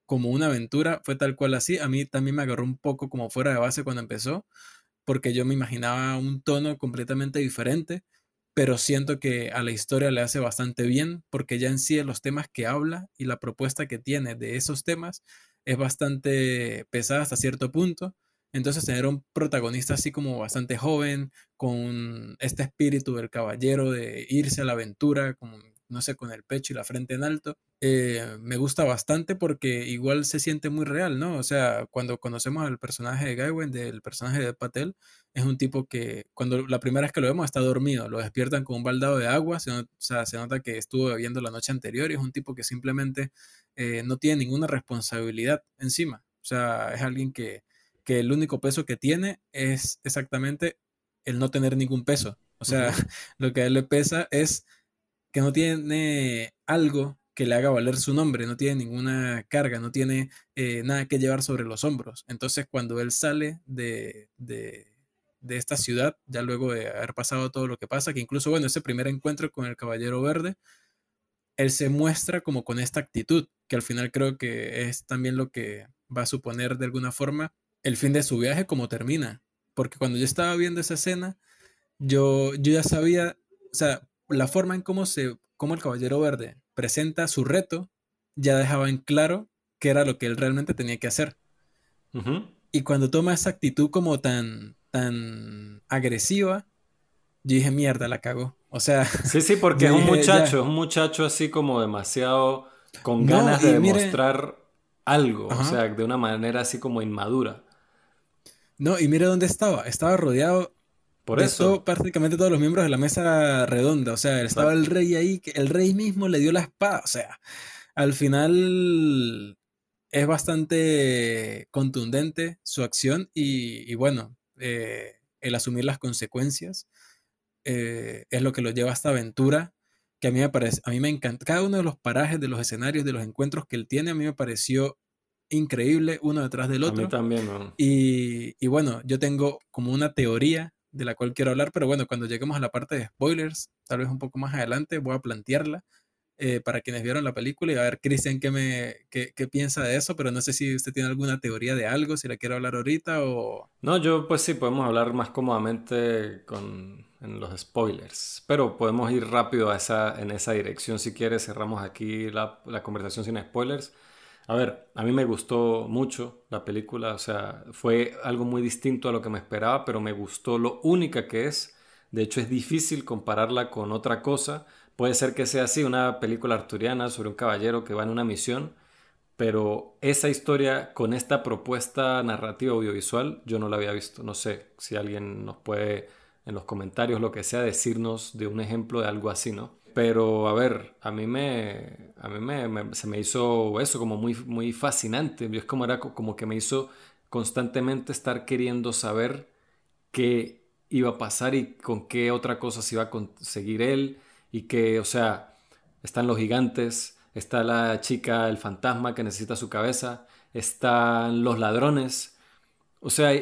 como una aventura, fue tal cual así. A mí también me agarró un poco como fuera de base cuando empezó, porque yo me imaginaba un tono completamente diferente, pero siento que a la historia le hace bastante bien, porque ya en sí los temas que habla y la propuesta que tiene de esos temas es bastante pesada hasta cierto punto. Entonces tener un protagonista así como bastante joven, con este espíritu del caballero de irse a la aventura, como no sé, con el pecho y la frente en alto, eh, me gusta bastante porque igual se siente muy real, ¿no? O sea, cuando conocemos al personaje de Gawain, del personaje de Patel, es un tipo que cuando la primera vez que lo vemos está dormido, lo despiertan con un baldado de agua, se, o sea, se nota que estuvo bebiendo la noche anterior y es un tipo que simplemente eh, no tiene ninguna responsabilidad encima. O sea, es alguien que, que el único peso que tiene es exactamente el no tener ningún peso. O sea, lo que a él le pesa es que no tiene algo que le haga valer su nombre, no tiene ninguna carga, no tiene eh, nada que llevar sobre los hombros. Entonces, cuando él sale de, de, esta ciudad, ya luego de haber pasado todo lo que pasa, que incluso, bueno, ese primer encuentro con el Caballero Verde, él se muestra como con esta actitud, que al final creo que es también lo que va a suponer de alguna forma el fin de su viaje como termina. Porque cuando yo estaba viendo esa escena, yo, yo ya sabía, o sea, la forma en cómo, se, cómo el Caballero Verde presenta su reto ya dejaba en claro qué era lo que él realmente tenía que hacer. Y cuando toma esa actitud como tan, tan agresiva, yo dije, mierda, la cago. O sea... Sí, sí, porque es un muchacho, es un muchacho así como demasiado con ganas de demostrar algo, o sea, de una manera así como inmadura. No, y mire dónde estaba. Estaba rodeado por eso. prácticamente todos los miembros de la mesa redonda. O sea, estaba el rey ahí, que el rey mismo le dio la espada. O sea, al final es bastante contundente su acción y, bueno, eh, el asumir las consecuencias eh, es lo que lo lleva a esta aventura que a mí me parece, a mí me encanta. Cada uno de los parajes, de los escenarios, de los encuentros que él tiene, a mí me pareció increíble uno detrás del otro. A mí también, y, y bueno, yo tengo como una teoría de la cual quiero hablar, pero bueno, cuando lleguemos a la parte de spoilers, tal vez un poco más adelante, voy a plantearla eh, para quienes vieron la película y a ver, Cristian, ¿qué, qué, qué, piensa de eso, pero no sé si usted tiene alguna teoría de algo, si la quiere hablar ahorita o... No, yo pues sí, podemos hablar más cómodamente con, en los spoilers, pero podemos ir rápido a esa, en esa dirección si quiere, cerramos aquí la, la conversación sin spoilers. A ver, a mí me gustó mucho la película, o sea, fue algo muy distinto a lo que me esperaba, pero me gustó lo única que es De hecho, es difícil compararla con otra cosa. Puede ser que sea así, una película arturiana sobre un caballero que va en una misión, pero esa historia con esta propuesta narrativa audiovisual yo no la había visto. No sé si alguien nos puede en los comentarios, lo que sea, decirnos de un ejemplo de algo así, ¿no? Pero a ver, a mí me, a mí me, se me hizo eso como muy, muy fascinante. Es como era como que me hizo constantemente estar queriendo saber qué iba a pasar y con qué otra cosa se iba a conseguir él y que, o sea, están los gigantes, está la chica, el fantasma que necesita su cabeza, están los ladrones. O sea,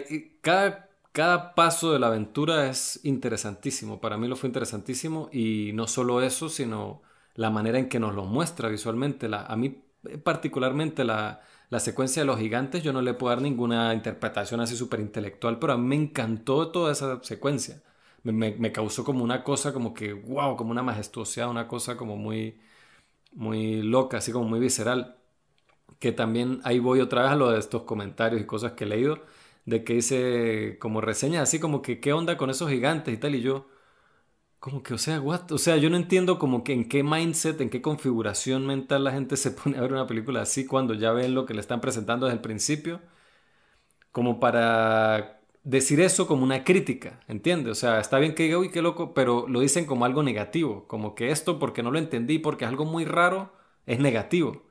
cada, cada paso de la aventura es interesantísimo. Para mí lo fue interesantísimo y no solo eso, sino la manera en que nos lo muestra visualmente. La, a mí particularmente la, la secuencia de los gigantes, yo no le puedo dar ninguna interpretación así súper intelectual, pero a mí me encantó toda esa secuencia. Me, causó como una cosa como que, wow, como una majestuosidad, una cosa como muy, muy loca, así como muy visceral. Que también ahí voy otra vez a lo de estos comentarios y cosas que he leído de que dice como reseña así como que qué onda con esos gigantes y tal y yo como que o sea what? o sea yo no entiendo como que en qué mindset en qué configuración mental la gente se pone a ver una película así cuando ya ven lo que le están presentando desde el principio como para decir eso como una crítica ¿entiendes? o sea está bien que diga uy qué loco pero lo dicen como algo negativo como que esto porque no lo entendí porque es algo muy raro es negativo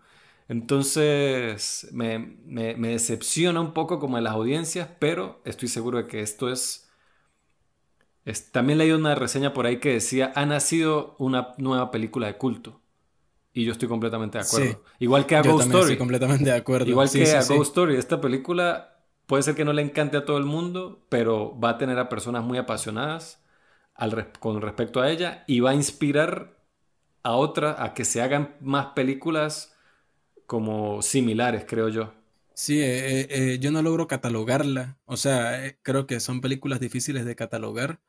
entonces me, decepciona un poco como en las audiencias, pero estoy seguro de que esto es, También leí una reseña por ahí que decía, ha nacido una nueva película de culto. Y yo estoy completamente de acuerdo. Igual que a Ghost Story. Estoy completamente de acuerdo. Igual que a Ghost Story. Esta película puede ser que no le encante a todo el mundo, pero va a tener a personas muy apasionadas con respecto a ella y va a inspirar a otra a que se hagan más películas como similares, creo yo. Sí, eh, eh, eh, yo no logro catalogarla. O sea, creo que son películas difíciles de catalogar.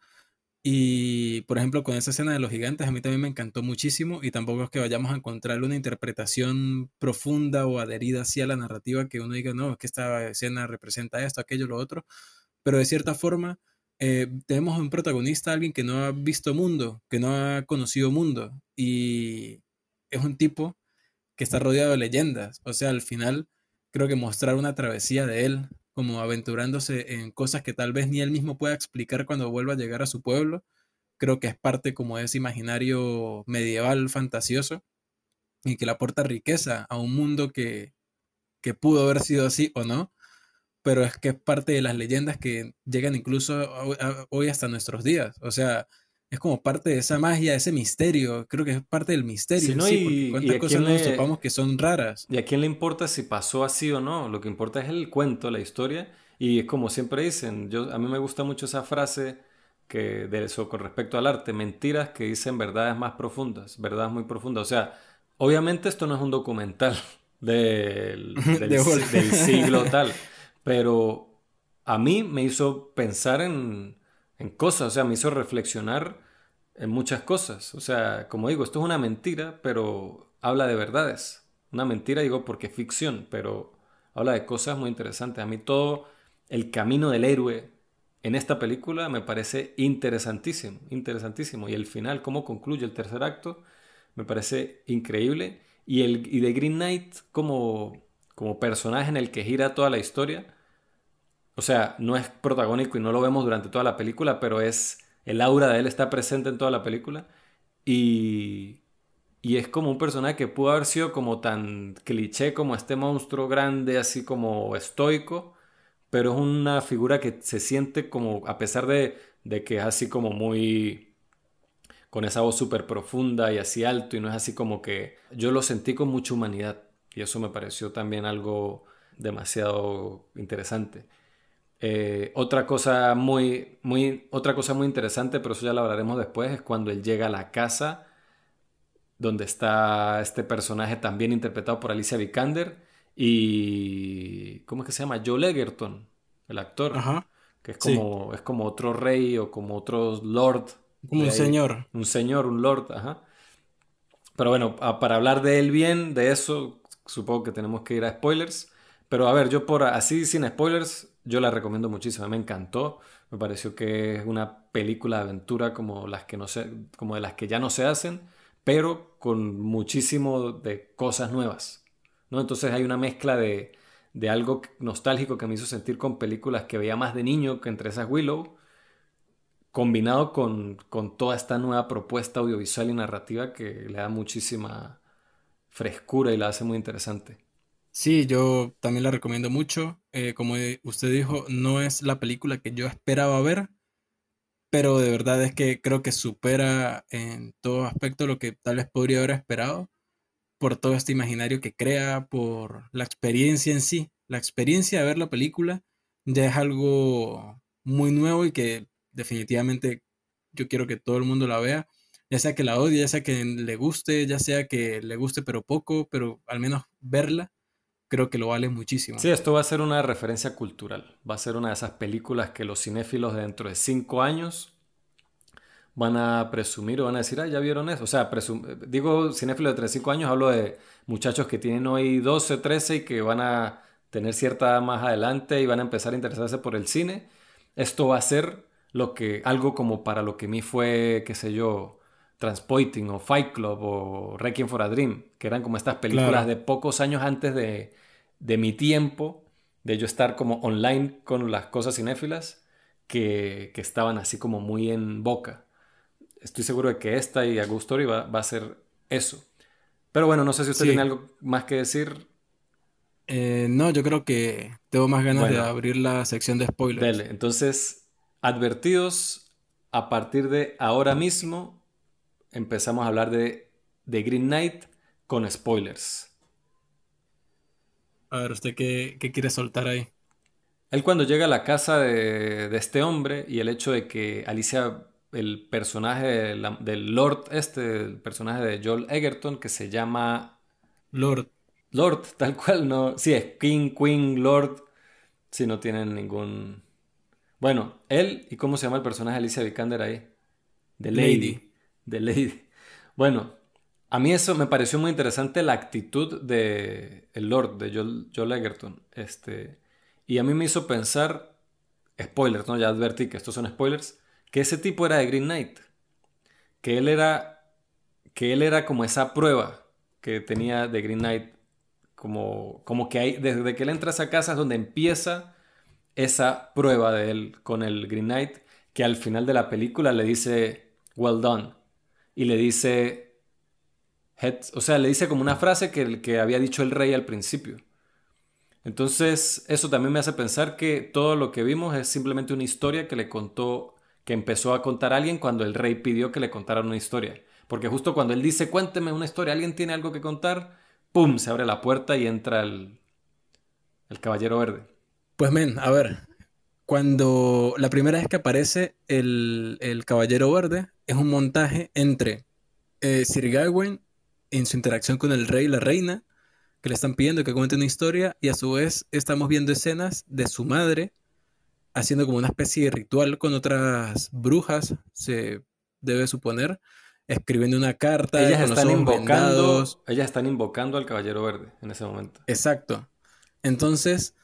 Y, por ejemplo, con esa escena de los gigantes, a mí también me encantó muchísimo. Y tampoco es que vayamos a encontrar una interpretación profunda o adherida así a la narrativa que uno diga, no, es que esta escena representa esto, aquello, lo otro. Pero de cierta forma, tenemos un protagonista, alguien que no ha visto mundo, que no ha conocido mundo. Y es un tipo que está rodeado de leyendas. O sea, al final creo que mostrar una travesía de él, como aventurándose en cosas que tal vez ni él mismo pueda explicar cuando vuelva a llegar a su pueblo, creo que es parte como de ese imaginario medieval fantasioso y que le aporta riqueza a un mundo que, que pudo haber sido así o no, pero es que es parte de las leyendas que llegan incluso hoy hasta nuestros días. O sea, es como parte de esa magia, de ese misterio. Creo que es parte del misterio. Sí, y, cuántas cosas nos topamos que son raras. Y a quién le importa si pasó así o no. Lo que importa es el cuento, la historia. Y como siempre dicen, yo, a mí me gusta mucho esa frase que de eso con respecto al arte, mentiras que dicen verdades más profundas, verdades muy profundas. O sea, obviamente esto no es un documental del, del siglo tal, pero a mí me hizo pensar en en cosas, o sea, me hizo reflexionar en muchas cosas. O sea, como digo, esto es una mentira, pero habla de verdades. Una mentira, digo, porque es ficción, pero habla de cosas muy interesantes. A mí todo el camino del héroe en esta película me parece interesantísimo, interesantísimo. Y el final, cómo concluye el tercer acto, me parece increíble. Y, el, y de Green Knight como, como personaje en el que gira toda la historia, o sea, no es protagónico y no lo vemos durante toda la película, pero es el aura de él está presente en toda la película y, y es como un personaje que pudo haber sido como tan cliché como este monstruo grande, así como estoico, pero es una figura que se siente como, a pesar de, de que es así como muy con esa voz súper profunda y así alto y no es así como que yo lo sentí con mucha humanidad y eso me pareció también algo demasiado interesante. Eh, otra, cosa muy, muy, otra cosa muy interesante, pero eso ya lo hablaremos después, es cuando él llega a la casa donde está este personaje también interpretado por Alicia Vikander y... ¿Cómo es que se llama? Joe Egerton, el actor. Que es como, es como otro rey o como otro lord. Como un señor. Un señor, un lord, ajá. Pero bueno, para hablar de él bien, de eso, supongo que tenemos que ir a spoilers. Pero a ver, yo por así sin spoilers, yo la recomiendo muchísimo, me encantó, me pareció que es una película de aventura como las que no se, como de las que ya no se hacen, pero con muchísimo de cosas nuevas, ¿no? Entonces hay una mezcla de, de algo nostálgico que me hizo sentir con películas que veía más de niño que entre esas Willow, combinado con, con toda esta nueva propuesta audiovisual y narrativa que le da muchísima frescura y la hace muy interesante. Sí, yo también la recomiendo mucho. Eh, como usted dijo, no es la película que yo esperaba ver, pero de verdad es que creo que supera en todo aspecto lo que tal vez podría haber esperado por todo este imaginario que crea, por la experiencia en sí. La experiencia de ver la película ya es algo muy nuevo y que definitivamente yo quiero que todo el mundo la vea, ya sea que la odie, ya sea que le guste, ya sea que le guste pero poco, pero al menos verla, creo que lo vale muchísimo. Sí, esto va a ser una referencia cultural, va a ser una de esas películas que los cinéfilos de dentro de cinco años van a presumir o van a decir, ah, ya vieron eso. O sea, digo cinéfilos de 5 años, hablo de muchachos que tienen hoy 12, 13 y que van a tener cierta edad más adelante y van a empezar a interesarse por el cine. Esto va a ser lo que, algo como para lo que a mí fue, qué sé yo, Transpoiting o Fight Club o Requiem for a Dream, que eran como estas películas de pocos años antes de, de mi tiempo, de yo estar como online con las cosas cinéfilas, que, que estaban así como muy en boca. Estoy seguro de que esta y A Ghost Story va, va a ser eso. Pero bueno, no sé si usted tiene algo más que decir. Eh, no, yo creo que tengo más ganas de abrir la sección de spoilers. Dele. Entonces, Advertidos, a partir de ahora mismo empezamos a hablar de, de Green Knight con spoilers. A ver, ¿usted qué, quiere soltar ahí? Él cuando llega a la casa de, este hombre y el hecho de que Alicia, el personaje del Lord este, el personaje de Joel Egerton, que se llama... Lord. Lord, tal cual, no... Sí, es King, Queen, Lord, si no tienen ningún bueno, él y cómo se llama el personaje de Alicia Vikander ahí. The Lady. The Lady. Bueno, a mí eso me pareció muy interesante la actitud de el Lord, de Joel, Joel Egerton. Este, y a mí me hizo pensar, spoilers, ¿no? Ya advertí que estos son spoilers, que ese tipo era de Green Knight. Que él era, que él era como esa prueba que tenía de Green Knight. Como, como que hay, desde que él entra a esa casa es donde empieza esa prueba de él con el Green Knight, que al final de la película le dice, well done, y le dice, o sea, le dice como una frase que, que había dicho el rey al principio. Entonces, eso también me hace pensar que todo lo que vimos es simplemente una historia que le contó, que empezó a contar alguien cuando el rey pidió que le contaran una historia. Porque justo cuando él dice, cuénteme una historia, alguien tiene algo que contar, ¡pum! Se abre la puerta y entra el, el caballero verde. Pues men, a ver, cuando la primera vez que aparece el, Caballero Verde es un montaje entre eh, Sir Gawain en su interacción con el rey y la reina, que le están pidiendo que cuente una historia, y a su vez estamos viendo escenas de su madre haciendo como una especie de ritual con otras brujas, se debe suponer, escribiendo una carta. Ellas están invocando, ellas están invocando al Caballero Verde en ese momento. Exacto. Entonces,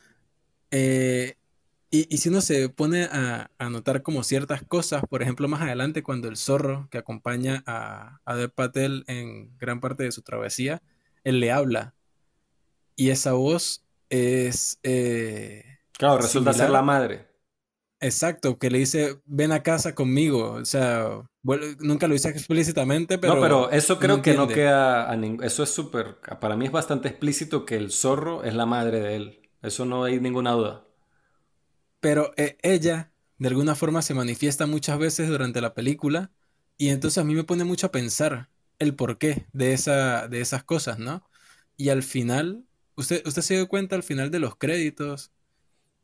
eh, y, si uno se pone a, notar como ciertas cosas, por ejemplo, más adelante cuando el zorro que acompaña a, a Dev Patel en gran parte de su travesía, él le habla. Y esa voz es... Eh, claro, resulta ser la madre. Exacto, que le dice, ven a casa conmigo. O sea, nunca lo dice explícitamente, pero... No, pero eso creo que no queda... eso es súper... Para mí es bastante explícito que el zorro es la madre de él. Eso no hay ninguna duda. Pero eh, ella, de alguna forma, se manifiesta muchas veces durante la película y entonces a mí me pone mucho a pensar el porqué de, esa, de esas cosas, ¿no? Y al final, usted, usted se dio cuenta al final de los créditos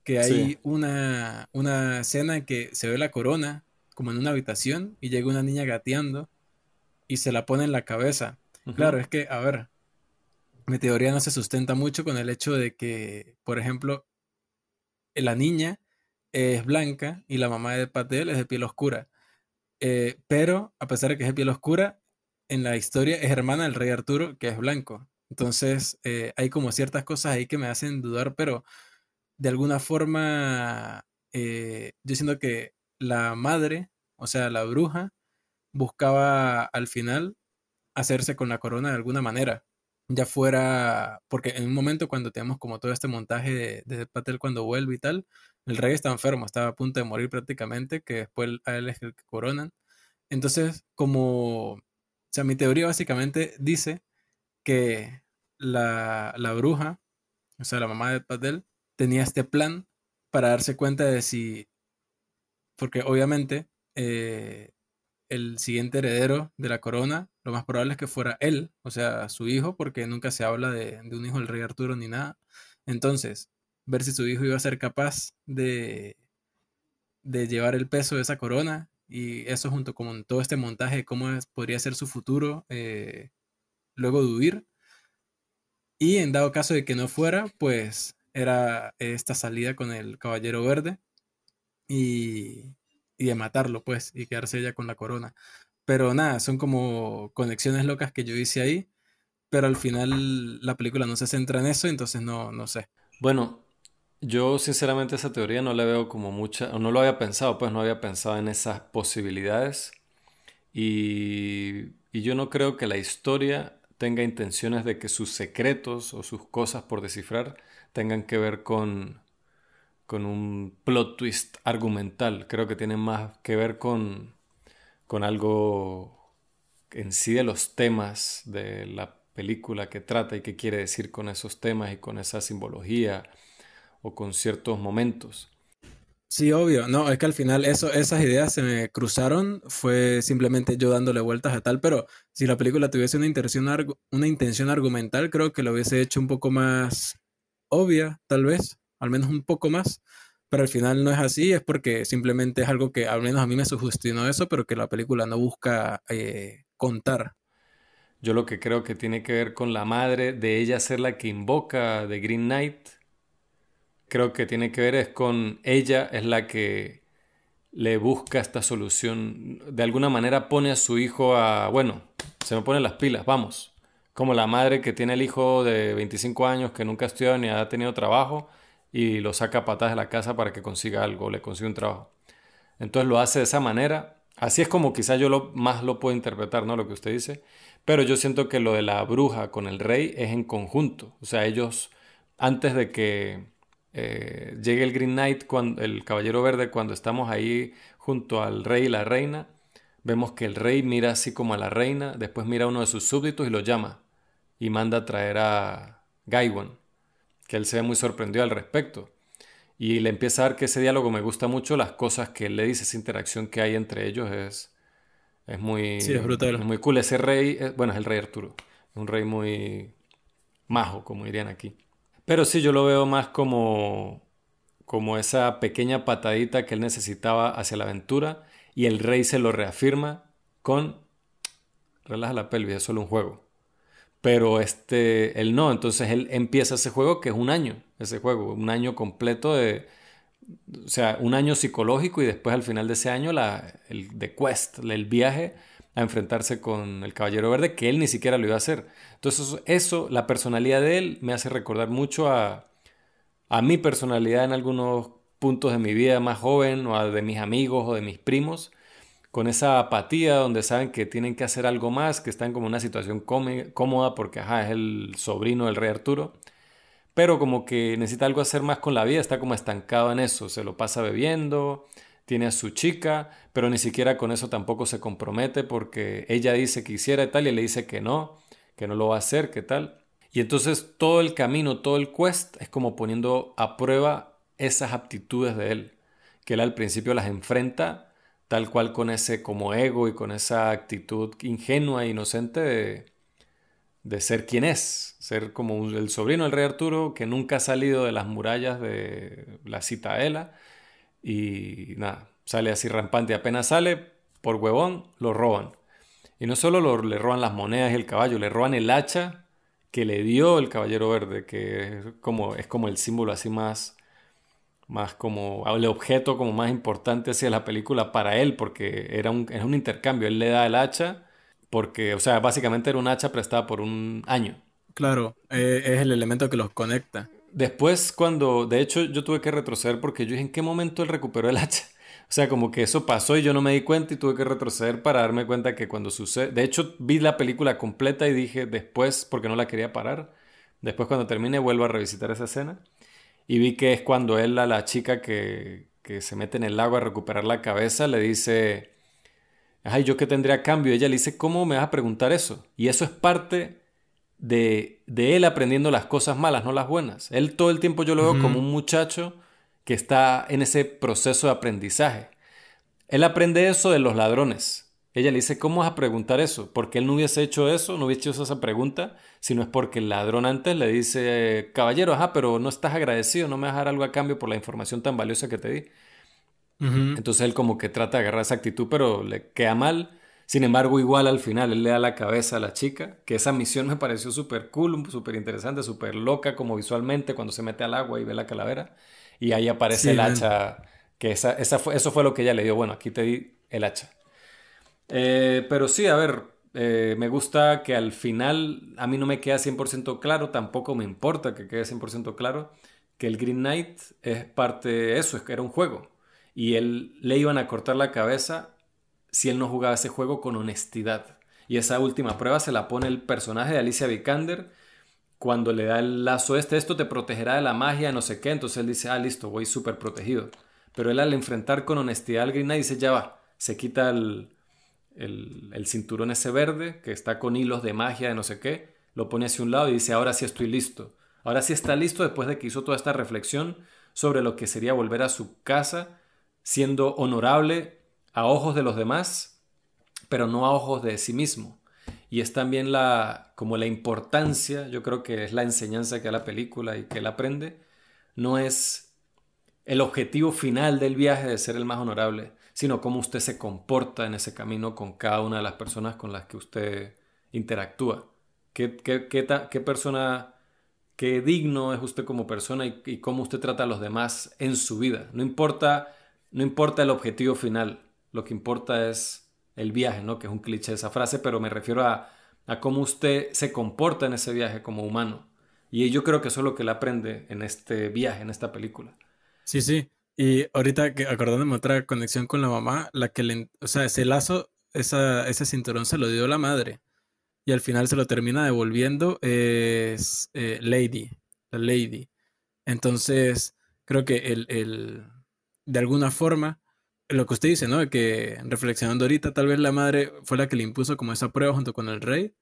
que hay una, una escena en que se ve la corona como en una habitación y llega una niña gateando y se la pone en la cabeza. Claro, es que, a ver, mi teoría no se sustenta mucho con el hecho de que, por ejemplo, la niña es blanca y la mamá de Patel es de piel oscura. Eh, pero, a pesar de que es de piel oscura, en la historia es hermana del rey Arturo, que es blanco. Entonces, eh, hay como ciertas cosas ahí que me hacen dudar, pero de alguna forma, eh, yo siento que la madre, o sea, la bruja, buscaba al final hacerse con la corona de alguna manera. Ya fuera, porque en un momento cuando tenemos como todo este montaje de, de Patel cuando vuelve y tal, el rey está enfermo, estaba a punto de morir prácticamente, que después a él es el que coronan. Entonces, como, o sea, mi teoría básicamente dice que la, la bruja, o sea, la mamá de Patel, tenía este plan para darse cuenta de si, porque obviamente eh, el siguiente heredero de la corona, lo más probable es que fuera él, o sea, su hijo, porque nunca se habla de, de un hijo del rey Arturo ni nada. Entonces, ver si su hijo iba a ser capaz de, de llevar el peso de esa corona y eso junto con todo este montaje cómo podría ser su futuro eh, luego de huir. Y en dado caso de que no fuera, pues era esta salida con el Caballero Verde y, y de matarlo, pues, y quedarse ella con la corona. Pero nada, son como conexiones locas que yo hice ahí, pero al final la película no se centra en eso, entonces no, no sé. Bueno, yo sinceramente esa teoría no la veo como mucha, no lo había pensado, pues no había pensado en esas posibilidades. Y, y yo no creo que la historia tenga intenciones de que sus secretos o sus cosas por descifrar tengan que ver con, con un plot twist argumental. Creo que tiene más que ver con, con algo en sí de los temas de la película que trata y qué quiere decir con esos temas y con esa simbología o con ciertos momentos. Sí, obvio. No, es que al final eso, esas ideas se me cruzaron, fue simplemente yo dándole vueltas a tal, pero si la película tuviese una intención, una intención argumental, creo que lo hubiese hecho un poco más obvia, tal vez, al menos un poco más, pero al final no es así, es porque simplemente es algo que al menos a mí me sugestionó eso, pero que la película no busca eh, contar. Yo lo que creo que tiene que ver con la madre de ella ser la que invoca de Green Knight, creo que tiene que ver es con ella es la que le busca esta solución. De alguna manera pone a su hijo a, bueno, se me ponen las pilas, vamos. Como la madre que tiene el hijo de 25 años que nunca ha estudiado ni ha tenido trabajo y lo saca a patas de la casa para que consiga algo, le consiga un trabajo. Entonces lo hace de esa manera. Así es como quizás yo lo, más lo puedo interpretar, ¿no? Lo que usted dice. Pero yo siento que lo de la bruja con el rey es en conjunto. O sea, ellos, antes de que eh, llega el Green Knight, cuando, el Caballero Verde, cuando estamos ahí junto al rey y la reina, vemos que el rey mira así como a la reina, después mira a uno de sus súbditos y lo llama y manda a traer a Gaiwan, que él se ve muy sorprendido al respecto. Y le empieza a dar que ese diálogo me gusta mucho, las cosas que él le dice, esa interacción que hay entre ellos es, es muy, sí, es, brutal. es muy cool. Ese rey, bueno, es el rey Arturo, un rey muy majo, como dirían aquí. Pero sí, yo lo veo más como, como esa pequeña patadita que él necesitaba hacia la aventura y el rey se lo reafirma con relaja la pelvis, es solo un juego. Pero este, él no, entonces él empieza ese juego que es un año, ese juego, un año completo de, o sea, un año psicológico y después al final de ese año la, el the quest, el viaje a enfrentarse con el Caballero Verde, que él ni siquiera lo iba a hacer. Entonces eso, la personalidad de él me hace recordar mucho a, a mi personalidad en algunos puntos de mi vida más joven o de mis amigos o de mis primos, con esa apatía donde saben que tienen que hacer algo más, que están como en una situación cómoda porque ajá, es el sobrino del rey Arturo, pero como que necesita algo hacer más con la vida, está como estancado en eso, se lo pasa bebiendo, tiene a su chica, pero ni siquiera con eso tampoco se compromete porque ella dice que hiciera y tal y le dice que no, que no lo va a hacer, que tal. Y entonces todo el camino, todo el quest es como poniendo a prueba esas aptitudes de él, que él al principio las enfrenta tal cual con ese como ego y con esa actitud ingenua e inocente de, ser quien es, ser como el sobrino del rey Arturo que nunca ha salido de las murallas de la citadela y nada, sale así rampante. Apenas sale, por huevón, lo roban. Y no solo le roban las monedas y el caballo, le roban el hacha que le dio el caballero verde, que es como, es como el símbolo así más, más como el objeto como más importante hacia la película para él, porque era un, un intercambio. Él le da el hacha porque, o sea, básicamente era un hacha prestada por un año. Claro, eh, es el elemento que los conecta. Después cuando, de hecho yo tuve que retroceder porque yo dije, ¿en qué momento él recuperó el hacha? O sea, como que eso pasó y yo no me di cuenta y tuve que retroceder para darme cuenta que cuando sucede... De hecho, vi la película completa y dije después, porque no la quería parar, después cuando termine vuelvo a revisitar esa escena y vi que es cuando él a la chica que, que se mete en el lago a recuperar la cabeza le dice, ay, ¿yo qué tendría a cambio? ella le dice, ¿cómo me vas a preguntar eso? Y eso es parte de, de él aprendiendo las cosas malas, no las buenas. Él todo el tiempo yo lo veo como un muchacho que está en ese proceso de aprendizaje. Él aprende eso de los ladrones. Ella le dice, ¿cómo vas a preguntar eso? Porque él no hubiese hecho eso, no hubiese hecho esa pregunta, sino es porque el ladrón antes le dice, caballero, ajá, pero no estás agradecido, no me vas a dar algo a cambio por la información tan valiosa que te di. Entonces él como que trata de agarrar esa actitud, pero le queda mal. Sin embargo, igual al final él le da la cabeza a la chica, que esa misión me pareció súper cool, súper interesante, súper loca como visualmente cuando se mete al agua y ve la calavera y ahí aparece el hacha, que esa, esa fue, eso fue lo que ella le dio, bueno, aquí te di el hacha. Eh, pero sí, a ver, eh, me gusta que al final a mí no me queda 100% claro, tampoco me importa que quede 100% claro, que el Green Knight es parte de eso, es que era un juego. Y él le iban a cortar la cabeza si él no jugaba ese juego con honestidad. Y esa última prueba se la pone el personaje de Alicia Vikander cuando le da el lazo este, esto te protegerá de la magia, no sé qué, entonces él dice, ah, listo, voy súper protegido. Pero él al enfrentar con honestidad al Green dice, ya va, se quita el, el, cinturón ese verde, que está con hilos de magia, de no sé qué, lo pone hacia un lado y dice, ahora sí estoy listo. Ahora sí está listo después de que hizo toda esta reflexión sobre lo que sería volver a su casa, siendo honorable a ojos de los demás, pero no a ojos de sí mismo y es también la, como la importancia, yo creo que es la enseñanza que da la película y que él aprende, no es el objetivo final del viaje de ser el más honorable, sino cómo usted se comporta en ese camino con cada una de las personas con las que usted interactúa. ¿Qué, qué, qué, persona, qué digno es usted como persona y, y, cómo usted trata a los demás en su vida? No importa, no importa el objetivo final, lo que importa es el viaje, ¿no? Que es un cliché esa frase, pero me refiero a, cómo usted se comporta en ese viaje como humano. Y yo creo que eso es lo que él aprende en este viaje, en esta película. Sí, sí. Y ahorita acordándome otra conexión con la mamá, la que le, o sea, ese lazo, esa, ese cinturón se lo dio la madre. Y al final se lo termina devolviendo es eh, Lady, la Lady. Entonces, creo que el, el, de alguna forma, lo que usted dice, ¿no? Que reflexionando ahorita, tal vez la madre fue la que le impuso como esa prueba junto con el rey,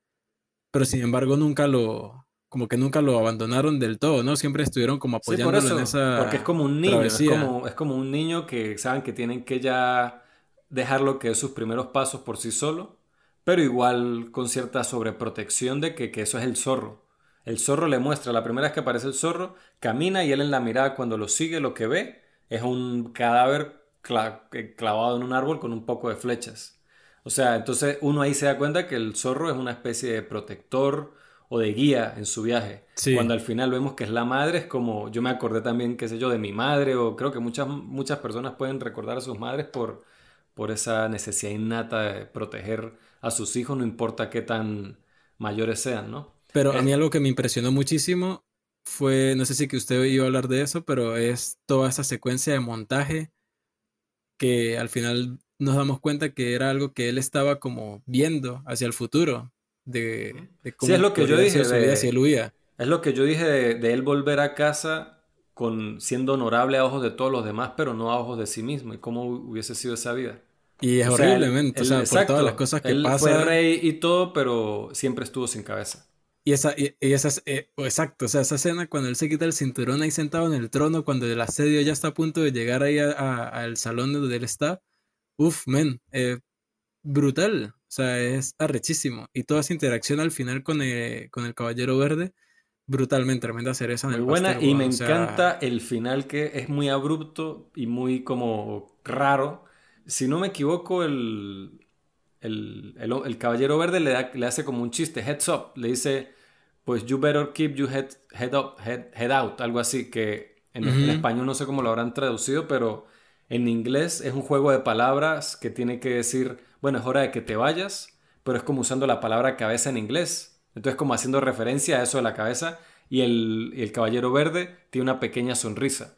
pero sin embargo nunca lo, como que nunca lo abandonaron del todo, ¿no? Siempre estuvieron como apoyándolo en esa Porque es como un niño, es como, es como, un niño que saben que tienen que ya dejarlo que es sus primeros pasos por sí solo, pero igual con cierta sobreprotección de que, que eso es el zorro. El zorro le muestra, la primera vez que aparece el zorro, camina y él en la mirada cuando lo sigue lo que ve es un cadáver clavado en un árbol con un poco de flechas. O sea, entonces uno ahí se da cuenta que el zorro es una especie de protector o de guía en su viaje. Cuando al final vemos que es la madre, es como, yo me acordé también, qué sé yo, de mi madre, o creo que muchas, muchas personas pueden recordar a sus madres por, por esa necesidad innata de proteger a sus hijos, no importa qué tan mayores sean, ¿no? Pero a mí algo que me impresionó muchísimo fue, no sé si que usted iba a hablar de eso, pero es toda esa secuencia de montaje que al final nos damos cuenta que era algo que él estaba como viendo hacia el futuro, de, cómo sí, es lo que yo dije de, Es lo que yo dije de, él volver a casa con siendo honorable a ojos de todos los demás, pero no a ojos de sí mismo, y cómo hubiese sido esa vida. Y es horriblemente, o sea, por todas las cosas que él Fue rey y todo, pero siempre estuvo sin cabeza. Y esa, y, esas, eh, exacto, o sea, esa escena cuando él se quita el cinturón ahí sentado en el trono, cuando el asedio ya está a punto de llegar ahí al salón donde él está, uff, men, eh, brutal, o sea, es arrechísimo. Y toda esa interacción al final con el, con el Caballero Verde, brutalmente, tremenda cereza en muy buena, y me encanta el final que es muy abrupto y muy como raro. Si no me equivoco, el, el, el, Caballero Verde le, da, le hace como un chiste, heads up, le dice pues you better keep your head, head, up, head, head out, algo así, que en, español no sé cómo lo habrán traducido, pero en inglés es un juego de palabras que tiene que decir, bueno, es hora de que te vayas, pero es como usando la palabra cabeza en inglés. Entonces como haciendo referencia a eso de la cabeza y el, y el caballero verde tiene una pequeña sonrisa.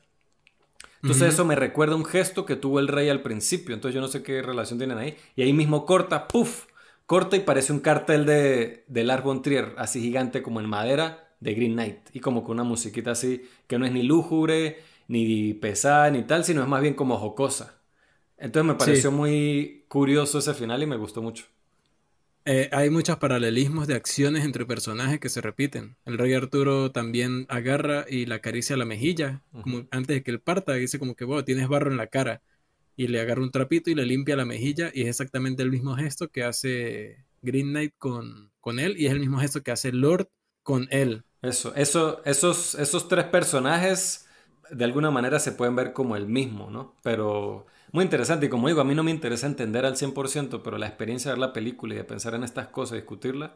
Entonces eso me recuerda un gesto que tuvo el rey al principio. Entonces yo no sé qué relación tienen ahí. Y ahí mismo corta, puff, corta y parece un cartel de, de Lars von Trier, así gigante como en madera, de Green Knight. Y como con una musiquita así, que no es ni lúgubre, ni pesada, ni tal, sino es más bien como jocosa. Entonces me pareció muy curioso ese final y me gustó mucho. Eh, hay muchos paralelismos de acciones entre personajes que se repiten. El rey Arturo también agarra y le acaricia la mejilla, como antes de que él parta, dice como que, wow, tienes barro en la cara. Y le agarra un trapito y le limpia la mejilla y es exactamente el mismo gesto que hace Green Knight con, con él y es el mismo gesto que hace Lord con él. Eso, eso, esos, esos tres personajes de alguna manera se pueden ver como el mismo, ¿no? Pero muy interesante y como digo, a mí no me interesa entender al 100%, pero la experiencia de ver la película y de pensar en estas cosas y discutirla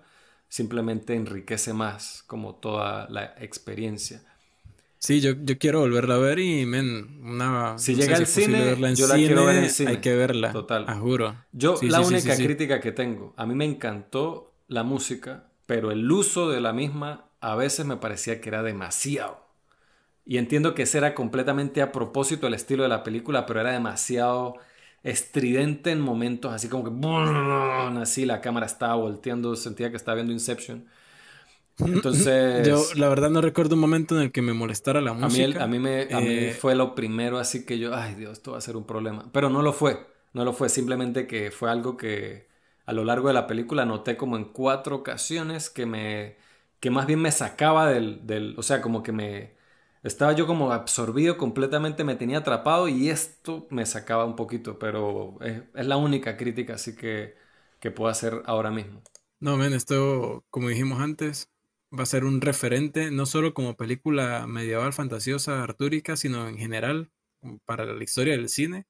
simplemente enriquece más como toda la experiencia. Sí, yo, yo quiero volverla a ver y, men, una... Si llega al cine, yo la quiero ver en cine. Hay que verla. Total. A juro. Yo, la única crítica que tengo, a mí me encantó la música, pero el uso de la misma a veces me parecía que era demasiado. Y entiendo que ese era completamente a propósito el estilo de la película, pero era demasiado estridente en momentos, así como que así la cámara estaba volteando, sentía que estaba viendo Inception. Entonces, yo la verdad no recuerdo un momento en el que me molestara la música. A mí, me, fue lo primero, así que yo, ay Dios, esto va a ser un problema. Pero no lo fue, no lo fue, simplemente que fue algo que a lo largo de la película noté como en cuatro ocasiones que me, que más bien me sacaba del, del o sea, como que me, estaba yo como absorbido completamente, me tenía atrapado y esto me sacaba un poquito, pero es, la única crítica así que, que puedo hacer ahora mismo. No, men, esto, como dijimos antes, va a ser un referente, no solo como película medieval, fantasiosa, artúrica, sino en general, para la historia del cine,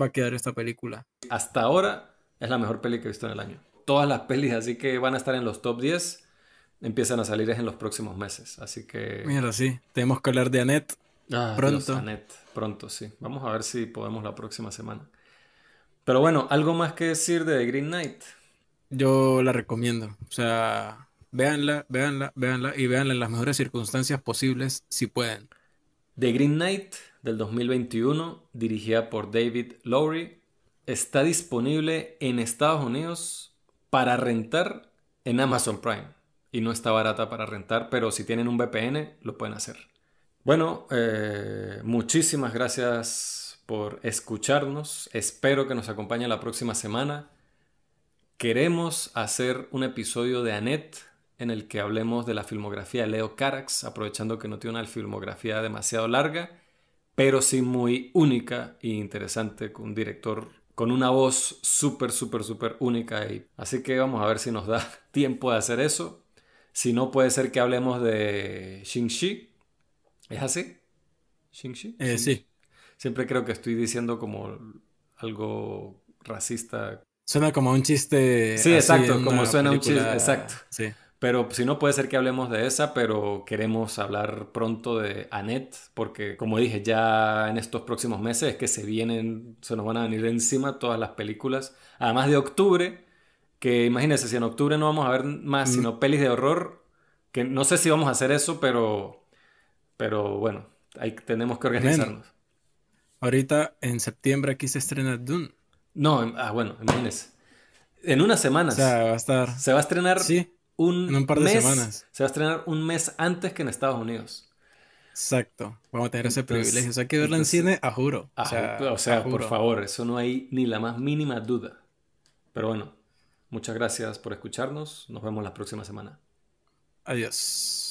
va a quedar esta película. Hasta ahora es la mejor peli que he visto en el año. Todas las pelis así que van a estar en los top 10 empiezan a salir en los próximos meses. Así que. Mira, sí. Tenemos que hablar de Annette. Ah, pronto. Annette, pronto, sí. Vamos a ver si podemos la próxima semana. Pero bueno, ¿algo más que decir de Green Knight? Yo la recomiendo. O sea, véanla, véanla, véanla y véanla en las mejores circunstancias posibles si pueden. The Green Knight del 2021, dirigida por David Lowry, está disponible en Estados Unidos para rentar en Amazon Prime y no está barata para rentar, pero si tienen un VPN lo pueden hacer. Bueno, eh, muchísimas gracias por escucharnos. Espero que nos acompañe la próxima semana. Queremos hacer un episodio de Annette en el que hablemos de la filmografía de Leo Carax, aprovechando que no tiene una filmografía demasiado larga, pero sí muy única e interesante, con un director con una voz súper, súper, súper única. Así que vamos a ver si nos da tiempo de hacer eso. Si no, puede ser que hablemos de Xingxi. ¿Es así? ¿Xingxi? Eh, sí. Siempre creo que estoy diciendo como algo racista. Suena como un chiste. Sí, exacto, como suena un chiste. Exacto. Sí. Pero si no, puede ser que hablemos de esa, pero queremos hablar pronto de Annette, porque como dije, ya en estos próximos meses es que se vienen, se nos van a venir encima todas las películas. Además de octubre, que imagínense, si en octubre no vamos a ver más, mm. sino pelis de horror, que no sé si vamos a hacer eso, pero, pero bueno, ahí tenemos que organizarnos. ahorita en septiembre aquí se estrena Dune. No, ah, bueno, imagínense. En unas semanas. O sea, va a estar. Se va a estrenar sí, un, en un par de semanas. Se va a estrenar un mes antes que en Estados Unidos. Exacto. Vamos a tener ese privilegio. O sea, hay que verla en cine, a juro. o sea, o sea por favor, eso no hay ni la más mínima duda. Pero bueno, Muchas gracias por escucharnos. Nos vemos la próxima semana. Adiós.